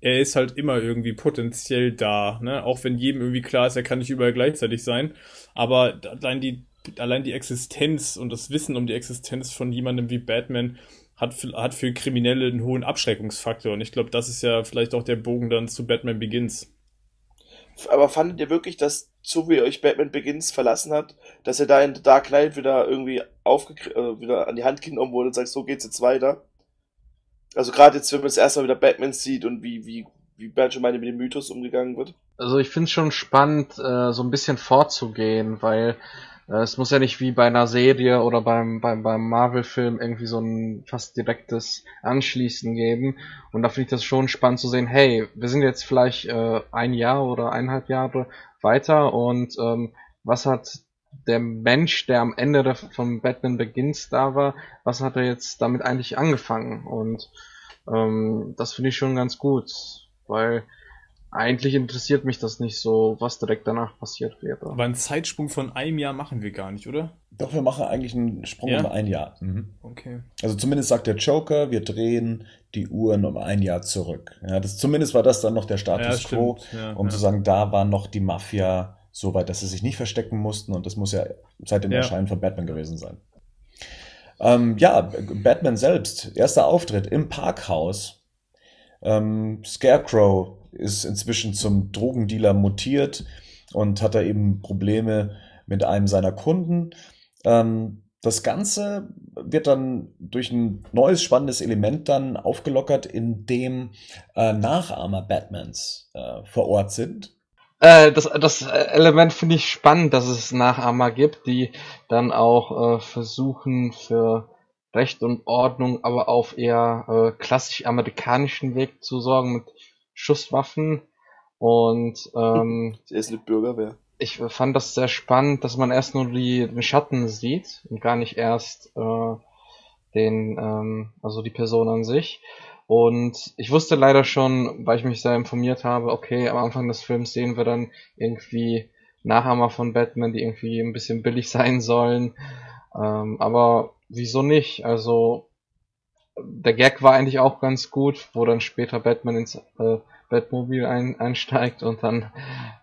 er ist halt immer irgendwie potenziell da, ne? Auch wenn jedem irgendwie klar ist, er kann nicht überall gleichzeitig sein. Aber allein die, allein die Existenz und das Wissen um die Existenz von jemandem wie Batman hat für, hat für Kriminelle einen hohen Abschreckungsfaktor. Und ich glaube, das ist ja vielleicht auch der Bogen dann zu Batman Begins. Aber fandet ihr wirklich, dass so wie euch Batman Begins verlassen hat, dass er da in The Dark Knight wieder irgendwie aufgekriegt, äh, wieder an die Hand genommen wurde und sagt, so geht's jetzt weiter? Also gerade jetzt, wenn man das erste Mal wieder Batman sieht und wie, wie, wie Bernd schon meinte, mit dem Mythos umgegangen wird. Also ich finde es schon spannend, äh, so ein bisschen vorzugehen, weil es muss ja nicht wie bei einer Serie oder beim, beim, beim Marvel-Film irgendwie so ein fast direktes Anschließen geben. Und da finde ich das schon spannend zu sehen, hey, wir sind jetzt vielleicht äh, ein Jahr oder eineinhalb Jahre weiter und ähm, was hat der Mensch, der am Ende der, von Batman Begins da war, was hat er jetzt damit eigentlich angefangen? Und ähm, das finde ich schon ganz gut, weil eigentlich interessiert mich das nicht so, was direkt danach passiert wäre. Aber einen Zeitsprung von einem Jahr machen wir gar nicht, oder? Doch, wir machen eigentlich einen Sprung Ja? um ein Jahr. Mhm. Okay. Also zumindest sagt der Joker, wir drehen die Uhren um ein Jahr zurück. Ja, das, zumindest war das dann noch der Status Ja, quo, stimmt. Ja, um ja. zu sagen, da war noch die Mafia so weit, dass sie sich nicht verstecken mussten und das muss ja seit dem Ja. Erscheinen von Batman gewesen sein. Ähm, ja, Batman selbst, erster Auftritt im Parkhaus. Ähm, Scarecrow ist inzwischen zum Drogendealer mutiert und hat da eben Probleme mit einem seiner Kunden. Ähm, das Ganze wird dann durch ein neues spannendes Element dann aufgelockert, in dem äh, Nachahmer Batmans äh, vor Ort sind. Äh, das, das Element finde ich spannend, dass es Nachahmer gibt, die dann auch äh, versuchen für Recht und Ordnung, aber auf eher äh, klassisch amerikanischen Weg zu sorgen mit Schusswaffen. Und ähm, *laughs* Er ist eine Bürgerwehr. ich fand das sehr spannend, dass man erst nur die, den Schatten sieht und gar nicht erst äh, den, ähm, also die Person an sich. Und ich wusste leider schon, weil ich mich sehr informiert habe, okay, am Anfang des Films sehen wir dann irgendwie Nachahmer von Batman, die irgendwie ein bisschen billig *laughs* sein sollen. Ähm, aber wieso nicht? Also der Gag war eigentlich auch ganz gut, wo dann später Batman ins äh, Batmobil ein, einsteigt und dann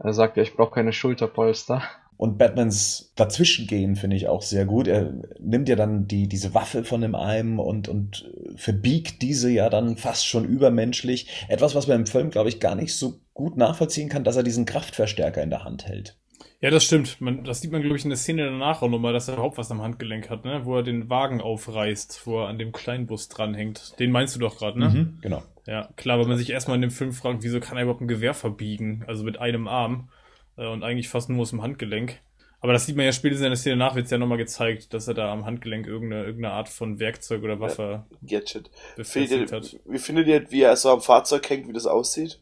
äh, sagt er, ich brauche keine Schulterpolster. Und Batmans Dazwischengehen finde ich auch sehr gut. Er nimmt ja dann die, diese Waffe von dem einen und, und verbiegt diese ja dann fast schon übermenschlich. Etwas, was man im Film, glaube ich, gar nicht so gut nachvollziehen kann, dass er diesen Kraftverstärker in der Hand hält. Ja, das stimmt. Man, das sieht man, glaube ich, in der Szene danach auch nochmal, dass er überhaupt was am Handgelenk hat, ne? Wo er den Wagen aufreißt, wo er an dem Kleinbus dranhängt. Den meinst du doch gerade, ne? Mhm, genau. Ja, klar, weil man sich erstmal in dem Film fragt, wieso kann er überhaupt ein Gewehr verbiegen? Also mit einem Arm äh, und eigentlich fast nur aus dem Handgelenk. Aber das sieht man ja spätestens in der Szene nach, wird's ja nochmal gezeigt, dass er da am Handgelenk irgendeine, irgendeine Art von Werkzeug oder Waffe Gadget. befestigt hat. wie findet ihr, wie er so am Fahrzeug hängt, wie das aussieht?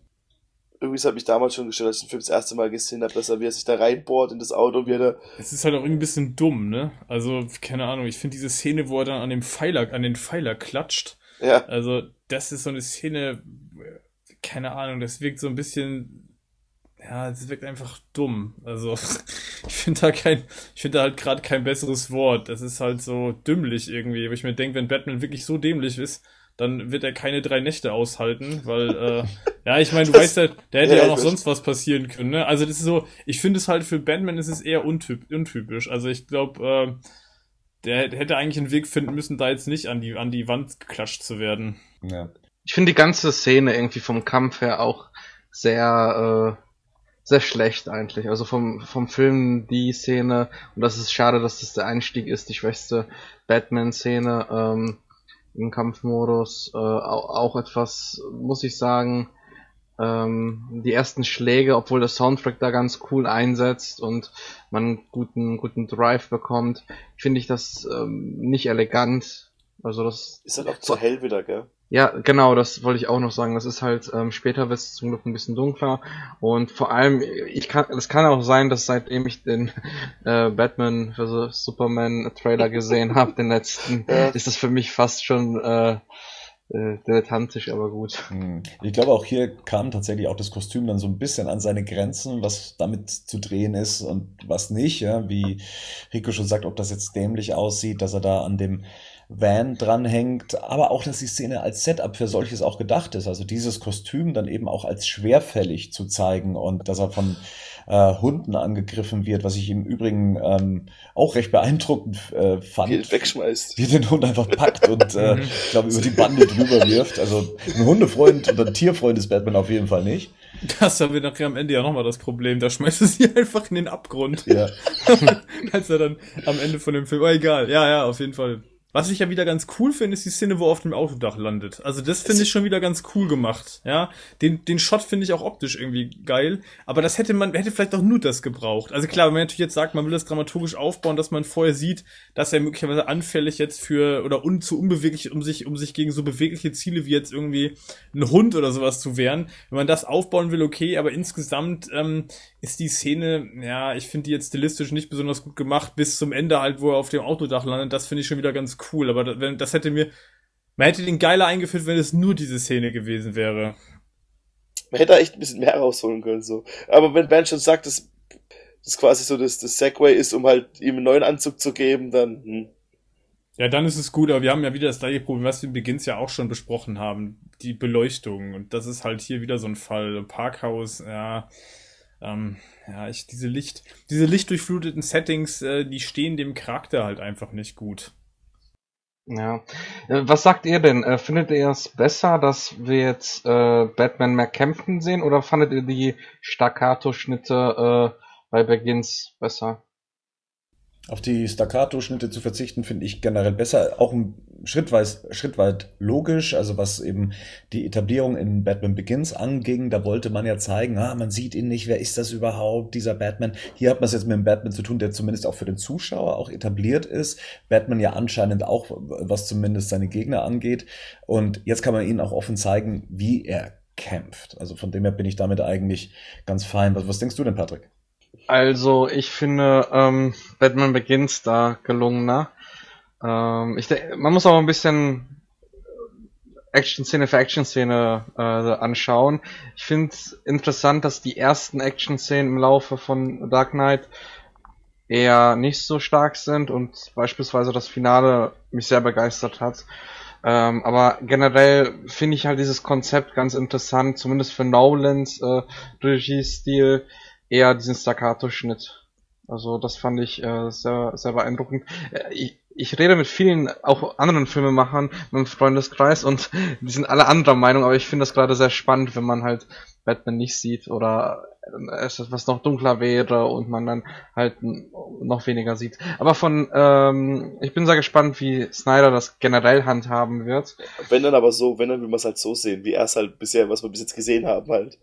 Irgendwie das hat mich damals schon gestört, als ich den Film das erste Mal gesehen habe, dass er, wie er sich da reinbohrt in das Auto, wie er da, Es ist halt auch irgendwie ein bisschen dumm, ne? Also, keine Ahnung, ich finde diese Szene, wo er dann an dem Pfeiler, an den Pfeiler klatscht, ja, Also, das ist so eine Szene, keine Ahnung, das wirkt so ein bisschen, ja, es wirkt einfach dumm. Also, *laughs* ich finde da kein, ich finde da halt gerade kein besseres Wort. Das ist halt so dümmlich irgendwie, wo ich mir denke, wenn Batman wirklich so dämlich ist, dann wird er keine drei Nächte aushalten, weil, äh, *laughs* ja, ich meine, du Das- weißt ja, da hätte Ja, auch noch sonst was passieren können, ne? Also, das ist so, ich finde es halt für Batman ist es eher untyp untypisch. Also, ich glaube, äh, der hätte eigentlich einen Weg finden müssen, da jetzt nicht an die, an die Wand geklatscht zu werden. Ja. Ich finde die ganze Szene irgendwie vom Kampf her auch sehr, äh, sehr schlecht eigentlich. Also vom, vom Film die Szene, und das ist schade, dass das der Einstieg ist, die schwächste Batman-Szene ähm, im Kampfmodus. Äh, auch, auch etwas, muss ich sagen, ähm, die ersten Schläge, obwohl der Soundtrack da ganz cool einsetzt und man einen guten, guten Drive bekommt, finde ich das ähm, nicht elegant. Also das ist halt auch zu hell wieder, gell? Ja, genau, das wollte ich auch noch sagen. Das ist halt, ähm, später wird es zum Glück ein bisschen dunkler. Und vor allem, ich kann, es kann auch sein, dass seitdem ich den *laughs* äh, Batman vs. Superman Trailer gesehen habe, den letzten, *laughs* Ja. ist das für mich fast schon äh, äh, dilettantisch, aber gut. Hm. Ich glaube, auch hier kam tatsächlich auch das Kostüm dann so ein bisschen an seine Grenzen, was damit zu drehen ist und was nicht. Ja? Wie Rico schon sagt, ob das jetzt dämlich aussieht, dass er da an dem Van dranhängt, aber auch, dass die Szene als Setup für solches auch gedacht ist. Also dieses Kostüm dann eben auch als schwerfällig zu zeigen und dass er von äh, Hunden angegriffen wird, was ich im Übrigen ähm, auch recht beeindruckend äh, fand. Wie er wegschmeißt. Wie er den Hund einfach packt und äh, ich glaube über die Bande drüber wirft. Also ein Hundefreund und ein Tierfreund ist Batman auf jeden Fall nicht. Das haben wir nachher am Ende ja nochmal das Problem. Da schmeißt er sie *laughs* einfach in den Abgrund. Ja. *laughs* Als er dann am Ende von dem Film. Oh, egal. Ja, ja, auf jeden Fall. Was ich ja wieder ganz cool finde, ist die Szene, wo er auf dem Autodach landet. Also das finde ich schon wieder ganz cool gemacht. Ja, den, den Shot finde ich auch optisch irgendwie geil. Aber das hätte man, hätte vielleicht auch nur das gebraucht. Also klar, wenn man natürlich jetzt sagt, man will das dramaturgisch aufbauen, dass man vorher sieht, dass er möglicherweise anfällig jetzt für, oder un, zu unbeweglich, um sich, um sich gegen so bewegliche Ziele wie jetzt irgendwie ein Hund oder sowas zu wehren. Wenn man das aufbauen will, okay, aber insgesamt, ähm, ist die Szene, ja, ich finde die jetzt stilistisch nicht besonders gut gemacht, bis zum Ende halt, wo er auf dem Autodach landet, das finde ich schon wieder ganz cool, aber das, das hätte mir, man hätte den geiler eingeführt, wenn es nur diese Szene gewesen wäre. Man hätte da echt ein bisschen mehr rausholen können, so. Aber wenn Ben schon sagt, dass das quasi so das, das Segway ist, um halt ihm einen neuen Anzug zu geben, dann, hm. Ja, dann ist es gut, aber wir haben ja wieder das gleiche Problem, was wir im Begins ja auch schon besprochen haben. Die Beleuchtung. Und das ist halt hier wieder so ein Fall. Parkhaus, ja, ähm, ja, ich, diese Licht, diese lichtdurchfluteten Settings, äh, die stehen dem Charakter halt einfach nicht gut. Ja. Äh, Was sagt ihr denn? Äh, Findet ihr es besser, dass wir jetzt äh, Batman mehr kämpfen sehen oder fandet ihr die Staccato-Schnitte äh, bei Begins besser? Auf die Staccato-Schnitte zu verzichten, finde ich generell besser. Auch ein schrittweise, schrittweit logisch, also was eben die Etablierung in Batman Begins anging, da wollte man ja zeigen, ah, man sieht ihn nicht, wer ist das überhaupt, dieser Batman. Hier hat man es jetzt mit einem Batman zu tun, der zumindest auch für den Zuschauer auch etabliert ist. Batman ja anscheinend auch, was zumindest seine Gegner angeht. Und jetzt kann man ihnen auch offen zeigen, wie er kämpft. Also von dem her bin ich damit eigentlich ganz fein. Was, was denkst du denn, Patrick? Also, ich finde ähm, Batman Begins da gelungener. Ähm, ich man muss aber ein bisschen Action-Szene für Action-Szene äh, anschauen. Ich finde es interessant, dass die ersten Action-Szenen im Laufe von Dark Knight eher nicht so stark sind und beispielsweise das Finale mich sehr begeistert hat. Ähm, aber generell finde ich halt dieses Konzept ganz interessant, zumindest für Nolans äh, Regiestil eher diesen Staccato-Schnitt. Also das fand ich äh, sehr, sehr beeindruckend. Äh, ich, ich rede mit vielen, auch anderen Filmemachern, meinem Freundeskreis und *laughs* die sind alle anderer Meinung, aber ich finde das gerade sehr spannend, wenn man halt Batman nicht sieht oder es etwas noch dunkler wäre und man dann halt noch weniger sieht. Aber von, ähm, ich bin sehr gespannt, wie Snyder das generell handhaben wird. Wenn dann aber so, wenn dann will man es halt so sehen, wie er es halt bisher, was wir bis jetzt gesehen haben halt.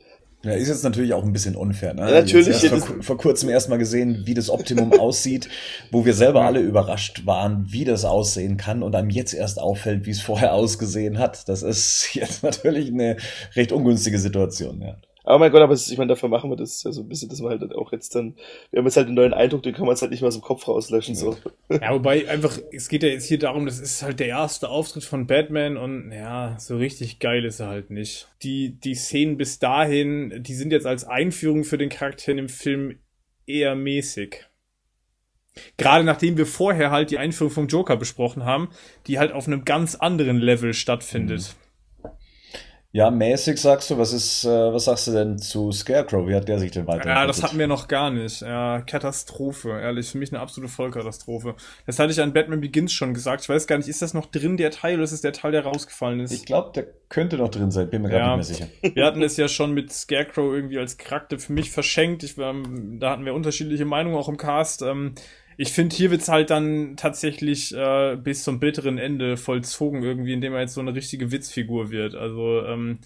Ja, ist jetzt natürlich auch ein bisschen unfair. Ne? Ja, natürlich. Jetzt erst vor, vor kurzem erstmal gesehen, wie das Optimum *laughs* aussieht, wo wir selber alle überrascht waren, wie das aussehen kann und einem jetzt erst auffällt, wie es vorher *laughs* ausgesehen hat. Das ist jetzt *laughs* natürlich eine recht ungünstige Situation. Ja. Aber mein Gott, aber ich meine, dafür machen wir das ja so ein bisschen, dass wir halt auch jetzt dann, wir haben jetzt halt einen neuen Eindruck, den kann man jetzt halt nicht mal aus dem Kopf rauslöschen, so. Ja, wobei einfach, es geht ja jetzt hier darum, das ist halt der erste Auftritt von Batman und ja, so richtig geil ist er halt nicht. Die, die Szenen bis dahin, die sind jetzt als Einführung für den Charakter in dem Film eher mäßig. Gerade nachdem wir vorher halt die Einführung vom Joker besprochen haben, die halt auf einem ganz anderen Level stattfindet. Ja, mäßig sagst du. Was ist, äh, was sagst du denn zu Scarecrow? Wie hat der sich denn weiter? Ja, das hatten wir noch gar nicht. Ja, Katastrophe. Ehrlich, für mich eine absolute Vollkatastrophe. Das hatte ich an Batman Begins schon gesagt. Ich weiß gar nicht, ist das noch drin, der Teil, oder ist es der Teil, der rausgefallen ist? Ich glaube, der könnte noch drin sein. Bin mir Ja. gerade nicht mehr sicher. Wir hatten es ja schon mit Scarecrow irgendwie als Charakter für mich verschenkt. Ich, war, da hatten wir unterschiedliche Meinungen auch im Cast. Ähm, ich finde, hier wird's halt dann tatsächlich äh, bis zum bitteren Ende vollzogen irgendwie, indem er jetzt so eine richtige Witzfigur wird. Also ähm,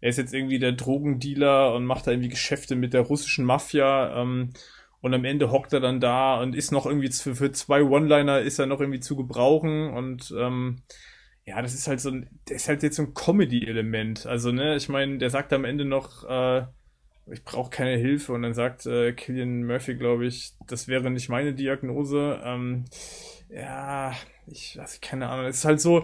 er ist jetzt irgendwie der Drogendealer und macht da irgendwie Geschäfte mit der russischen Mafia. Ähm, und am Ende hockt er dann da und ist noch irgendwie zu, für zwei One-Liner ist er noch irgendwie zu gebrauchen und ähm, ja, das ist halt so ein, das ist halt jetzt so ein Comedy-Element. Also, ne, ich meine, der sagt am Ende noch, äh, ich brauche keine Hilfe und dann sagt äh, Killian Murphy, glaube ich, das wäre nicht meine Diagnose. Ähm, ja, ich weiß keine Ahnung. Es ist halt so,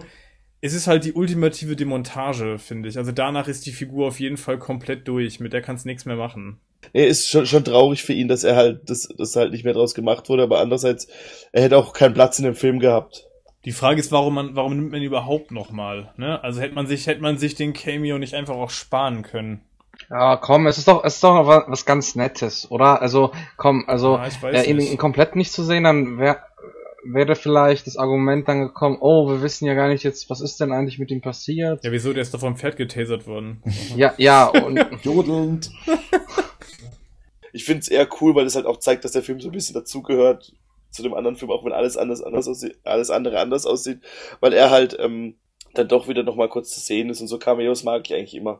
es ist halt die ultimative Demontage, finde ich. Also danach ist die Figur auf jeden Fall komplett durch. Mit der kannst du nichts mehr machen. Nee, ist schon, schon traurig für ihn, dass er halt, dass, dass halt nicht mehr draus gemacht wurde, aber andererseits, er hätte auch keinen Platz in dem Film gehabt. Die Frage ist, warum man, warum nimmt man ihn überhaupt nochmal? Ne? Also hätte man sich, hätte man sich den Cameo nicht einfach auch sparen können. Ja, komm, es ist doch, es ist doch was, was ganz Nettes, oder? Also, komm, also Ja, äh, ihn, ihn komplett nicht zu sehen, dann wär, wäre vielleicht das Argument dann gekommen, oh, wir wissen ja gar nicht jetzt, was ist denn eigentlich mit ihm passiert? Ja, wieso? Der ist doch vom Pferd getasert worden. *laughs* Ja, ja, und *laughs* Jodelnd. Ich finde es eher cool, weil es halt auch zeigt, dass der Film so ein bisschen dazugehört zu dem anderen Film, auch wenn alles anders, anders aussieht, alles andere anders aussieht, weil er halt ähm, dann doch wieder nochmal kurz zu sehen ist und so Cameos mag ich eigentlich immer.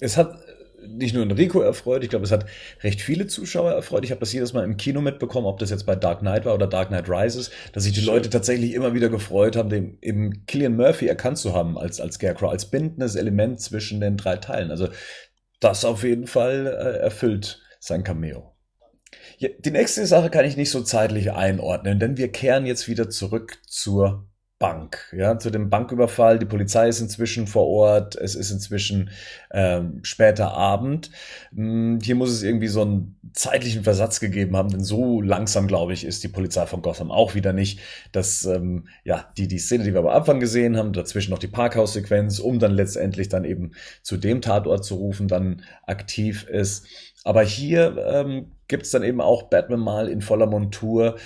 Es hat nicht nur Enrico erfreut, ich glaube, es hat recht viele Zuschauer erfreut. Ich habe das jedes Mal im Kino mitbekommen, ob das jetzt bei Dark Knight war oder Dark Knight Rises, dass sich die. Leute tatsächlich immer wieder gefreut haben, den eben Killian Murphy erkannt zu haben als, als Scarecrow, als bindendes Element zwischen den drei Teilen. Also das auf jeden Fall äh, erfüllt sein Cameo. Ja, die nächste Sache kann ich nicht so zeitlich einordnen, denn wir kehren jetzt wieder zurück zur Bank, ja, zu dem Banküberfall. Die Polizei ist inzwischen vor Ort. Es ist inzwischen ähm, später Abend. Hm, Hier muss es irgendwie so einen zeitlichen Versatz gegeben haben, denn so langsam, glaube ich, ist die Polizei von Gotham auch wieder nicht. Dass ähm, ja die die Szene, die wir am Anfang gesehen haben, dazwischen noch die Parkhaussequenz, um dann letztendlich dann eben zu dem Tatort zu rufen, dann aktiv ist. Aber hier ähm, gibt es dann eben auch Batman mal in voller Montur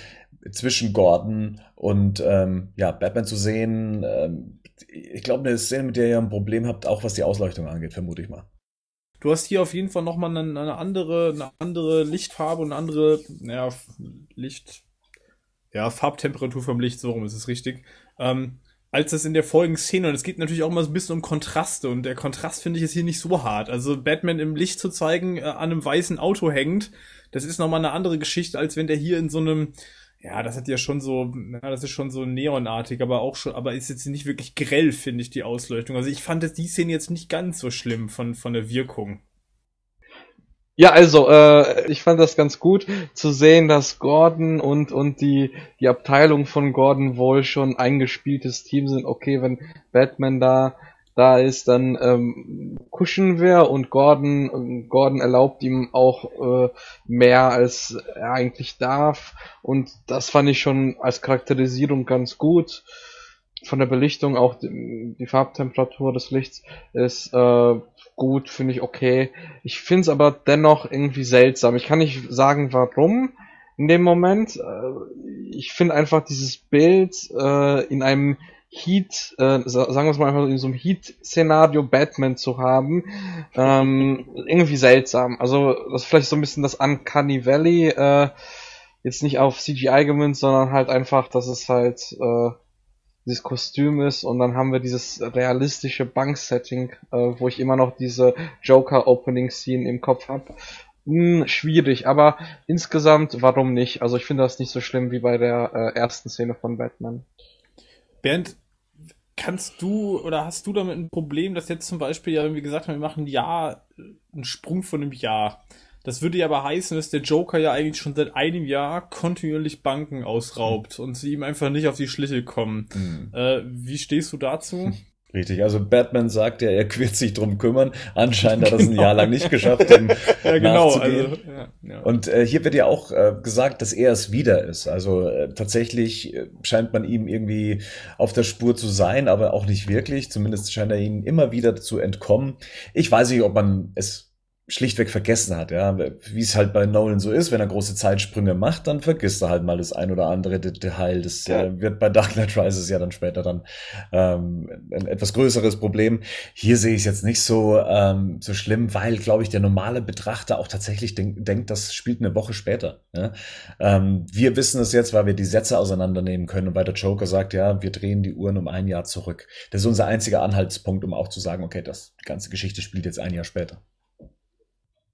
zwischen Gordon und ähm, ja, Batman zu sehen. Ähm, ich glaube, eine Szene, mit der ihr ein Problem habt, auch was die Ausleuchtung angeht, vermute ich mal. Du hast hier auf jeden Fall nochmal eine, eine andere, eine andere Lichtfarbe und eine andere, naja, Licht, ja, Farbtemperatur vom Licht, so rum ist es richtig, ähm, als das in der folgenden Szene. Und es geht natürlich auch mal so ein bisschen um Kontraste und der Kontrast finde ich jetzt hier nicht so hart. Also Batman im Licht zu zeigen, äh, an einem weißen Auto hängend, das ist nochmal eine andere Geschichte, als wenn der hier in so einem, ja, das hat ja schon so, ja, das ist schon so neonartig, aber auch schon, aber ist jetzt nicht wirklich grell, finde ich, die Ausleuchtung. Also ich fand die Szene jetzt nicht ganz so schlimm von, von der Wirkung. Ja, also, äh, ich fand das ganz gut zu sehen, dass Gordon und, und die, die Abteilung von Gordon wohl schon eingespieltes Team sind. Okay, wenn Batman da, da ist, dann ähm, kuschen wir und Gordon, Gordon erlaubt ihm auch äh, mehr als er eigentlich darf. Und das fand ich schon als Charakterisierung ganz gut. Von der Belichtung auch die, die Farbtemperatur des Lichts ist äh, gut, finde ich okay. Ich finde es aber dennoch irgendwie seltsam. Ich kann nicht sagen, warum in dem Moment. Äh, Ich finde einfach dieses Bild äh, in einem Heat, äh, sa- sagen wir es mal einfach in so einem Heat-Szenario Batman zu haben, ähm, irgendwie seltsam. Also das ist vielleicht so ein bisschen das Uncanny Valley, äh, jetzt nicht auf CGI gemünzt, sondern halt einfach, dass es halt äh, dieses Kostüm ist und dann haben wir dieses realistische Banksetting, äh, wo ich immer noch diese Joker-Opening-Scene im Kopf habe. Hm, schwierig, aber insgesamt, warum nicht? Also ich finde das nicht so schlimm wie bei der äh, ersten Szene von Batman. Bernd, kannst du oder hast du damit ein Problem, dass jetzt zum Beispiel, ja, wenn wir gesagt haben, wir machen ein Jahr, einen Sprung von einem Jahr. Das würde ja aber heißen, dass der Joker ja eigentlich schon seit einem Jahr kontinuierlich Banken ausraubt und sie ihm einfach nicht auf die Schliche kommen. Äh, wie stehst du dazu? *laughs* Richtig, also Batman sagt ja, er wird sich drum kümmern. Anscheinend hat er es ein Genau. Jahr lang nicht geschafft, dem *laughs* ja, genau. nachzugehen. Also, ja, ja. Und äh, hier wird ja auch äh, gesagt, dass er es wieder ist. Also äh, tatsächlich äh, scheint man ihm irgendwie auf der Spur zu sein, aber auch nicht wirklich. Zumindest scheint er ihnen immer wieder zu entkommen. Ich weiß nicht, ob man es schlichtweg vergessen hat, ja, wie es halt bei Nolan so ist, wenn er große Zeitsprünge macht, dann vergisst er halt mal das ein oder andere De- Detail. Das Ja. äh, wird bei Dark Knight Rises ja dann später dann ähm, ein etwas größeres Problem. Hier sehe ich es jetzt nicht so ähm, so schlimm, weil, glaube ich, der normale Betrachter auch tatsächlich denk, denkt, das spielt eine Woche später. Ja? Ähm, wir wissen es jetzt, weil wir die Sätze auseinandernehmen können und weil der Joker sagt, ja, wir drehen die Uhren um ein Jahr zurück. Das ist unser einziger Anhaltspunkt, um auch zu sagen, okay, das die ganze Geschichte spielt jetzt ein Jahr später.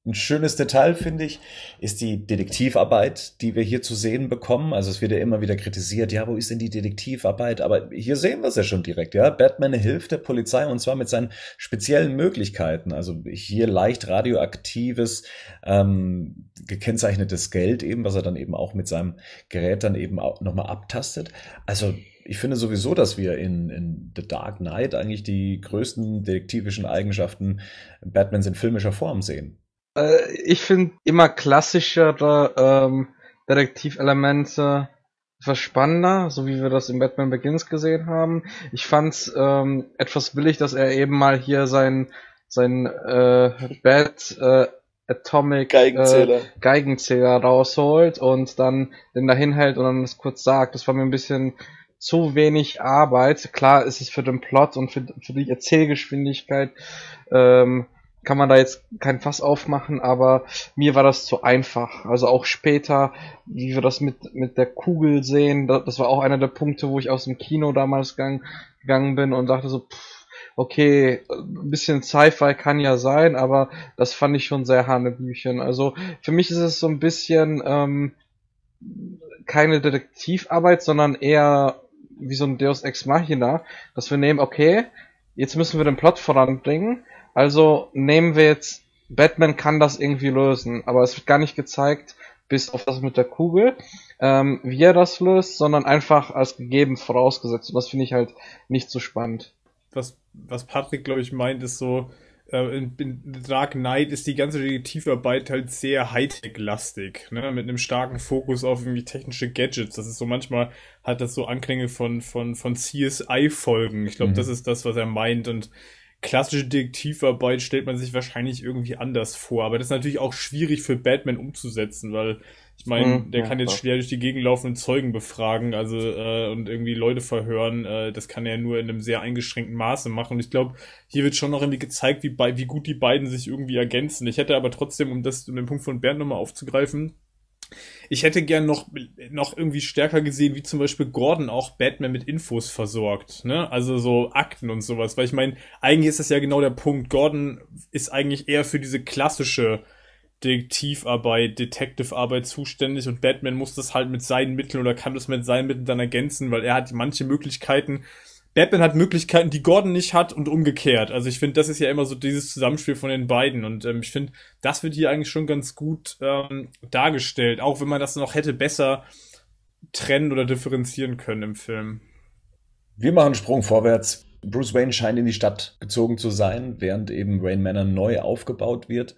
Ein schönes Detail, finde ich, ist die Detektivarbeit, die wir hier zu sehen bekommen. Also es wird ja immer wieder kritisiert, ja, wo ist denn die Detektivarbeit? Aber hier sehen wir es ja schon direkt, ja. Batman hilft der Polizei und zwar mit seinen speziellen Möglichkeiten. Also hier leicht radioaktives, ähm, gekennzeichnetes Geld eben, was er dann eben auch mit seinem Gerät dann eben auch nochmal abtastet. Also ich finde sowieso, dass wir in, in The Dark Knight eigentlich die größten detektivischen Eigenschaften Batmans in filmischer Form sehen. Äh, ich finde immer klassischere ähm, Detektivelemente etwas spannender, so wie wir das in Batman Begins gesehen haben. Ich fand's ähm, etwas billig, dass er eben mal hier sein sein äh, Bat äh, Atomic Geigenzähler. Äh, Geigenzähler rausholt und dann den dahin hält und dann das kurz sagt. Das war mir ein bisschen zu wenig Arbeit. Klar ist es für den Plot und für, für die Erzählgeschwindigkeit ähm, kann man da jetzt kein Fass aufmachen, aber mir war das zu einfach. Also auch später, wie wir das mit, mit der Kugel sehen, das war auch einer der Punkte, wo ich aus dem Kino damals gang, gegangen bin und dachte so, pff, okay, ein bisschen Sci-Fi kann ja sein, aber das fand ich schon sehr hanebüchen. Also für mich ist es so ein bisschen ähm, keine Detektivarbeit, sondern eher wie so ein Deus Ex Machina, dass wir nehmen, okay, jetzt müssen wir den Plot voranbringen, also nehmen wir jetzt, Batman kann das irgendwie lösen, aber es wird gar nicht gezeigt, bis auf das mit der Kugel, ähm, wie er das löst, sondern einfach als gegeben vorausgesetzt. Und das finde ich halt nicht so spannend. Was, was Patrick, glaube ich, meint, ist so, äh, in, in Dark Knight ist die ganze Detektivarbeit halt sehr Hightech-lastig, ne? Mit einem starken Fokus auf irgendwie technische Gadgets. Das ist so manchmal hat das so Anklänge von, von, von CSI-Folgen. Ich glaube, mhm. das ist das, was er meint. Und klassische Detektivarbeit stellt man sich wahrscheinlich irgendwie anders vor. Aber das ist natürlich auch schwierig für Batman umzusetzen, weil ich meine, mhm, der ja, kann jetzt schwer durch die Gegend laufen und Zeugen befragen, also äh, und irgendwie Leute verhören. Äh, das kann er nur in einem sehr eingeschränkten Maße machen. Und ich glaube, hier wird schon noch irgendwie gezeigt, wie, wie gut die beiden sich irgendwie ergänzen. Ich hätte aber trotzdem, um das, um den Punkt von Bernd nochmal aufzugreifen, ich hätte gern noch, noch irgendwie stärker gesehen, wie zum Beispiel Gordon auch Batman mit Infos versorgt, ne? Also so Akten und sowas. Weil ich meine, eigentlich ist das ja genau der Punkt. Gordon ist eigentlich eher für diese klassische Detektivarbeit, Detective-Arbeit zuständig und Batman muss das halt mit seinen Mitteln oder kann das mit seinen Mitteln dann ergänzen, weil er hat manche Möglichkeiten, Batman hat Möglichkeiten, die Gordon nicht hat und umgekehrt. Also ich finde, das ist ja immer so dieses Zusammenspiel von den beiden und ähm, ich finde, das wird hier eigentlich schon ganz gut ähm, dargestellt, auch wenn man das noch hätte besser trennen oder differenzieren können im Film. Wir machen einen Sprung vorwärts. Bruce Wayne scheint in die Stadt gezogen zu sein, während eben Wayne Manor neu aufgebaut wird.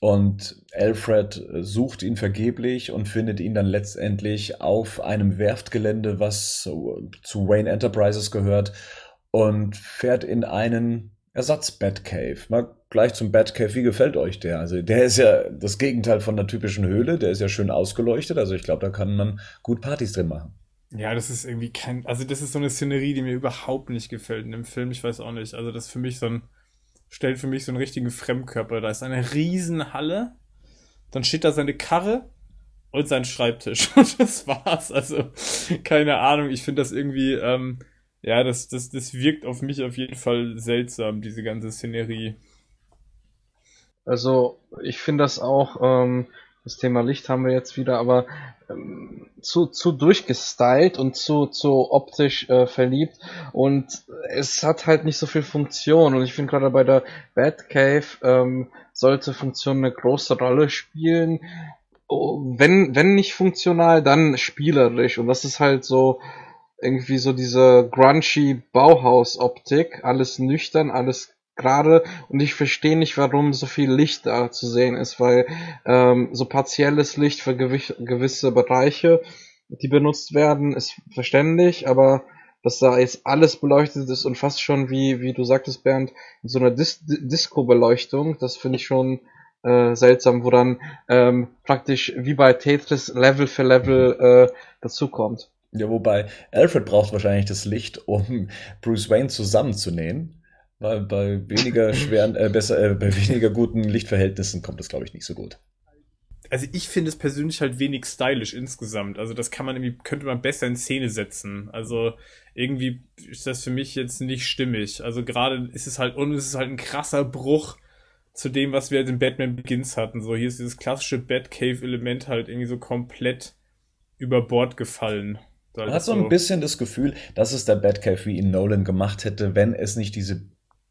Und Alfred sucht ihn vergeblich und findet ihn dann letztendlich auf einem Werftgelände, was zu Wayne Enterprises gehört, und fährt in einen Ersatz-Batcave. Mal gleich zum Batcave. Wie gefällt euch der? Also der ist ja das Gegenteil von der typischen Höhle. Der ist ja schön ausgeleuchtet. Also ich glaube, da kann man gut Partys drin machen. Ja, das ist irgendwie kein, also das ist so eine Szenerie, die mir überhaupt nicht gefällt in dem Film. Ich weiß auch nicht. Also das ist für mich so ein stellt für mich so einen richtigen Fremdkörper. Da ist eine Riesenhalle, dann steht da seine Karre und sein Schreibtisch. *laughs* Und das war's. Also, keine Ahnung. Ich finde das irgendwie, ähm, ja, das, das, das wirkt auf mich auf jeden Fall seltsam, diese ganze Szenerie. Also, ich finde das auch, ähm, das Thema Licht haben wir jetzt wieder, aber ähm, zu, zu durchgestylt und zu, zu optisch äh, verliebt. Und es hat halt nicht so viel Funktion. Und ich finde gerade bei der Batcave ähm, sollte Funktion eine große Rolle spielen. Oh, wenn, wenn nicht funktional, dann spielerisch. Und das ist halt so irgendwie so diese grungy Bauhaus-Optik, alles nüchtern, alles gerade und ich verstehe nicht, warum so viel Licht da zu sehen ist, weil ähm, so partielles Licht für gewisse Bereiche, die benutzt werden, ist verständlich, aber dass da jetzt alles beleuchtet ist und fast schon wie, wie du sagtest, Bernd, in so einer Dis Disco-Beleuchtung, das finde ich schon äh, seltsam, wo dann ähm, praktisch wie bei Tetris Level für Level äh, dazukommt. Ja, wobei Alfred braucht wahrscheinlich das Licht, um Bruce Wayne zusammenzunähen. Weil bei weniger schweren, äh, besser, äh, bei weniger guten Lichtverhältnissen kommt das, glaube ich, nicht so gut. Also ich finde es persönlich halt wenig stylisch insgesamt. Also das kann man irgendwie, könnte man besser in Szene setzen. Also irgendwie ist das für mich jetzt nicht stimmig. Also gerade ist es halt, und es ist halt ein krasser Bruch zu dem, was wir halt in Batman Begins hatten. So, hier ist dieses klassische Batcave-Element halt irgendwie so komplett über Bord gefallen. Man hat so ein bisschen das Gefühl, dass es der Batcave wie ihn Nolan gemacht hätte, wenn es nicht diese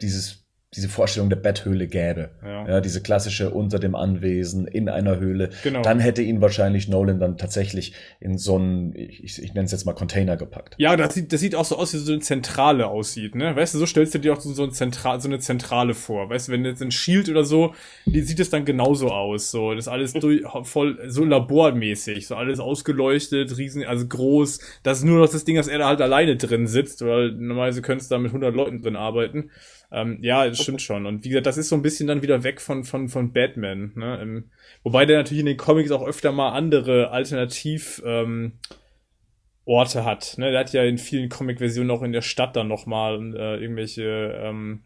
dieses diese Vorstellung der Betthöhle gäbe. Ja. Ja, diese klassische unter dem Anwesen in einer Höhle. Genau. Dann hätte ihn wahrscheinlich Nolan dann tatsächlich in so einen, ich, ich, nenne es jetzt mal Container gepackt. Ja, das sieht, das sieht auch so aus, wie so eine Zentrale aussieht, ne? Weißt du, so stellst du dir auch so, so, ein Zentral, so eine Zentrale vor. Weißt du, wenn jetzt ein Shield oder so, die sieht es dann genauso aus. So, das ist alles durch, voll, so labormäßig, so alles ausgeleuchtet, riesen, also groß. Das ist nur noch das Ding, dass er da halt alleine drin sitzt, weil normalerweise könntest du da mit 100 Leuten drin arbeiten. Ähm, ja, das stimmt schon. Und wie gesagt, das ist so ein bisschen dann wieder weg von, von, von Batman, ne? Im, wobei der natürlich in den Comics auch öfter mal andere Alternativ, ähm, Orte hat. Ne? Der hat ja in vielen Comic-Versionen auch in der Stadt dann nochmal äh, irgendwelche, ähm,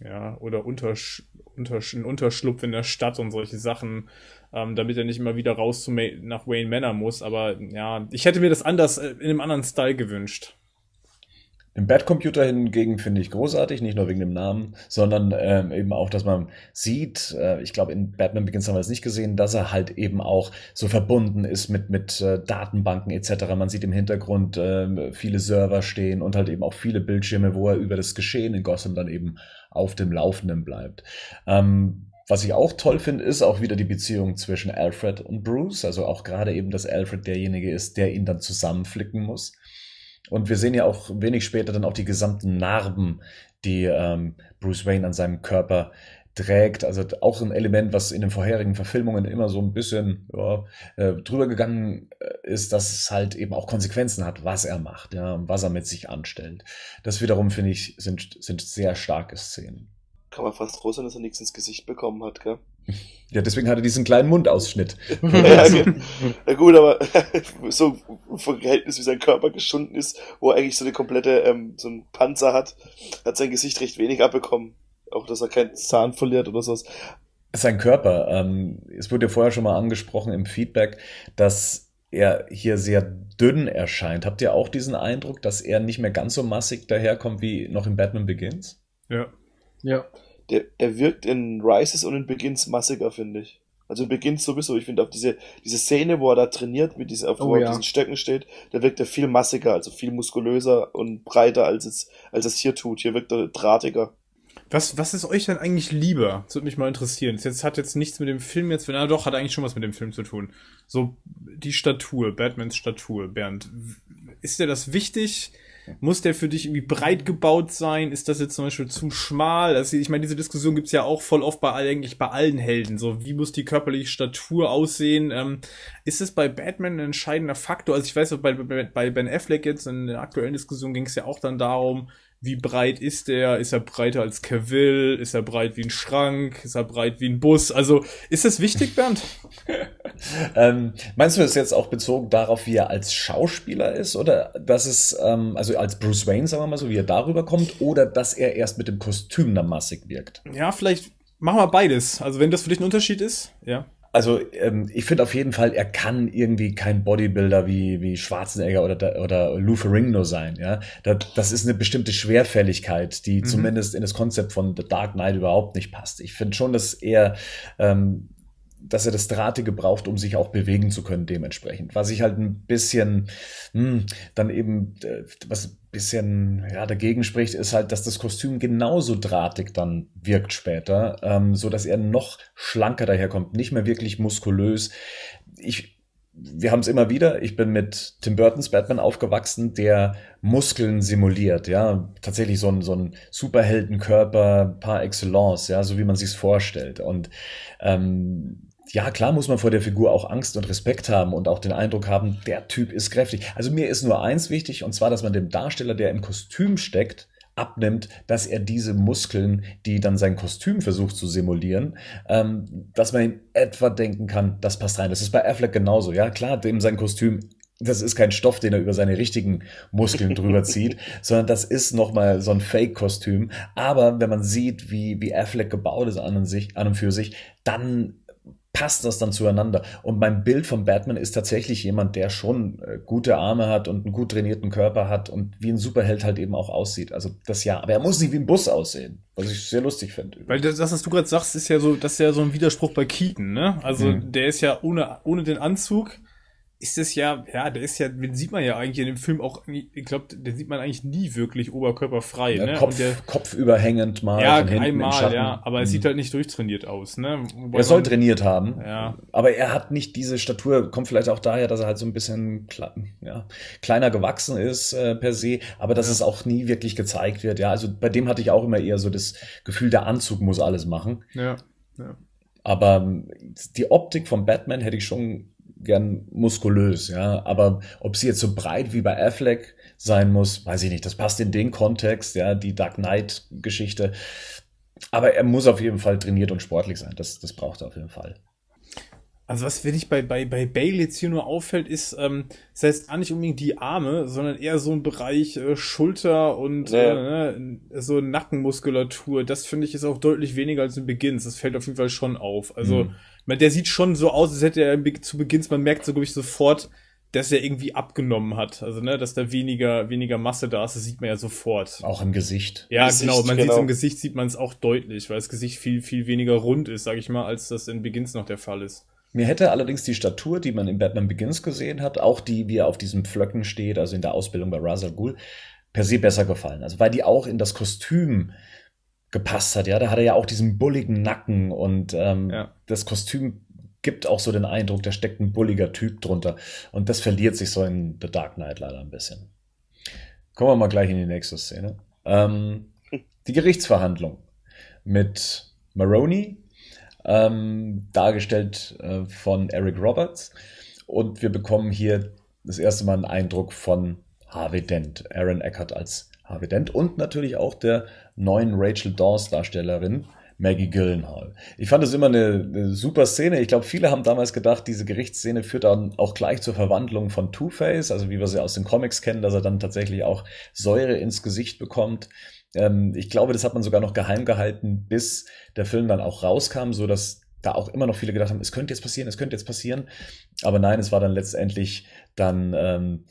ja, oder Untersch Untersch einen Unterschlupf in der Stadt und solche Sachen, ähm, damit er nicht immer wieder raus zu Ma nach Wayne Manor muss. Aber ja, ich hätte mir das anders, äh, in einem anderen Style gewünscht. Den Batcomputer hingegen finde ich großartig, nicht nur wegen dem Namen, sondern ähm, eben auch, dass man sieht, äh, ich glaube, in Batman Begins haben wir es nicht gesehen, dass er halt eben auch so verbunden ist mit, mit äh, Datenbanken etc. Man sieht im Hintergrund äh, viele Server stehen und halt eben auch viele Bildschirme, wo er über das Geschehen in Gotham dann eben auf dem Laufenden bleibt. Ähm, was ich auch toll finde, ist auch wieder die Beziehung zwischen Alfred und Bruce. Also auch gerade eben, dass Alfred derjenige ist, der ihn dann zusammenflicken muss. Und wir sehen ja auch wenig später dann auch die gesamten Narben, die ähm, Bruce Wayne an seinem Körper trägt. Also auch ein Element, was in den vorherigen Verfilmungen immer so ein bisschen ja, äh, drüber gegangen äh, ist, dass es halt eben auch Konsequenzen hat, was er macht, ja, was er mit sich anstellt. Das wiederum finde ich sind sind sehr starke Szenen. Kann man fast froh sein, dass er nichts ins Gesicht bekommen hat, gell? *laughs* Ja, deswegen hat er diesen kleinen Mundausschnitt. *laughs* ja, okay. Na gut, aber *laughs* so vom Verhältnis, wie sein Körper geschunden ist, wo er eigentlich so eine komplette, ähm, so ein Panzer hat, hat sein Gesicht recht wenig abbekommen. Auch, dass er keinen Zahn verliert oder sowas. Sein Körper, ähm, es wurde ja vorher schon mal angesprochen im Feedback, dass er hier sehr dünn erscheint. Habt ihr auch diesen Eindruck, dass er nicht mehr ganz so massig daherkommt wie noch in Batman Begins? Ja. Ja. Der, er wirkt in Rises und in Begins massiger, finde ich. Also in Begins sowieso. Ich finde auf diese, diese Szene, wo er da trainiert, mit diese, auf, Oh wo er ja. auf diesen Stöcken steht, da wirkt er viel massiger, also viel muskulöser und breiter, als es, als es hier tut. Hier wirkt er drahtiger. Was, was ist euch denn eigentlich lieber? Das würde mich mal interessieren. Das jetzt hat jetzt nichts mit dem Film jetzt, na doch, hat eigentlich schon was mit dem Film zu tun. So, die Statur, Batmans Statur, Bernd. Ist dir das wichtig? Muss der für dich irgendwie breit gebaut sein? Ist das jetzt zum Beispiel zu schmal? Also ich meine, diese Diskussion gibt's ja auch voll oft bei eigentlich bei allen Helden. So, wie muss die körperliche Statur aussehen? Ähm, ist es bei Batman ein entscheidender Faktor? Also ich weiß, bei, bei, bei Ben Affleck jetzt in der aktuellen Diskussion ging es ja auch dann darum, wie breit ist der? Ist er breiter als Cavill? Ist er breit wie ein Schrank? Ist er breit wie ein Bus? Also, ist das wichtig, Bernd? *laughs* Ähm, meinst du das jetzt auch bezogen darauf, wie er als Schauspieler ist oder dass es, ähm, also als Bruce Wayne, sagen wir mal so, wie er darüber kommt oder dass er erst mit dem Kostüm dann massig wirkt? Ja, vielleicht machen wir beides. Also, wenn das für dich ein Unterschied ist, ja. Also ähm, ich finde auf jeden Fall, er kann irgendwie kein Bodybuilder wie, wie Schwarzenegger oder, oder Lou Ferrigno sein. Ja? Das, das ist eine bestimmte Schwerfälligkeit, die Mhm. zumindest in das Konzept von The Dark Knight überhaupt nicht passt. Ich finde schon, dass er ähm, dass er das Drahtige braucht, um sich auch bewegen zu können, dementsprechend. Was ich halt ein bisschen hm, dann eben, äh, was ein bisschen ja, dagegen spricht, ist halt, dass das Kostüm genauso drahtig dann wirkt später, ähm, so dass er noch schlanker daherkommt, nicht mehr wirklich muskulös. Ich, wir haben es immer wieder. Ich bin mit Tim Burtons Batman aufgewachsen, der Muskeln simuliert, ja, tatsächlich so ein so ein Superheldenkörper par excellence, ja, so wie man sich's vorstellt. Und ähm, ja, klar muss man vor der Figur auch Angst und Respekt haben und auch den Eindruck haben, der Typ ist kräftig. Also mir ist nur eins wichtig, und zwar, dass man dem Darsteller, der im Kostüm steckt, abnimmt, dass er diese Muskeln, die dann sein Kostüm versucht zu simulieren, ähm, dass man in etwa denken kann, das passt rein. Das ist bei Affleck genauso. Ja, klar, dem sein Kostüm das ist kein Stoff, den er über seine richtigen Muskeln drüber zieht, *laughs* sondern das ist nochmal so ein Fake-Kostüm. Aber wenn man sieht, wie, wie Affleck gebaut ist an und, sich, an und für sich, dann passt das dann zueinander. Und mein Bild von Batman ist tatsächlich jemand, der schon äh, gute Arme hat und einen gut trainierten Körper hat und wie ein Superheld halt eben auch aussieht. Also das ja, aber er muss nicht wie ein Bus aussehen, was ich sehr lustig finde. Weil das, was du gerade sagst, ist ja so, das ist ja so ein Widerspruch bei Keaton, ne? Also Mhm. der ist ja ohne, ohne den Anzug, ist es ja, ja, der ist ja, den sieht man ja eigentlich in dem Film auch, ich glaube, den sieht man eigentlich nie wirklich oberkörperfrei. Ja, ne? Kopf, der, Kopf überhängend mal ja, einmal, ja, aber er Mhm. sieht halt nicht durchtrainiert aus, ne? Wobei Er soll man- trainiert haben, Ja. aber er hat nicht diese Statur, kommt vielleicht auch daher, dass er halt so ein bisschen kle ja, kleiner gewachsen ist äh, per se, aber dass es auch nie wirklich gezeigt wird. Ja, also bei dem hatte ich auch immer eher so das Gefühl, der Anzug muss alles machen. Ja, ja. Aber die Optik von Batman hätte ich schon gern muskulös, ja. Aber ob sie jetzt so breit wie bei Affleck sein muss, weiß ich nicht. Das passt in den Kontext, ja, die Dark Knight-Geschichte. Aber er muss auf jeden Fall trainiert und sportlich sein. Das, das braucht er auf jeden Fall. Also was finde ich bei, bei, bei Bale jetzt hier nur auffällt, ist, ähm, das heißt gar nicht unbedingt die Arme, sondern eher so ein Bereich äh, Schulter und Ja. äh, ne, so Nackenmuskulatur. Das finde ich ist auch deutlich weniger als in Begins. Das fällt auf jeden Fall schon auf. Also, Mhm. man, der sieht schon so aus, als hätte er zu Begins, man merkt so, glaube ich, sofort, dass er irgendwie abgenommen hat. Also, ne, dass da weniger, weniger Masse da ist, das sieht man ja sofort. Auch im Gesicht. Ja, Gesicht, genau, man sieht genau. im Gesicht, sieht man es auch deutlich, weil das Gesicht viel, viel weniger rund ist, sage ich mal, als das in Begins noch der Fall ist. Mir hätte allerdings die Statur, die man in Batman Begins gesehen hat, auch die, wie er auf diesem Pflöcken steht, also in der Ausbildung bei Ra's al Ghul, per se besser gefallen. Also weil die auch in das Kostüm gepasst hat. Ja, da hat er ja auch diesen bulligen Nacken und ähm, Ja. das Kostüm gibt auch so den Eindruck, da steckt ein bulliger Typ drunter. Und das verliert sich so in The Dark Knight leider ein bisschen. Kommen wir mal gleich in die nächste Szene. Ähm, *laughs* die Gerichtsverhandlung mit Maroney, ähm, dargestellt äh, von Eric Roberts. Und wir bekommen hier das erste Mal einen Eindruck von Harvey Dent, Aaron Eckhart als Harvey Dent und natürlich auch der neuen Rachel Dawes Darstellerin Maggie Gyllenhaal. Ich fand es immer eine, eine super Szene. Ich glaube, viele haben damals gedacht, diese Gerichtsszene führt dann auch gleich zur Verwandlung von Two-Face, also wie wir sie aus den Comics kennen, dass er dann tatsächlich auch Säure ins Gesicht bekommt. Ähm, ich glaube, das hat man sogar noch geheim gehalten, bis der Film dann auch rauskam, so dass da auch immer noch viele gedacht haben, es könnte jetzt passieren, es könnte jetzt passieren. Aber nein, es war dann letztendlich dann ähm,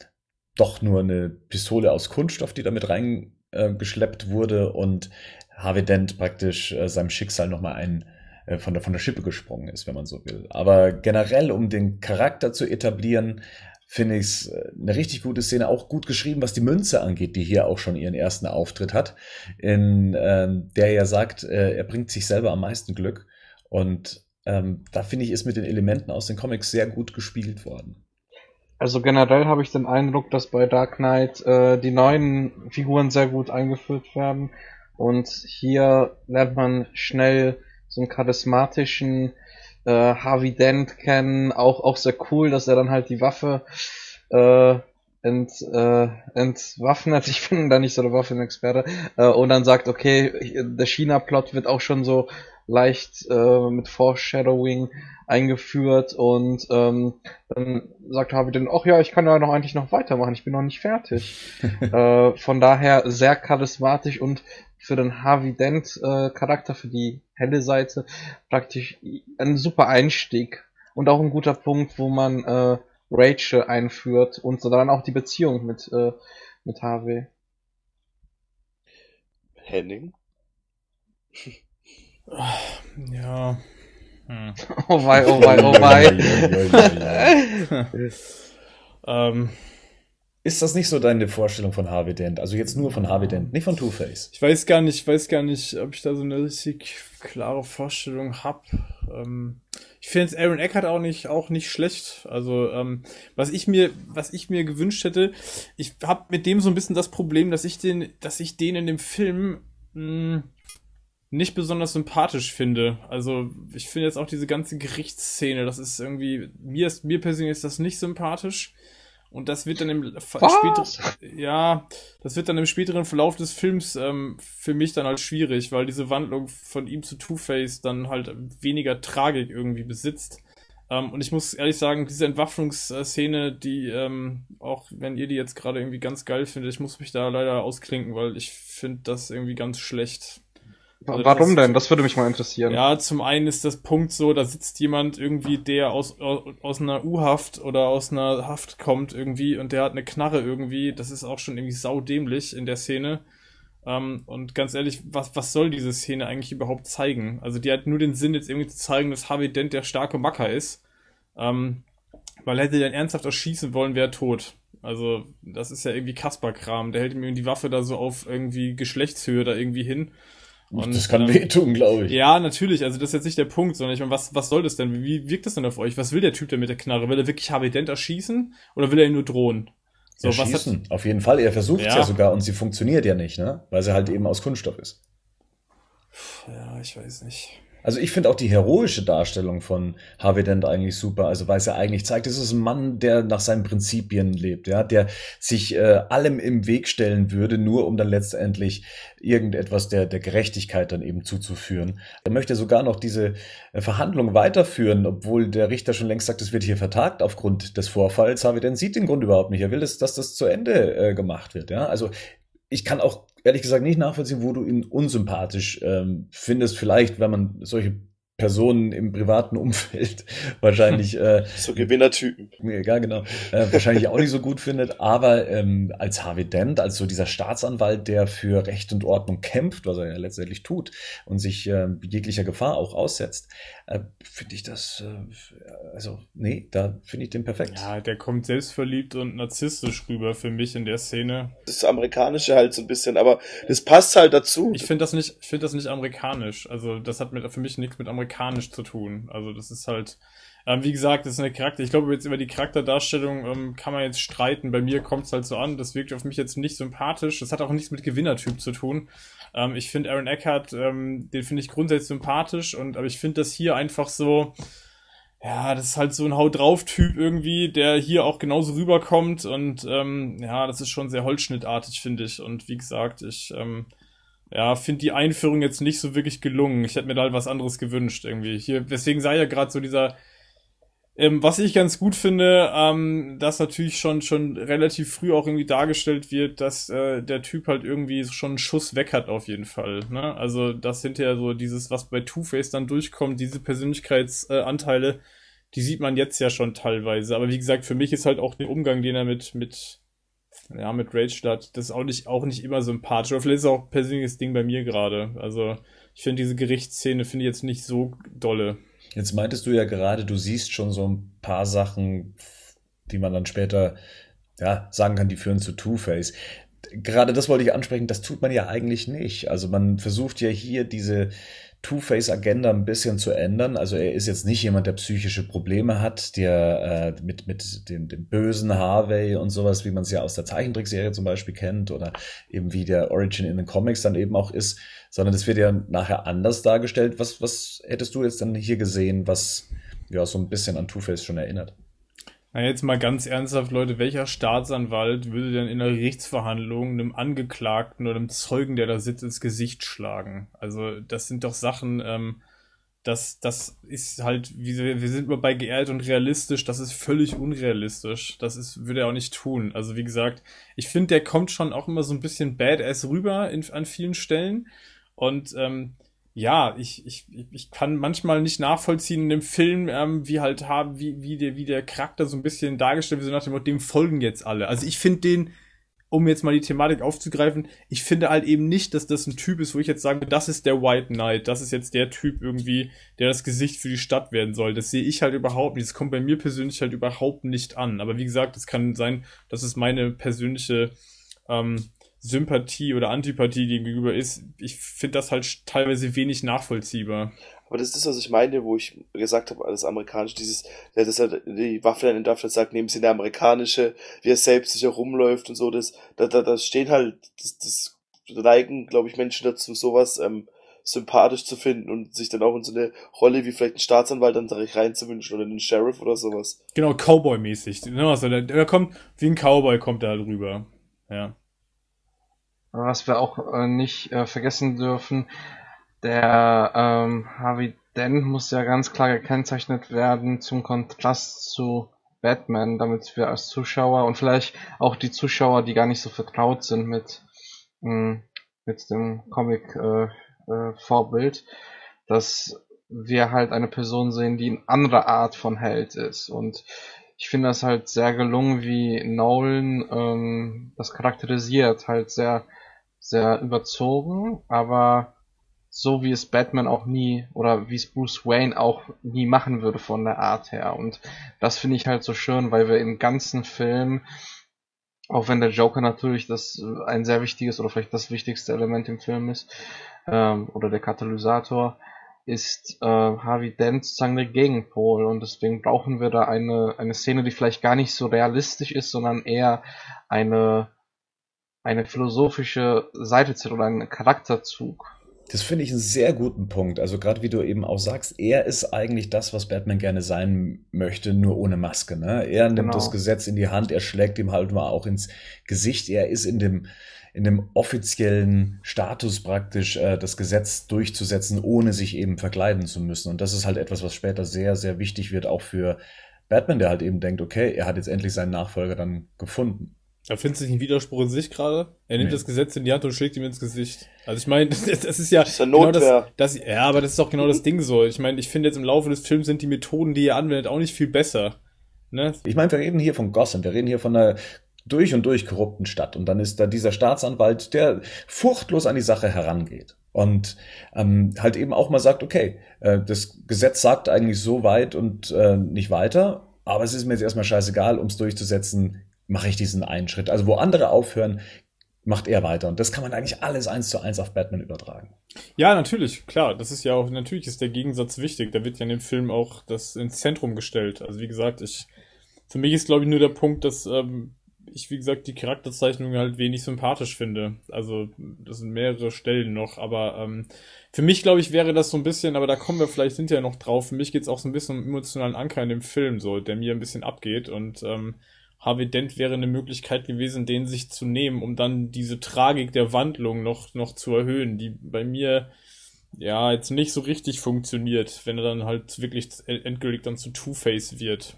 doch nur eine Pistole aus Kunststoff, die damit reingeschleppt wurde und Harvey Dent praktisch äh, seinem Schicksal nochmal ein äh, von der, von der Schippe gesprungen ist, wenn man so will. Aber generell, um den Charakter zu etablieren, finde ich es eine richtig gute Szene, auch gut geschrieben, was die Münze angeht, die hier auch schon ihren ersten Auftritt hat, in ähm, der er sagt, äh, er bringt sich selber am meisten Glück. Und ähm, da finde ich, ist mit den Elementen aus den Comics sehr gut gespielt worden. Also generell habe ich den Eindruck, dass bei Dark Knight äh, die neuen Figuren sehr gut eingeführt werden. Und hier lernt man schnell so einen charismatischen äh, Harvey Dent kennen. Auch, auch sehr cool, dass er dann halt die Waffe äh, ent, äh, entwaffnet. *laughs* Ich bin da nicht so der Waffenexperte. Äh, und dann sagt, okay, der China-Plot wird auch schon so leicht äh, mit Foreshadowing eingeführt und ähm, dann sagt Harvey dann, ach ja, ich kann ja noch eigentlich noch weitermachen, ich bin noch nicht fertig. *laughs* äh, von daher sehr charismatisch und für den Harvey Dent äh, Charakter, für die helle Seite, praktisch ein super Einstieg und auch ein guter Punkt, wo man äh, Rachel einführt und so dann auch die Beziehung mit, äh, mit Harvey. Henning? *laughs* Ja. Hm. Oh wei, oh wei, oh wei. *laughs* *laughs* ähm, Ist das nicht so deine Vorstellung von Harvey Dent? Also jetzt nur von Harvey Dent, nicht von Two-Face. ich weiß gar nicht, ich weiß gar nicht, ob ich da so eine richtig klare Vorstellung hab. Ähm, ich finde Aaron Eckhart auch nicht, auch nicht schlecht. Also, ähm, was ich mir, was ich mir gewünscht hätte, ich habe mit dem so ein bisschen das Problem, dass ich den, dass ich den in dem Film mh, nicht besonders sympathisch finde. Also, ich finde jetzt auch diese ganze Gerichtsszene, das ist irgendwie, mir ist, mir persönlich ist das nicht sympathisch. Und das wird dann im Ver- Was? später, ja, das wird dann im späteren Verlauf des Films ähm, für mich dann halt schwierig, weil diese Wandlung von ihm zu Two-Face dann halt weniger Tragik irgendwie besitzt. Ähm, und ich muss ehrlich sagen, diese Entwaffnungsszene, die, ähm, auch wenn ihr die jetzt gerade irgendwie ganz geil findet, ich muss mich da leider ausklinken, weil ich finde das irgendwie ganz schlecht. Also Warum denn? Das würde mich mal interessieren. Ja, zum einen ist das Punkt so, da sitzt jemand irgendwie, der aus, aus, aus einer U-Haft oder aus einer Haft kommt irgendwie und der hat eine Knarre irgendwie. Das ist auch schon irgendwie saudämlich in der Szene. Ähm, und ganz ehrlich, was, was soll diese Szene eigentlich überhaupt zeigen? Also die hat nur den Sinn, jetzt irgendwie zu zeigen, dass Harvey Dent der starke Macker ist. Ähm, Weil hätte er den ernsthaft erschießen wollen, wäre er tot. Also, das ist ja irgendwie Kasper-Kram. Der hält mir die Waffe da so auf irgendwie Geschlechtshöhe da irgendwie hin. Und, das kann ähm, wehtun, glaube ich. Ja, natürlich. Also das ist jetzt nicht der Punkt, sondern ich meine, was, was soll das denn? Wie wirkt das denn auf euch? Was will der Typ denn mit der Knarre? Will er wirklich Harvey Dent erschießen oder will er ihn nur drohen? So, erschießen, was hat... auf jeden Fall. Er versucht ja. ja sogar und sie funktioniert ja nicht, ne? Weil sie halt eben aus Kunststoff ist. Ja, ich weiß nicht. Also ich finde auch die heroische Darstellung von Harvey Dent eigentlich super. Also weil es ja eigentlich zeigt, es ist ein Mann, der nach seinen Prinzipien lebt, ja, der sich äh, allem im Weg stellen würde, nur um dann letztendlich irgendetwas der, der Gerechtigkeit dann eben zuzuführen. Er möchte sogar noch diese äh, Verhandlung weiterführen, obwohl der Richter schon längst sagt, es wird hier vertagt aufgrund des Vorfalls. Harvey Dent sieht den Grund überhaupt nicht. Er will, dass, dass das zu Ende äh, gemacht wird, ja. Also ich kann auch ehrlich gesagt nicht nachvollziehen, wo du ihn unsympathisch ähm, findest. Vielleicht, wenn man solche Personen im privaten Umfeld *laughs* wahrscheinlich äh, *laughs* so Gewinnertypen. Ja, genau. Äh, wahrscheinlich auch nicht so gut findet, aber ähm, als Harvey Dent, als so dieser Staatsanwalt, der für Recht und Ordnung kämpft, was er ja letztendlich tut und sich äh, jeglicher Gefahr auch aussetzt, äh, finde ich das, äh, also nee, da finde ich den perfekt. Ja, der kommt selbstverliebt und narzisstisch rüber für mich in der Szene. Das Amerikanische halt so ein bisschen, aber das passt halt dazu. Ich finde das nicht, ich finde das nicht amerikanisch. Also das hat mit, für mich nichts mit amerikanisch zu tun. Also das ist halt, ähm, wie gesagt, das ist eine Charakter. Ich glaube, jetzt über die Charakterdarstellung ähm, kann man jetzt streiten. Bei mir kommt es halt so an. Das wirkt auf mich jetzt nicht sympathisch. Das hat auch nichts mit Gewinnertyp zu tun. Ähm, ich finde Aaron Eckhart, ähm, den finde ich grundsätzlich sympathisch. Und aber ich finde das hier einfach so. Ja, das ist halt so ein Haut drauf Typ irgendwie, der hier auch genauso rüberkommt und ähm, ja, das ist schon sehr holzschnittartig, finde ich. Und wie gesagt, ich ähm, ja, finde die Einführung jetzt nicht so wirklich gelungen. Ich hätte mir da halt was anderes gewünscht irgendwie. Hier, deswegen sei ja gerade so dieser ähm, was ich ganz gut finde, ähm, dass natürlich schon schon relativ früh auch irgendwie dargestellt wird, dass äh, der Typ halt irgendwie schon einen Schuss weg hat auf jeden Fall. Ne? Also das hinterher so dieses, was bei Two-Face dann durchkommt, diese Persönlichkeitsanteile, äh, die sieht man jetzt ja schon teilweise. Aber wie gesagt, für mich ist halt auch der Umgang, den er mit mit ja mit Rage hat, das ist auch nicht auch nicht immer sympathisch. Oder vielleicht ist auch ein persönliches Ding bei mir gerade. Also ich finde diese Gerichtsszene finde ich jetzt nicht so dolle. Jetzt meintest du ja gerade, du siehst schon so ein paar Sachen, die man dann später ja, sagen kann, die führen zu Two-Face. Gerade das wollte ich ansprechen, das tut man ja eigentlich nicht. Also man versucht ja hier diese Two-Face-Agenda ein bisschen zu ändern. Also er ist jetzt nicht jemand, der psychische Probleme hat, der äh, mit, mit dem, dem bösen Harvey und sowas, wie man es ja aus der Zeichentrickserie zum Beispiel kennt oder eben wie der Origin in den Comics dann eben auch ist, sondern das wird ja nachher anders dargestellt. Was, was hättest du jetzt dann hier gesehen, was ja so ein bisschen an Two-Face schon erinnert? Na jetzt mal ganz ernsthaft, Leute, welcher Staatsanwalt würde denn in einer Gerichtsverhandlung einem Angeklagten oder einem Zeugen, der da sitzt, ins Gesicht schlagen? Also das sind doch Sachen, ähm, das, das ist halt, wie, wir sind immer bei geehrt und realistisch, das ist völlig unrealistisch. Das ist, würde er auch nicht tun. Also wie gesagt, ich finde, der kommt schon auch immer so ein bisschen badass rüber in, an vielen Stellen. Und ähm, ja, ich, ich, ich kann manchmal nicht nachvollziehen in dem Film, ähm, wie halt haben, wie, wie, der, wie der Charakter so ein bisschen dargestellt wird, so nach dem Motto, dem folgen jetzt alle. Also ich finde den, um jetzt mal die Thematik aufzugreifen, ich finde halt eben nicht, dass das ein Typ ist, wo ich jetzt sage, das ist der White Knight, das ist jetzt der Typ irgendwie, der das Gesicht für die Stadt werden soll. Das sehe ich halt überhaupt nicht. Das kommt bei mir persönlich halt überhaupt nicht an. Aber wie gesagt, es kann sein, dass es meine persönliche ähm, Sympathie oder Antipathie gegenüber ist, ich finde das halt teilweise wenig nachvollziehbar. Aber das ist was ich meine, wo ich gesagt habe, alles amerikanisch, dieses, der das halt die Waffe dann entlarvt sagt, nehmen Sie eine amerikanische, wie er selbst sich herumläuft und so, das, da, da, da stehen halt, das, das neigen, glaube ich, Menschen dazu, sowas ähm, sympathisch zu finden und sich dann auch in so eine Rolle wie vielleicht ein Staatsanwalt dann ich, reinzuwünschen oder einen Sheriff oder sowas. Genau, Cowboy-mäßig. Also der, der kommt, wie ein Cowboy kommt er halt rüber. Ja. Was wir auch äh, nicht äh, vergessen dürfen, der ähm, Harvey Dent muss ja ganz klar gekennzeichnet werden zum Kontrast zu Batman, damit wir als Zuschauer und vielleicht auch die Zuschauer, die gar nicht so vertraut sind mit, mh, mm, mit dem Comic-Vorbild, äh, äh, dass wir halt eine Person sehen, die eine andere Art von Held ist. Und ich finde das halt sehr gelungen, wie Nolan ähm, das charakterisiert, halt sehr, sehr überzogen, aber so wie es Batman auch nie oder wie es Bruce Wayne auch nie machen würde von der Art her. Und das finde ich halt so schön, weil wir im ganzen Film, auch wenn der Joker natürlich das äh, ein sehr wichtiges oder vielleicht das wichtigste Element im Film ist, ähm, oder der Katalysator, ist äh, Harvey Dent sozusagen der Gegenpol und deswegen brauchen wir da eine, eine Szene, die vielleicht gar nicht so realistisch ist, sondern eher eine, eine philosophische Seite zählt oder einen Charakterzug. Das finde ich einen sehr guten Punkt. Also gerade wie du eben auch sagst, er ist eigentlich das, was Batman gerne sein möchte, nur ohne Maske. Ne? Er nimmt Genau. das Gesetz in die Hand, er schlägt ihm halt mal auch ins Gesicht. Er ist in dem, in dem offiziellen Status praktisch, äh, das Gesetz durchzusetzen, ohne sich eben verkleiden zu müssen. Und das ist halt etwas, was später sehr, sehr wichtig wird, auch für Batman, der halt eben denkt, okay, er hat jetzt endlich seinen Nachfolger dann gefunden. Da findest du nicht einen Widerspruch in sich gerade? Er nimmt Nee. das Gesetz in die Hand und schlägt ihm ins Gesicht. Also ich meine, *laughs* das, das ist ja, Das ist ja genau Notwehr. das, das, ja, aber das ist doch genau das Ding so. Ich meine, ich finde jetzt im Laufe des Films sind die Methoden, die er anwendet, auch nicht viel besser. Ne? Ich meine, wir reden hier von Gotham, wir reden hier von einer durch und durch korrupten Stadt. Und dann ist da dieser Staatsanwalt, der furchtlos an die Sache herangeht. Und ähm, halt eben auch mal sagt, okay, äh, das Gesetz sagt eigentlich so weit und äh, nicht weiter, aber es ist mir jetzt erstmal scheißegal, um es durchzusetzen, mache ich diesen einen Schritt. Also wo andere aufhören, macht er weiter. Und das kann man eigentlich alles eins zu eins auf Batman übertragen. Ja, natürlich, klar. Das ist ja auch, natürlich ist der Gegensatz wichtig. Da wird ja in dem Film auch das ins Zentrum gestellt. Also wie gesagt, ich, für mich ist glaube ich nur der Punkt, dass ähm, ich, wie gesagt, die Charakterzeichnung halt wenig sympathisch finde. Also das sind mehrere Stellen noch, aber ähm, für mich glaube ich wäre das so ein bisschen, aber da kommen wir vielleicht hinterher noch drauf. Für mich geht es auch so ein bisschen um emotionalen Anker in dem Film, so, der mir ein bisschen abgeht und ähm, Harvey Dent wäre eine Möglichkeit gewesen, den sich zu nehmen, um dann diese Tragik der Wandlung noch, noch zu erhöhen, die bei mir ja jetzt nicht so richtig funktioniert, wenn er dann halt wirklich endgültig dann zu Two-Face wird.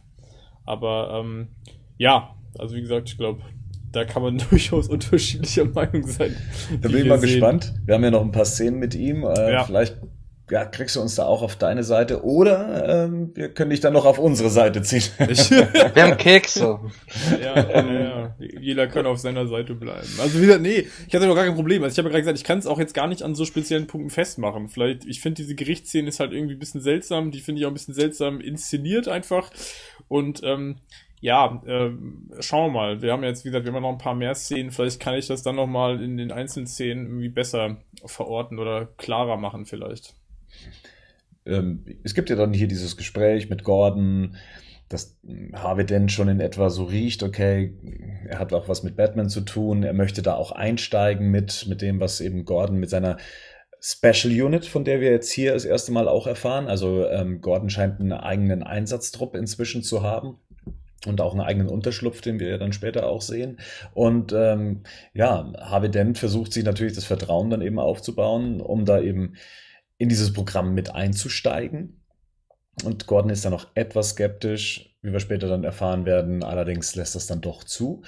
Aber ähm, ja, also wie gesagt, ich glaube, da kann man *laughs* durchaus unterschiedlicher Meinung sein. Da bin ich mal sehen. gespannt. Wir haben ja noch ein paar Szenen mit ihm. Äh, Ja. Vielleicht ja, kriegst du uns da auch auf deine Seite oder ähm, wir können dich dann noch auf unsere Seite ziehen. Ich, *laughs* Wir haben Kekse. ja, ja, ja, jeder kann auf seiner Seite bleiben. Also wieder, nee, ich hatte doch gar kein Problem. Also ich habe ja gerade gesagt, ich kann es auch jetzt gar nicht an so speziellen Punkten festmachen. Vielleicht, ich finde diese Gerichtsszene ist halt irgendwie ein bisschen seltsam, die finde ich auch ein bisschen seltsam inszeniert einfach. Und ähm, ja, ähm, schauen wir mal. Wir haben jetzt, wie gesagt, wir haben noch ein paar mehr Szenen. Vielleicht kann ich das dann noch mal in den einzelnen Szenen irgendwie besser verorten oder klarer machen vielleicht. Ähm, es gibt ja dann hier dieses Gespräch mit Gordon, dass Harvey Dent schon in etwa so riecht, okay, er hat auch was mit Batman zu tun, er möchte da auch einsteigen mit, mit dem, was eben Gordon mit seiner Special Unit, von der wir jetzt hier das erste Mal auch erfahren. Also ähm, Gordon scheint einen eigenen Einsatztrupp inzwischen zu haben. Und auch einen eigenen Unterschlupf, den wir ja dann später auch sehen. Und ähm, ja, Harvey Dent versucht sich natürlich das Vertrauen dann eben aufzubauen, um da eben in dieses Programm mit einzusteigen. Und Gordon ist dann noch etwas skeptisch, wie wir später dann erfahren werden. Allerdings lässt das dann doch zu.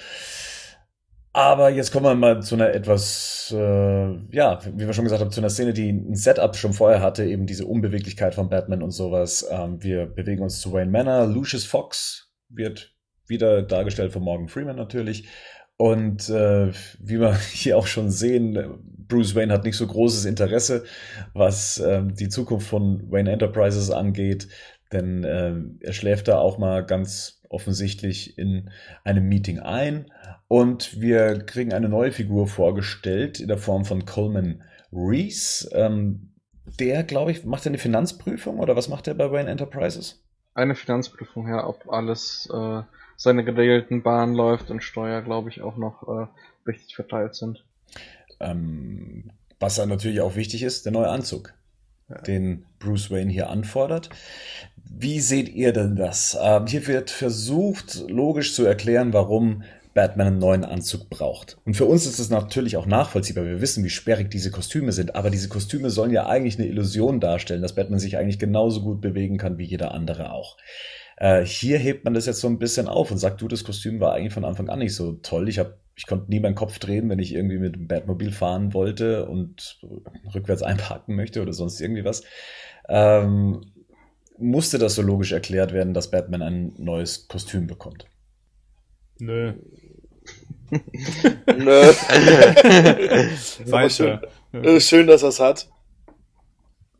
Aber jetzt kommen wir mal zu einer etwas, äh, ja, wie wir schon gesagt haben, zu einer Szene, die ein Setup schon vorher hatte, eben diese Unbeweglichkeit von Batman und sowas. Ähm, wir bewegen uns zu Wayne Manor. Lucius Fox wird wieder dargestellt von Morgan Freeman natürlich. Und äh, wie wir *laughs* hier auch schon sehen, Bruce Wayne hat nicht so großes Interesse, was ähm, die Zukunft von Wayne Enterprises angeht, denn ähm, er schläft da auch mal ganz offensichtlich in einem Meeting ein und wir kriegen eine neue Figur vorgestellt in der Form von Coleman Reese. Ähm, der, glaube ich, macht eine Finanzprüfung oder was macht er bei Wayne Enterprises? Eine Finanzprüfung, ja, ob alles äh, seine geregelten Bahnen läuft und Steuer, glaube ich, auch noch äh, richtig verteilt sind. Ähm, was dann natürlich auch wichtig ist, der neue Anzug, Ja. den Bruce Wayne hier anfordert. Wie seht ihr denn das? Ähm, hier wird versucht, logisch zu erklären, warum Batman einen neuen Anzug braucht. Und für uns ist es natürlich auch nachvollziehbar. Wir wissen, wie sperrig diese Kostüme sind, aber diese Kostüme sollen ja eigentlich eine Illusion darstellen, dass Batman sich eigentlich genauso gut bewegen kann wie jeder andere auch. Äh, hier hebt man das jetzt so ein bisschen auf und sagt, du, das Kostüm war eigentlich von Anfang an nicht so toll. Ich habe ich konnte nie meinen Kopf drehen, wenn ich irgendwie mit dem Batmobil fahren wollte und rückwärts einparken möchte oder sonst irgendwie was. Ähm, musste das so logisch erklärt werden, dass Batman ein neues Kostüm bekommt? Nö. *laughs* Nö. *laughs* Weiter. Äh, Schön, dass er es hat.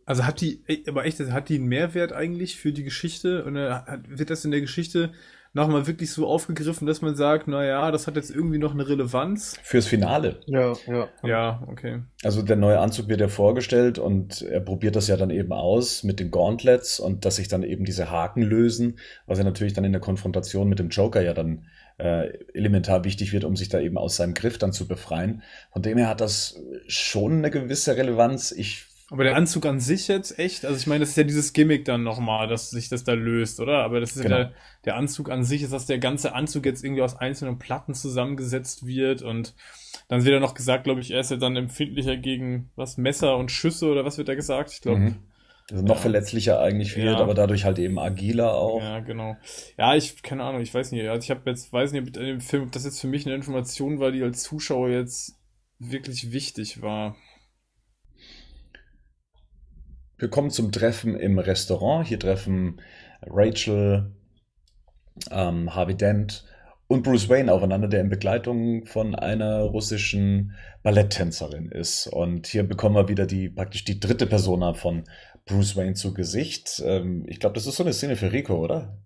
Also hat die, aber echt, hat die einen Mehrwert eigentlich für die Geschichte? Und hat, wird das in der Geschichte nochmal wirklich so aufgegriffen, dass man sagt, na ja, das hat jetzt irgendwie noch eine Relevanz? Fürs Finale. Ja, ja. Ja, okay. Also der neue Anzug wird ja vorgestellt und er probiert das ja dann eben aus mit den Gauntlets und dass sich dann eben diese Haken lösen, was ja natürlich dann in der Konfrontation mit dem Joker ja dann äh, elementar wichtig wird, um sich da eben aus seinem Griff dann zu befreien. Von dem her hat das schon eine gewisse Relevanz. Ich Aber der Anzug an sich jetzt echt, also ich meine, das ist ja dieses Gimmick dann nochmal, dass sich das da löst, oder? Aber das ist Genau. ja der, der Anzug an sich, ist, dass der ganze Anzug jetzt irgendwie aus einzelnen Platten zusammengesetzt wird und dann wird ja noch gesagt, glaube ich, er ist ja dann empfindlicher gegen was, Messer und Schüsse oder was wird da gesagt? Ich glaube, Mhm. also noch Ja. verletzlicher eigentlich wird, Ja. aber dadurch halt eben agiler auch. Ja, genau. Ja, ich, keine Ahnung, ich weiß nicht. Also ich habe jetzt, weiß nicht, in dem Film, ob das jetzt für mich eine Information war, die als Zuschauer jetzt wirklich wichtig war. Wir kommen zum Treffen im Restaurant. Hier treffen Rachel, ähm, Harvey Dent und Bruce Wayne aufeinander, der in Begleitung von einer russischen Balletttänzerin ist. Und hier bekommen wir wieder die praktisch die dritte Persona von Bruce Wayne zu Gesicht. Ähm, ich glaube, das ist so eine Szene für Rico, oder?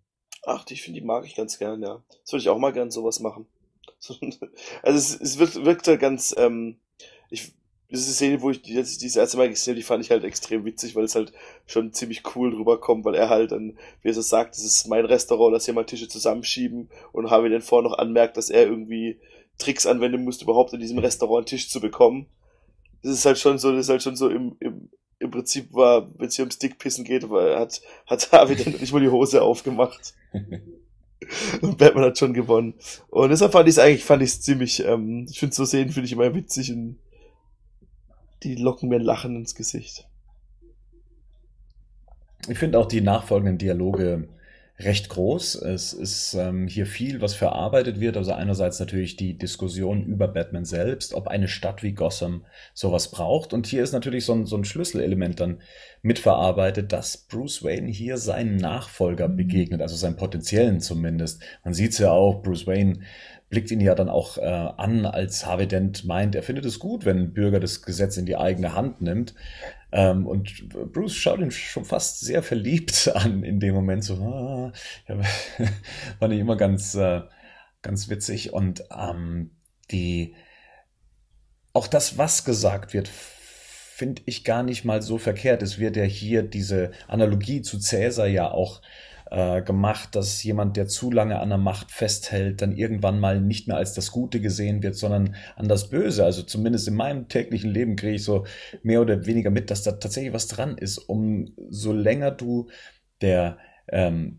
Ach, die finde die mag ich ganz gern, ja. Das würde ich auch mal gern sowas machen. So, *laughs* Also es, es wirkt, wirkt halt ganz, ähm, ich, das ist eine Szene, wo ich die, jetzt das erste Mal gesehen habe, die fand ich halt extrem witzig, weil es halt schon ziemlich cool rüberkommt, weil er halt dann, wie er so sagt, das ist mein Restaurant, lass hier mal Tische zusammenschieben und habe dann vorher noch anmerkt, dass er irgendwie Tricks anwenden musste, überhaupt in diesem Restaurant einen Tisch zu bekommen. Das ist halt schon so, das ist halt schon so im, im, im Prinzip war, wenn es hier ums Dickpissen geht, weil hat, hat *laughs* Harvey dann nicht mal die Hose aufgemacht. *laughs* Und Batman hat schon gewonnen. Und deshalb fand ich es eigentlich, fand ich es ziemlich, ähm, ich finde so Szenen finde ich immer witzig und die locken mir Lachen ins Gesicht. Ich finde auch die nachfolgenden Dialoge recht groß. Es ist ähm, hier viel, was verarbeitet wird. Also einerseits natürlich die Diskussion über Batman selbst, ob eine Stadt wie Gotham sowas braucht. Und hier ist natürlich so ein, so ein Schlüsselelement dann mitverarbeitet, dass Bruce Wayne hier seinen Nachfolger begegnet, also seinen potenziellen zumindest. Man sieht es ja auch, Bruce Wayne blickt ihn ja dann auch äh, an, als Harvey Dent meint, er findet es gut, wenn ein Bürger das Gesetz in die eigene Hand nimmt. Ähm, und Bruce schaut ihn schon fast sehr verliebt *laughs* an in dem Moment. So, ah, ja, *laughs* fand ich immer ganz, äh, ganz witzig. Und ähm, die auch das, was gesagt wird, finde ich gar nicht mal so verkehrt. Es wird ja hier diese Analogie zu Cäsar ja auch äh, gemacht, dass jemand, der zu lange an der Macht festhält, dann irgendwann mal nicht mehr als das Gute gesehen wird, sondern an das Böse. Also zumindest in meinem täglichen Leben kriege ich so mehr oder weniger mit, dass da tatsächlich was dran ist. Um so länger du der ähm,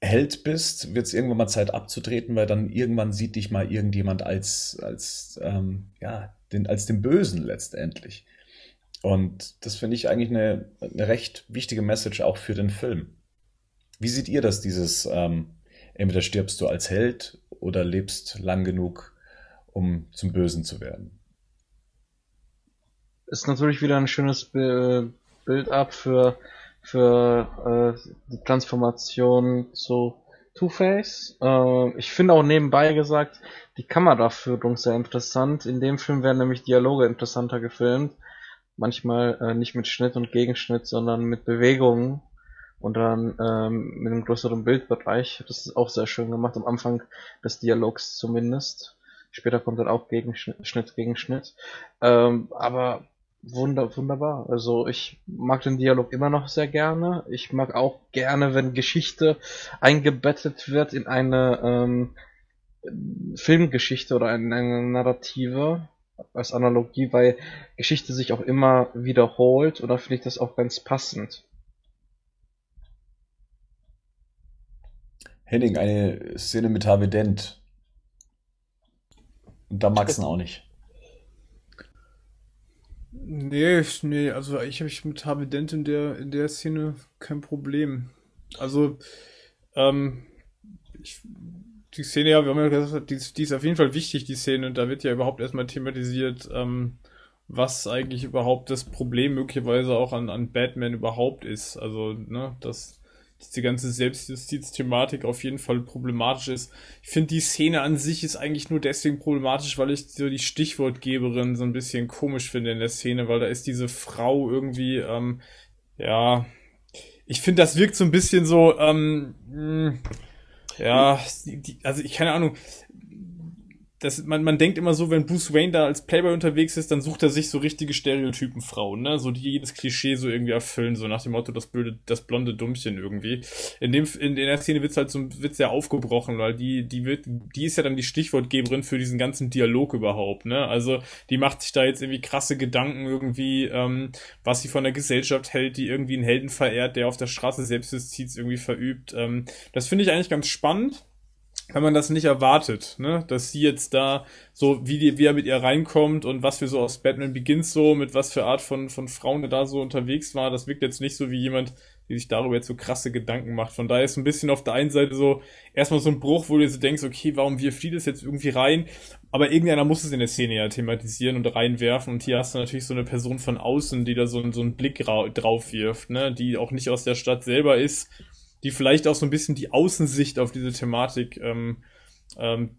Held bist, wird es irgendwann mal Zeit abzutreten, weil dann irgendwann sieht dich mal irgendjemand als, als, ähm, ja, den, als den Bösen letztendlich. Und das finde ich eigentlich eine, eine recht wichtige Message auch für den Film. Wie seht ihr das, dieses, ähm, entweder stirbst du als Held oder lebst lang genug, um zum Bösen zu werden? Ist natürlich wieder ein schönes Bi- Build-up für, für äh, die Transformation zu Two-Face. Äh, ich finde auch nebenbei gesagt, die Kameraführung sehr interessant. In dem Film werden nämlich Dialoge interessanter gefilmt. Manchmal äh, nicht mit Schnitt und Gegenschnitt, sondern mit Bewegungen und dann ähm, mit einem größeren Bildbereich. Das ist auch sehr schön gemacht, am Anfang des Dialogs zumindest. Später kommt dann auch Gegenschnitt, Schnitt gegen Schnitt. Ähm, aber wunder, wunderbar. Also ich mag den Dialog immer noch sehr gerne. Ich mag auch gerne, wenn Geschichte eingebettet wird in eine ähm, Filmgeschichte oder in eine Narrative als Analogie, weil Geschichte sich auch immer wiederholt und da finde ich das auch ganz passend. Henning, eine Szene mit Harvey Dent. Und da magst du ihn auch nicht. Nee, nee, also ich habe ich mit Harvey Dent in der, in der Szene kein Problem. Also, ähm, ich, die Szene, ja, wir haben ja gesagt, die, ist- die ist auf jeden Fall wichtig, die Szene, und da wird ja überhaupt erstmal thematisiert, ähm, was eigentlich überhaupt das Problem möglicherweise auch an, an Batman überhaupt ist. Also, ne, dass diese ganze Selbstjustiz-Thematik auf jeden Fall problematisch ist. Ich finde, die Szene an sich ist eigentlich nur deswegen problematisch, weil ich so die Stichwortgeberin so ein bisschen komisch finde in der Szene, weil da ist diese Frau irgendwie, ähm, ja, ich finde, das wirkt so ein bisschen so, ähm, mh, ja, die, also ich keine Ahnung, das, man, man denkt immer so, wenn Bruce Wayne da als Playboy unterwegs ist, dann sucht er sich so richtige Stereotypen Frauen, ne? So die jedes Klischee so irgendwie erfüllen, so nach dem Motto, das blöde, das blonde Dummchen irgendwie. In dem, in, in der Szene wird's halt so, wird's ja aufgebrochen, weil die, die wird, die ist ja dann die Stichwortgeberin für diesen ganzen Dialog überhaupt, ne? Also, die macht sich da jetzt irgendwie krasse Gedanken irgendwie, ähm, was sie von der Gesellschaft hält, die irgendwie einen Helden verehrt, der auf der Straße Selbstjustiz irgendwie verübt. Ähm, das finde ich eigentlich ganz spannend wenn man das nicht erwartet, ne? Dass sie jetzt da so, wie, die, wie er mit ihr reinkommt und was wir so aus Batman Begins so, mit was für Art von, von Frauen er da so unterwegs war, das wirkt jetzt nicht so wie jemand, die sich darüber jetzt so krasse Gedanken macht. Von daher ist ein bisschen auf der einen Seite so erstmal so ein Bruch, wo du so denkst, okay, warum wir flieht es jetzt irgendwie rein? Aber irgendeiner muss es in der Szene ja thematisieren und reinwerfen. Und hier hast du natürlich so eine Person von außen, die da so, so einen Blick drauf wirft, ne? Die auch nicht aus der Stadt selber ist die vielleicht auch so ein bisschen die Außensicht auf diese Thematik ähm, ähm,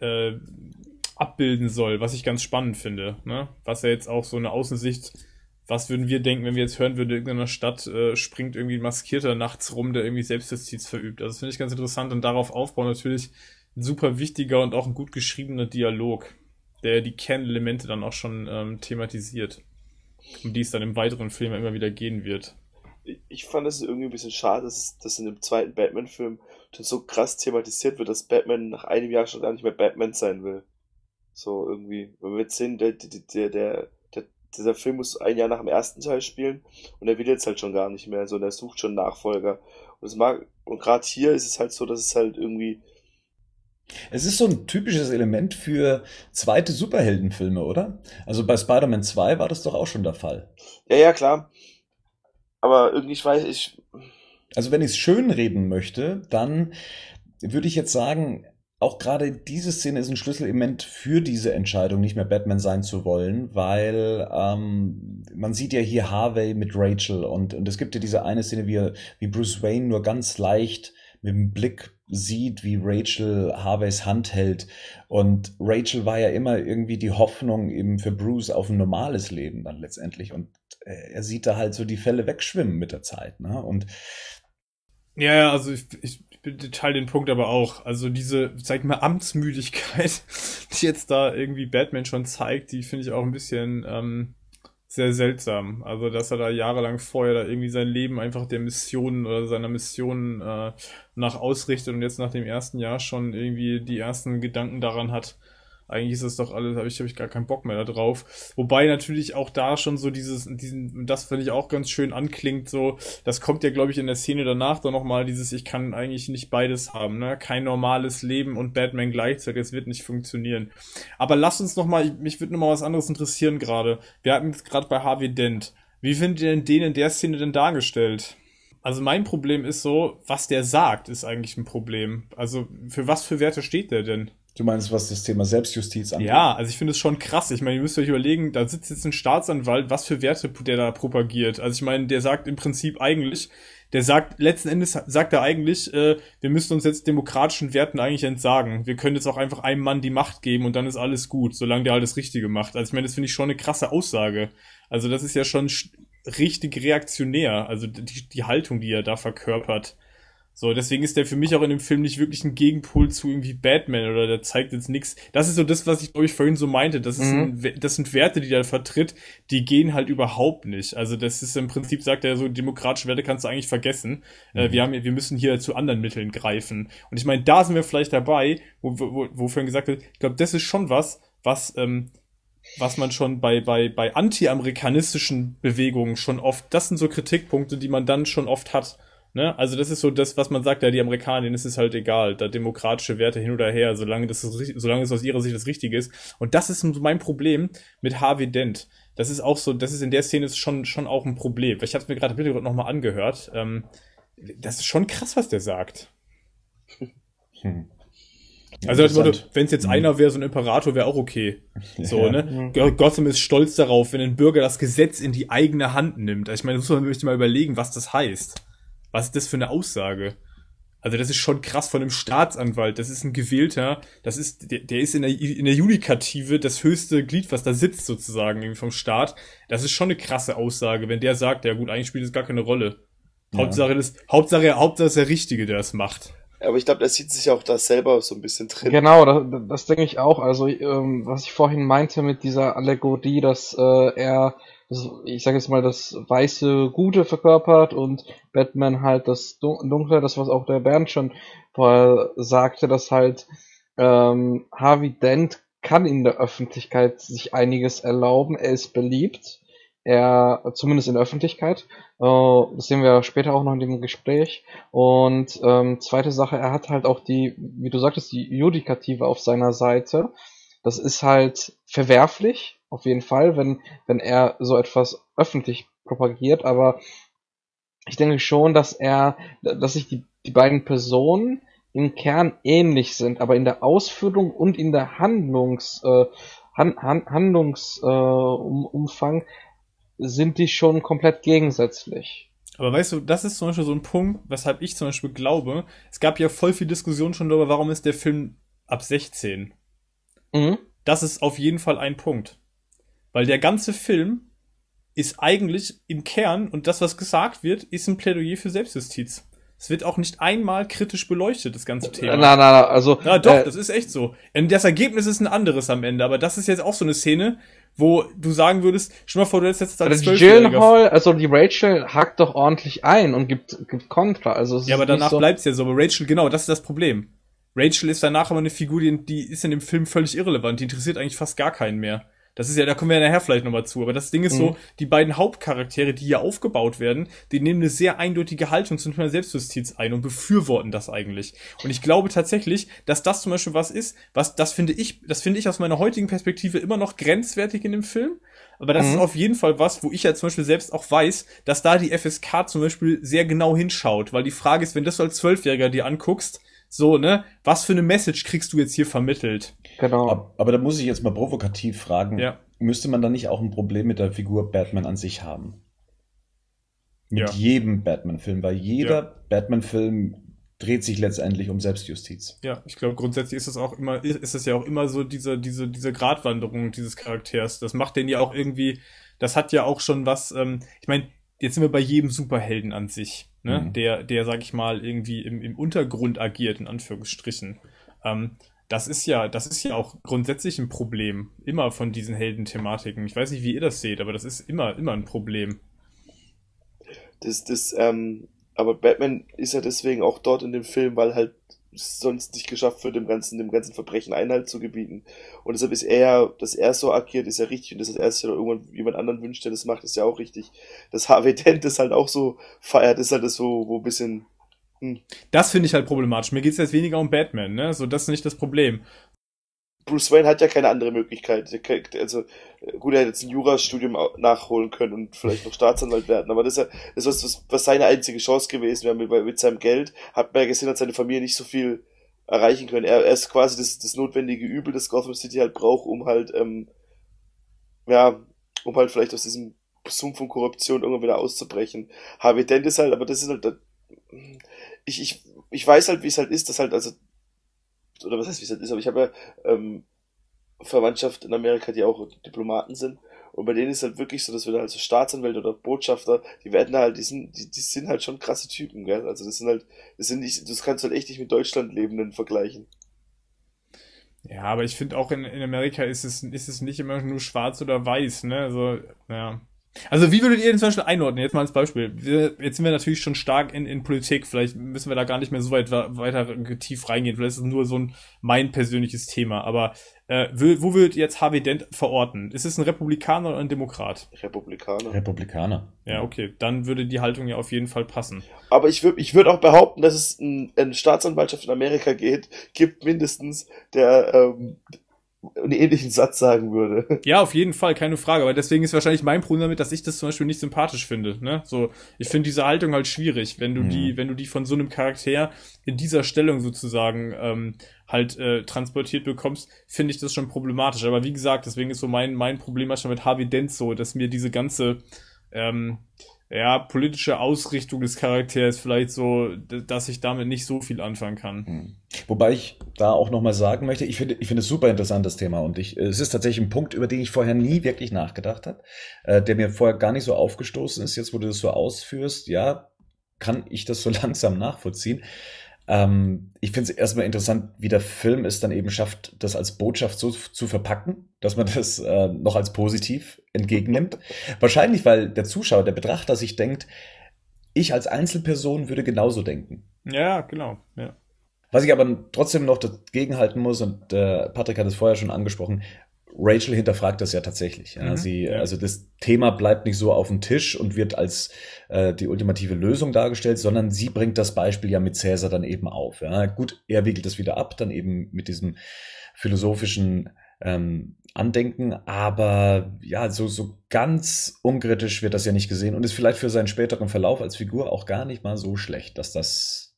äh, abbilden soll, was ich ganz spannend finde. Ne? Was ja jetzt auch so eine Außensicht, was würden wir denken, wenn wir jetzt hören würden, in irgendeiner Stadt äh, springt irgendwie ein Maskierter nachts rum, der irgendwie Selbstjustiz verübt. Also das finde ich ganz interessant und darauf aufbauen natürlich ein super wichtiger und auch ein gut geschriebener Dialog, der die Kernelemente dann auch schon ähm, thematisiert, um die es dann im weiteren Film immer wieder gehen wird ich fand es irgendwie ein bisschen schade, dass, dass in dem zweiten Batman-Film schon so krass thematisiert wird, dass Batman nach einem Jahr schon gar nicht mehr Batman sein will. So irgendwie. Wenn wir jetzt sehen, der, der, der, der, dieser Film muss ein Jahr nach dem ersten Teil spielen und er will jetzt halt schon gar nicht mehr. So, und er sucht schon Nachfolger. Und es mag, und gerade hier ist es halt so, dass es halt irgendwie. Es ist so ein typisches Element für zweite Superheldenfilme, oder? Also bei Spider-Man 2 war das doch auch schon der Fall. Ja, ja, klar. Aber irgendwie, ich weiß, ich. Also wenn ich es schön reden möchte, dann würde ich jetzt sagen, auch gerade diese Szene ist ein Schlüsselelement für diese Entscheidung, nicht mehr Batman sein zu wollen, weil ähm, man sieht ja hier Harvey mit Rachel und, und es gibt ja diese eine Szene, wie, wie Bruce Wayne nur ganz leicht mit dem Blick sieht, wie Rachel Harveys Hand hält. Und Rachel war ja immer irgendwie die Hoffnung eben für Bruce auf ein normales Leben dann letztendlich. Und äh, er sieht da halt so die Fälle wegschwimmen mit der Zeit. Ne? Und ja, ja, also ich, ich teile den Punkt aber auch. Also diese, sag ich mal, Amtsmüdigkeit, *laughs* die jetzt da irgendwie Batman schon zeigt, die finde ich auch ein bisschen ähm, sehr seltsam. Also, dass er da jahrelang vorher da irgendwie sein Leben einfach der Mission oder seiner Mission äh, nach ausrichtet und jetzt nach dem ersten Jahr schon irgendwie die ersten Gedanken daran hat, eigentlich ist das doch alles, habe ich, hab ich gar keinen Bock mehr drauf. Wobei natürlich auch da schon so dieses, diesen, das finde ich auch ganz schön anklingt, so, das kommt ja, glaube ich, in der Szene danach dann nochmal dieses, ich kann eigentlich nicht beides haben, ne? Kein normales Leben und Batman gleichzeitig, es wird nicht funktionieren. Aber lass uns nochmal, mich würde nochmal was anderes interessieren gerade. Wir hatten jetzt gerade bei Harvey Dent. Wie findet ihr denn den in der Szene denn dargestellt? Also mein Problem ist so, was der sagt, ist eigentlich ein Problem. Also für was für Werte steht der denn? Du meinst, was das Thema Selbstjustiz angeht? Ja, also ich finde es schon krass. Ich meine, ihr müsst euch überlegen, da sitzt jetzt ein Staatsanwalt, was für Werte der da propagiert. Also ich meine, der sagt im Prinzip eigentlich, der sagt, letzten Endes sagt er eigentlich, äh, wir müssen uns jetzt demokratischen Werten eigentlich entsagen. Wir können jetzt auch einfach einem Mann die Macht geben und dann ist alles gut, solange der halt das Richtige macht. Also ich meine, das finde ich schon eine krasse Aussage. Also das ist ja schon richtig reaktionär, also die, die Haltung, die er da verkörpert. So, deswegen ist der für mich auch in dem Film nicht wirklich ein Gegenpol zu irgendwie Batman oder der zeigt jetzt nichts. Das ist so das, was ich glaube ich vorhin so meinte. Das ist mhm. ein, das sind Werte, die er vertritt, die gehen halt überhaupt nicht. Also das ist im Prinzip sagt er so demokratische Werte kannst du eigentlich vergessen. Äh, mhm. Äh, wir haben, wir müssen hier zu anderen Mitteln greifen. Und ich meine, da sind wir vielleicht dabei, wo, wo, wo vorhin gesagt wird, ich glaube, das ist schon was, was ähm, was man schon bei, bei, bei anti-amerikanistischen Bewegungen schon oft, das sind so Kritikpunkte, die man dann schon oft hat. Ne? Also das ist so das, was man sagt, ja, die Amerikaner, denen ist es halt egal, da demokratische Werte hin oder her, solange das, solange es aus ihrer Sicht das Richtige ist. Und das ist mein Problem mit Harvey Dent. Das ist auch so, das ist in der Szene schon, schon auch ein Problem. Ich habe es mir gerade bitte nochmal angehört. Ähm, das ist schon krass, was der sagt. *laughs* Hm. Also wenn es jetzt mhm. einer wäre, so ein Imperator wäre auch okay. *laughs* So, ja. ne? Mhm. Gotham ist stolz darauf, wenn ein Bürger das Gesetz in die eigene Hand nimmt. Also ich meine, das muss man sich mal überlegen, was das heißt. Was ist das für eine Aussage? Also das ist schon krass von einem Staatsanwalt. Das ist ein gewählter, das ist, der, der ist in der, in der Judikative das höchste Glied, was da sitzt sozusagen irgendwie vom Staat. Das ist schon eine krasse Aussage, wenn der sagt, ja gut, eigentlich spielt das gar keine Rolle. Ja. Hauptsache, das, Hauptsache, Hauptsache ist der Richtige, der es macht. Aber ich glaube, er sieht sich auch da selber so ein bisschen drin. Genau, das, das denke ich auch. Also, ähm, was ich vorhin meinte mit dieser Allegorie, dass äh, er, ich sage jetzt mal, das weiße Gute verkörpert und Batman halt das Dun- Dunkle, das was auch der Bernd schon vorher sagte, dass halt ähm, Harvey Dent kann in der Öffentlichkeit sich einiges erlauben. Er ist beliebt. Er, zumindest in der Öffentlichkeit. Äh, das sehen wir später auch noch in dem Gespräch. Und ähm, zweite Sache, er hat halt auch die, wie du sagtest, die Judikative auf seiner Seite. Das ist halt verwerflich, auf jeden Fall, wenn, wenn er so etwas öffentlich propagiert, aber ich denke schon, dass er, dass sich die, die beiden Personen im Kern ähnlich sind, aber in der Ausführung und in der Handlungs, äh, Han, Han, Handlungsumfang äh, sind die schon komplett gegensätzlich. Aber weißt du, das ist zum Beispiel so ein Punkt, weshalb ich zum Beispiel glaube, es gab ja voll viel Diskussion schon darüber, warum ist der Film ab 16? Mhm. Das ist auf jeden Fall ein Punkt. Weil der ganze Film ist eigentlich im Kern, und das, was gesagt wird, ist ein Plädoyer für Selbstjustiz. Es wird auch nicht einmal kritisch beleuchtet, das ganze Thema. Na, na, na, also. Ja, doch, äh, das ist echt so. Und das Ergebnis ist ein anderes am Ende, aber das ist jetzt auch so eine Szene, wo du sagen würdest, schon mal vor, du hättest jetzt als Also Gyllenhaal, also die Rachel hackt doch ordentlich ein und gibt, gibt Kontra. Also Ja, aber danach so, bleibt's ja so. Aber Rachel, genau, das ist das Problem. Rachel ist danach aber eine Figur, die, die ist in dem Film völlig irrelevant. Die interessiert eigentlich fast gar keinen mehr. Das ist ja, da kommen wir ja nachher vielleicht nochmal zu. Aber das Ding ist so, Mhm. die beiden Hauptcharaktere, die hier aufgebaut werden, die nehmen eine sehr eindeutige Haltung zum Thema Selbstjustiz ein und befürworten das eigentlich. Und ich glaube tatsächlich, dass das zum Beispiel was ist, was, das finde ich, das finde ich aus meiner heutigen Perspektive immer noch grenzwertig in dem Film. Aber das Mhm. ist auf jeden Fall was, wo ich ja zum Beispiel selbst auch weiß, dass da die FSK zum Beispiel sehr genau hinschaut. Weil die Frage ist, wenn du das so als Zwölfjähriger dir anguckst, so, ne, was für eine Message kriegst du jetzt hier vermittelt? Genau. Ab- Aber da muss ich jetzt mal provokativ fragen, Ja. müsste man dann nicht auch ein Problem mit der Figur Batman an sich haben? Mit Ja. jedem Batman-Film, weil jeder Batman-Film dreht sich letztendlich um Selbstjustiz. Ja, ich glaube, grundsätzlich ist es auch immer, ist es ja auch immer so diese, diese, diese Gratwanderung dieses Charakters. Das macht den ja auch irgendwie, das hat ja auch schon was, ähm, ich meine, jetzt sind wir bei jedem Superhelden an sich, ne? Mhm. Der, der, sag ich mal, irgendwie im, im Untergrund agiert, in Anführungsstrichen. Ähm, das ist ja, das ist ja auch grundsätzlich ein Problem. Immer von diesen Heldenthematiken. Ich weiß nicht, wie ihr das seht, aber das ist immer, immer ein Problem. Das, das, ähm, aber Batman ist ja deswegen auch dort in dem Film, weil halt sonst nicht geschafft wird, dem ganzen, dem ganzen Verbrechen Einhalt zu gebieten. Und deshalb ist er, dass er so agiert, ist ja richtig. Und dass er sich irgendwann jemand anderen wünscht, der das macht, ist ja auch richtig. Dass Harvey *laughs* Dent das halt auch so feiert, ist halt das so, wo ein bisschen, Das finde ich halt problematisch. Mir geht's jetzt weniger um Batman, ne? So, das ist nicht das Problem. Bruce Wayne hat ja keine andere Möglichkeit. Also, äh, gut, er hätte jetzt ein Jurastudium nachholen können und vielleicht noch *laughs* Staatsanwalt werden, aber das ist ja, das ist was, was seine einzige Chance gewesen wäre. Mit, mit seinem Geld hat man ja gesehen, hat seine Familie nicht so viel erreichen können. Er, er ist quasi das, das notwendige Übel, das Gotham City halt braucht, um halt, ähm, ja, um halt vielleicht aus diesem Sumpf von Korruption irgendwann wieder auszubrechen. Harvey Dent ist halt, aber das ist halt, das- ich, ich, ich weiß halt, wie es halt ist, dass halt, also, oder was heißt, wie es halt ist, aber ich habe ja, ähm, Verwandtschaft in Amerika, die auch Diplomaten sind. Und bei denen ist halt wirklich so, dass wir da halt so Staatsanwälte oder Botschafter, die werden halt, die sind, die, die sind halt schon krasse Typen, gell? Also das sind halt, das sind nicht, das kannst du halt echt nicht mit Deutschland lebenden vergleichen. Ja, aber ich finde auch in, in Amerika ist es, ist es nicht immer nur schwarz oder weiß, ne? Also, ja. Also wie würdet ihr den zum Beispiel einordnen? Jetzt mal als Beispiel. Wir, jetzt sind wir natürlich schon stark in, in Politik. Vielleicht müssen wir da gar nicht mehr so weit weiter tief reingehen. Vielleicht ist es nur so ein mein persönliches Thema. Aber äh, wo, würdet ihr jetzt Harvey Dent verorten? Ist es ein Republikaner oder ein Demokrat? Republikaner. Republikaner. Ja, okay. Dann würde die Haltung ja auf jeden Fall passen. Aber ich würde ich würd auch behaupten, dass es ein, eine Staatsanwaltschaft in Amerika geht, gibt mindestens, der ähm, einen ähnlichen Satz sagen würde. *laughs* Ja, auf jeden Fall, keine Frage. Aber deswegen ist wahrscheinlich mein Problem damit, dass ich das zum Beispiel nicht sympathisch finde. Ne? So, ich finde diese Haltung halt schwierig, wenn du Mhm. die, wenn du die von so einem Charakter in dieser Stellung sozusagen ähm, halt äh, transportiert bekommst, finde ich das schon problematisch. Aber wie gesagt, deswegen ist so mein mein Problem manchmal mit Harvey Dent so, dass mir diese ganze ähm, ja, politische Ausrichtung des Charakters vielleicht so, dass ich damit nicht so viel anfangen kann. Hm. Wobei ich da auch nochmal sagen möchte, ich finde, ich finde es super interessant, das Thema. Und ich, es ist tatsächlich ein Punkt, über den ich vorher nie wirklich nachgedacht habe, äh, der mir vorher gar nicht so aufgestoßen ist. Jetzt, wo du das so ausführst, ja, kann ich das so *laughs* langsam nachvollziehen. Ähm, ich finde es erstmal interessant, wie der Film es dann eben schafft, das als Botschaft so zu verpacken, dass man *laughs* das äh, noch als positiv entgegennimmt. Wahrscheinlich, weil der Zuschauer, der Betrachter sich denkt, ich als Einzelperson würde genauso denken. Ja, genau. Ja. Was ich aber trotzdem noch dagegenhalten muss, und äh, Patrick hat es vorher schon angesprochen, Rachel hinterfragt das ja tatsächlich. Ja. Mhm, Sie. Also das Thema bleibt nicht so auf dem Tisch und wird als äh, die ultimative Lösung dargestellt, sondern sie bringt das Beispiel ja mit Cäsar dann eben auf. Ja. Gut, er wiegelt das wieder ab, dann eben mit diesem philosophischen ähm, Andenken, aber ja, so, so ganz unkritisch wird das ja nicht gesehen und ist vielleicht für seinen späteren Verlauf als Figur auch gar nicht mal so schlecht, dass das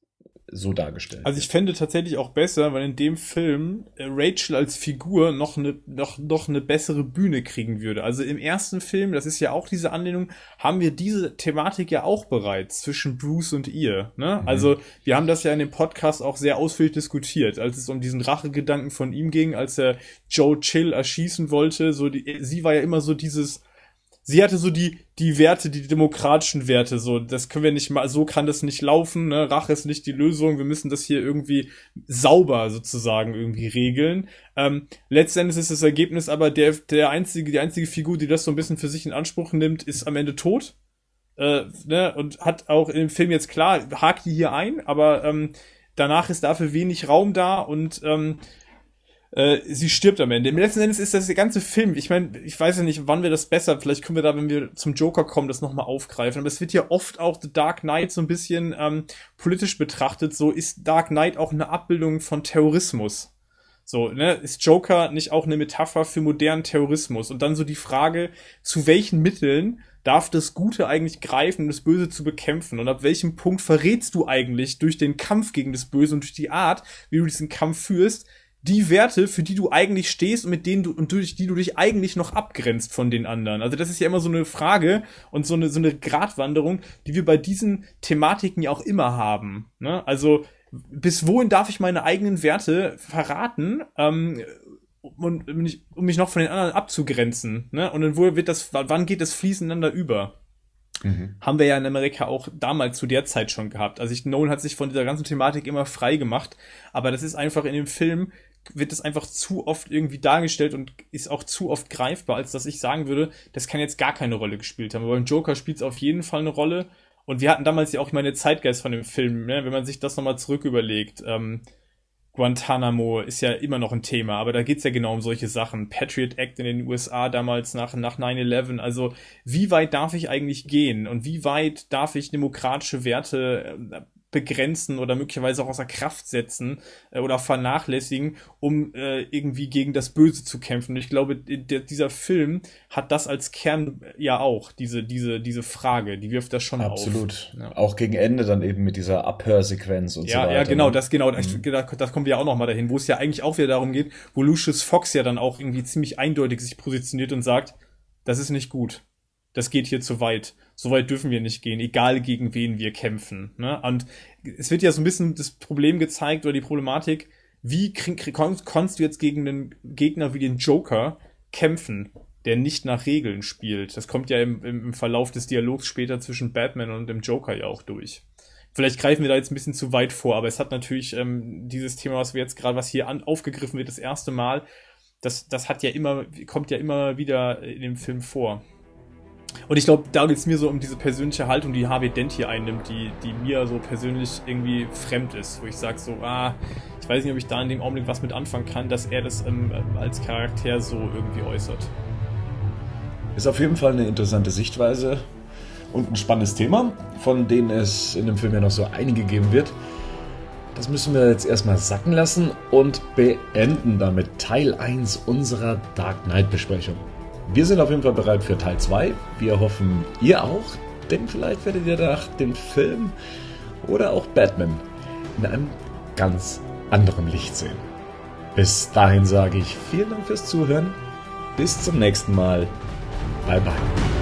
so dargestellt Also ich fände tatsächlich auch besser, weil in dem Film äh, Rachel als Figur noch eine, noch, noch eine bessere Bühne kriegen würde. Also im ersten Film, das ist ja auch diese Anlehnung, haben wir diese Thematik ja auch bereits zwischen Bruce und ihr. Ne? Mhm. Also wir haben das ja in dem Podcast auch sehr ausführlich diskutiert, als es um diesen Rachegedanken von ihm ging, als er Joe Chill erschießen wollte. So die, sie war ja immer so dieses sie hatte so die, die Werte, die demokratischen Werte, so, das können wir nicht mal, so kann das nicht laufen, ne, Rache ist nicht die Lösung, wir müssen das hier irgendwie sauber sozusagen irgendwie regeln. Ähm, letztendlich ist das Ergebnis aber der, der einzige, die einzige Figur, die das so ein bisschen für sich in Anspruch nimmt, ist am Ende tot. Äh, ne, und hat auch im Film jetzt klar, hakt die hier ein, aber ähm, danach ist dafür wenig Raum da und ähm, äh, sie stirbt am Ende. Im letzten Endes ist das der ganze Film. Ich meine, ich weiß ja nicht, wann wir das besser. Vielleicht können wir da, wenn wir zum Joker kommen, das nochmal aufgreifen. Aber es wird ja oft auch The Dark Knight so ein bisschen ähm, politisch betrachtet. So ist Dark Knight auch eine Abbildung von Terrorismus. So, ne, ist Joker nicht auch eine Metapher für modernen Terrorismus? Und dann so die Frage, zu welchen Mitteln darf das Gute eigentlich greifen, um das Böse zu bekämpfen? Und ab welchem Punkt verrätst du eigentlich durch den Kampf gegen das Böse und durch die Art, wie du diesen Kampf führst, die Werte, für die du eigentlich stehst und mit denen du und durch die du dich eigentlich noch abgrenzt von den anderen. Also das ist ja immer so eine Frage und so eine so eine Gratwanderung, die wir bei diesen Thematiken ja auch immer haben. Ne? Also bis wohin darf ich meine eigenen Werte verraten, ähm, um, um, mich, um mich noch von den anderen abzugrenzen? Ne? Und dann wo wird das, wann geht das fließeinander über? Mhm. haben wir ja in Amerika auch damals zu der Zeit schon gehabt. Also ich, Nolan hat sich von dieser ganzen Thematik immer frei gemacht, aber das ist einfach in dem Film wird das einfach zu oft irgendwie dargestellt und ist auch zu oft greifbar, als dass ich sagen würde, das kann jetzt gar keine Rolle gespielt haben. Aber beim Joker spielt es auf jeden Fall eine Rolle. Und wir hatten damals ja auch meine Zeitgeist von dem Film, ne? wenn man sich das nochmal zurück überlegt. Ähm, Guantanamo ist ja immer noch ein Thema, aber da geht's ja genau um solche Sachen. Patriot Act in den USA damals nach, nach 9-11. Also wie weit darf ich eigentlich gehen und wie weit darf ich demokratische Werte äh, begrenzen oder möglicherweise auch außer Kraft setzen äh, oder vernachlässigen, um äh, irgendwie gegen das Böse zu kämpfen. Und ich glaube, der, dieser Film hat das als Kern ja auch, diese, diese, diese Frage, die wirft das schon Absolut. auf. Ja. Auch gegen Ende dann eben mit dieser Abhörsequenz und ja, so weiter. Ja, genau, ne? das genau, Mhm. da, das kommen wir ja auch noch mal dahin, wo es ja eigentlich auch wieder darum geht, wo Lucius Fox ja dann auch irgendwie ziemlich eindeutig sich positioniert und sagt, das ist nicht gut. Das geht hier zu weit. So weit dürfen wir nicht gehen, egal gegen wen wir kämpfen. Ne? Und es wird ja so ein bisschen das Problem gezeigt oder die Problematik, wie kannst du jetzt gegen einen Gegner wie den Joker kämpfen, der nicht nach Regeln spielt? Das kommt ja im, im Verlauf des Dialogs später zwischen Batman und dem Joker ja auch durch. Vielleicht greifen wir da jetzt ein bisschen zu weit vor, aber es hat natürlich ähm, dieses Thema, was wir jetzt gerade, was hier an, aufgegriffen wird, das erste Mal, das, das hat ja immer, kommt ja immer wieder in dem Film vor. Und ich glaube, da geht es mir so um diese persönliche Haltung, die Harvey Dent hier einnimmt, die, die mir so persönlich irgendwie fremd ist, wo ich sage so, ah, ich weiß nicht, ob ich da in dem Augenblick was mit anfangen kann, dass er das ähm, als Charakter so irgendwie äußert. Ist auf jeden Fall eine interessante Sichtweise und ein spannendes Thema, von denen es in dem Film ja noch so einige geben wird. Das müssen wir jetzt erstmal sacken lassen und beenden damit Teil 1 unserer Dark Knight Besprechung. Wir sind auf jeden Fall bereit für Teil 2. Wir hoffen, ihr auch, denn vielleicht werdet ihr nach dem Film oder auch Batman in einem ganz anderen Licht sehen. Bis dahin sage ich vielen Dank fürs Zuhören. Bis zum nächsten Mal. Bye bye.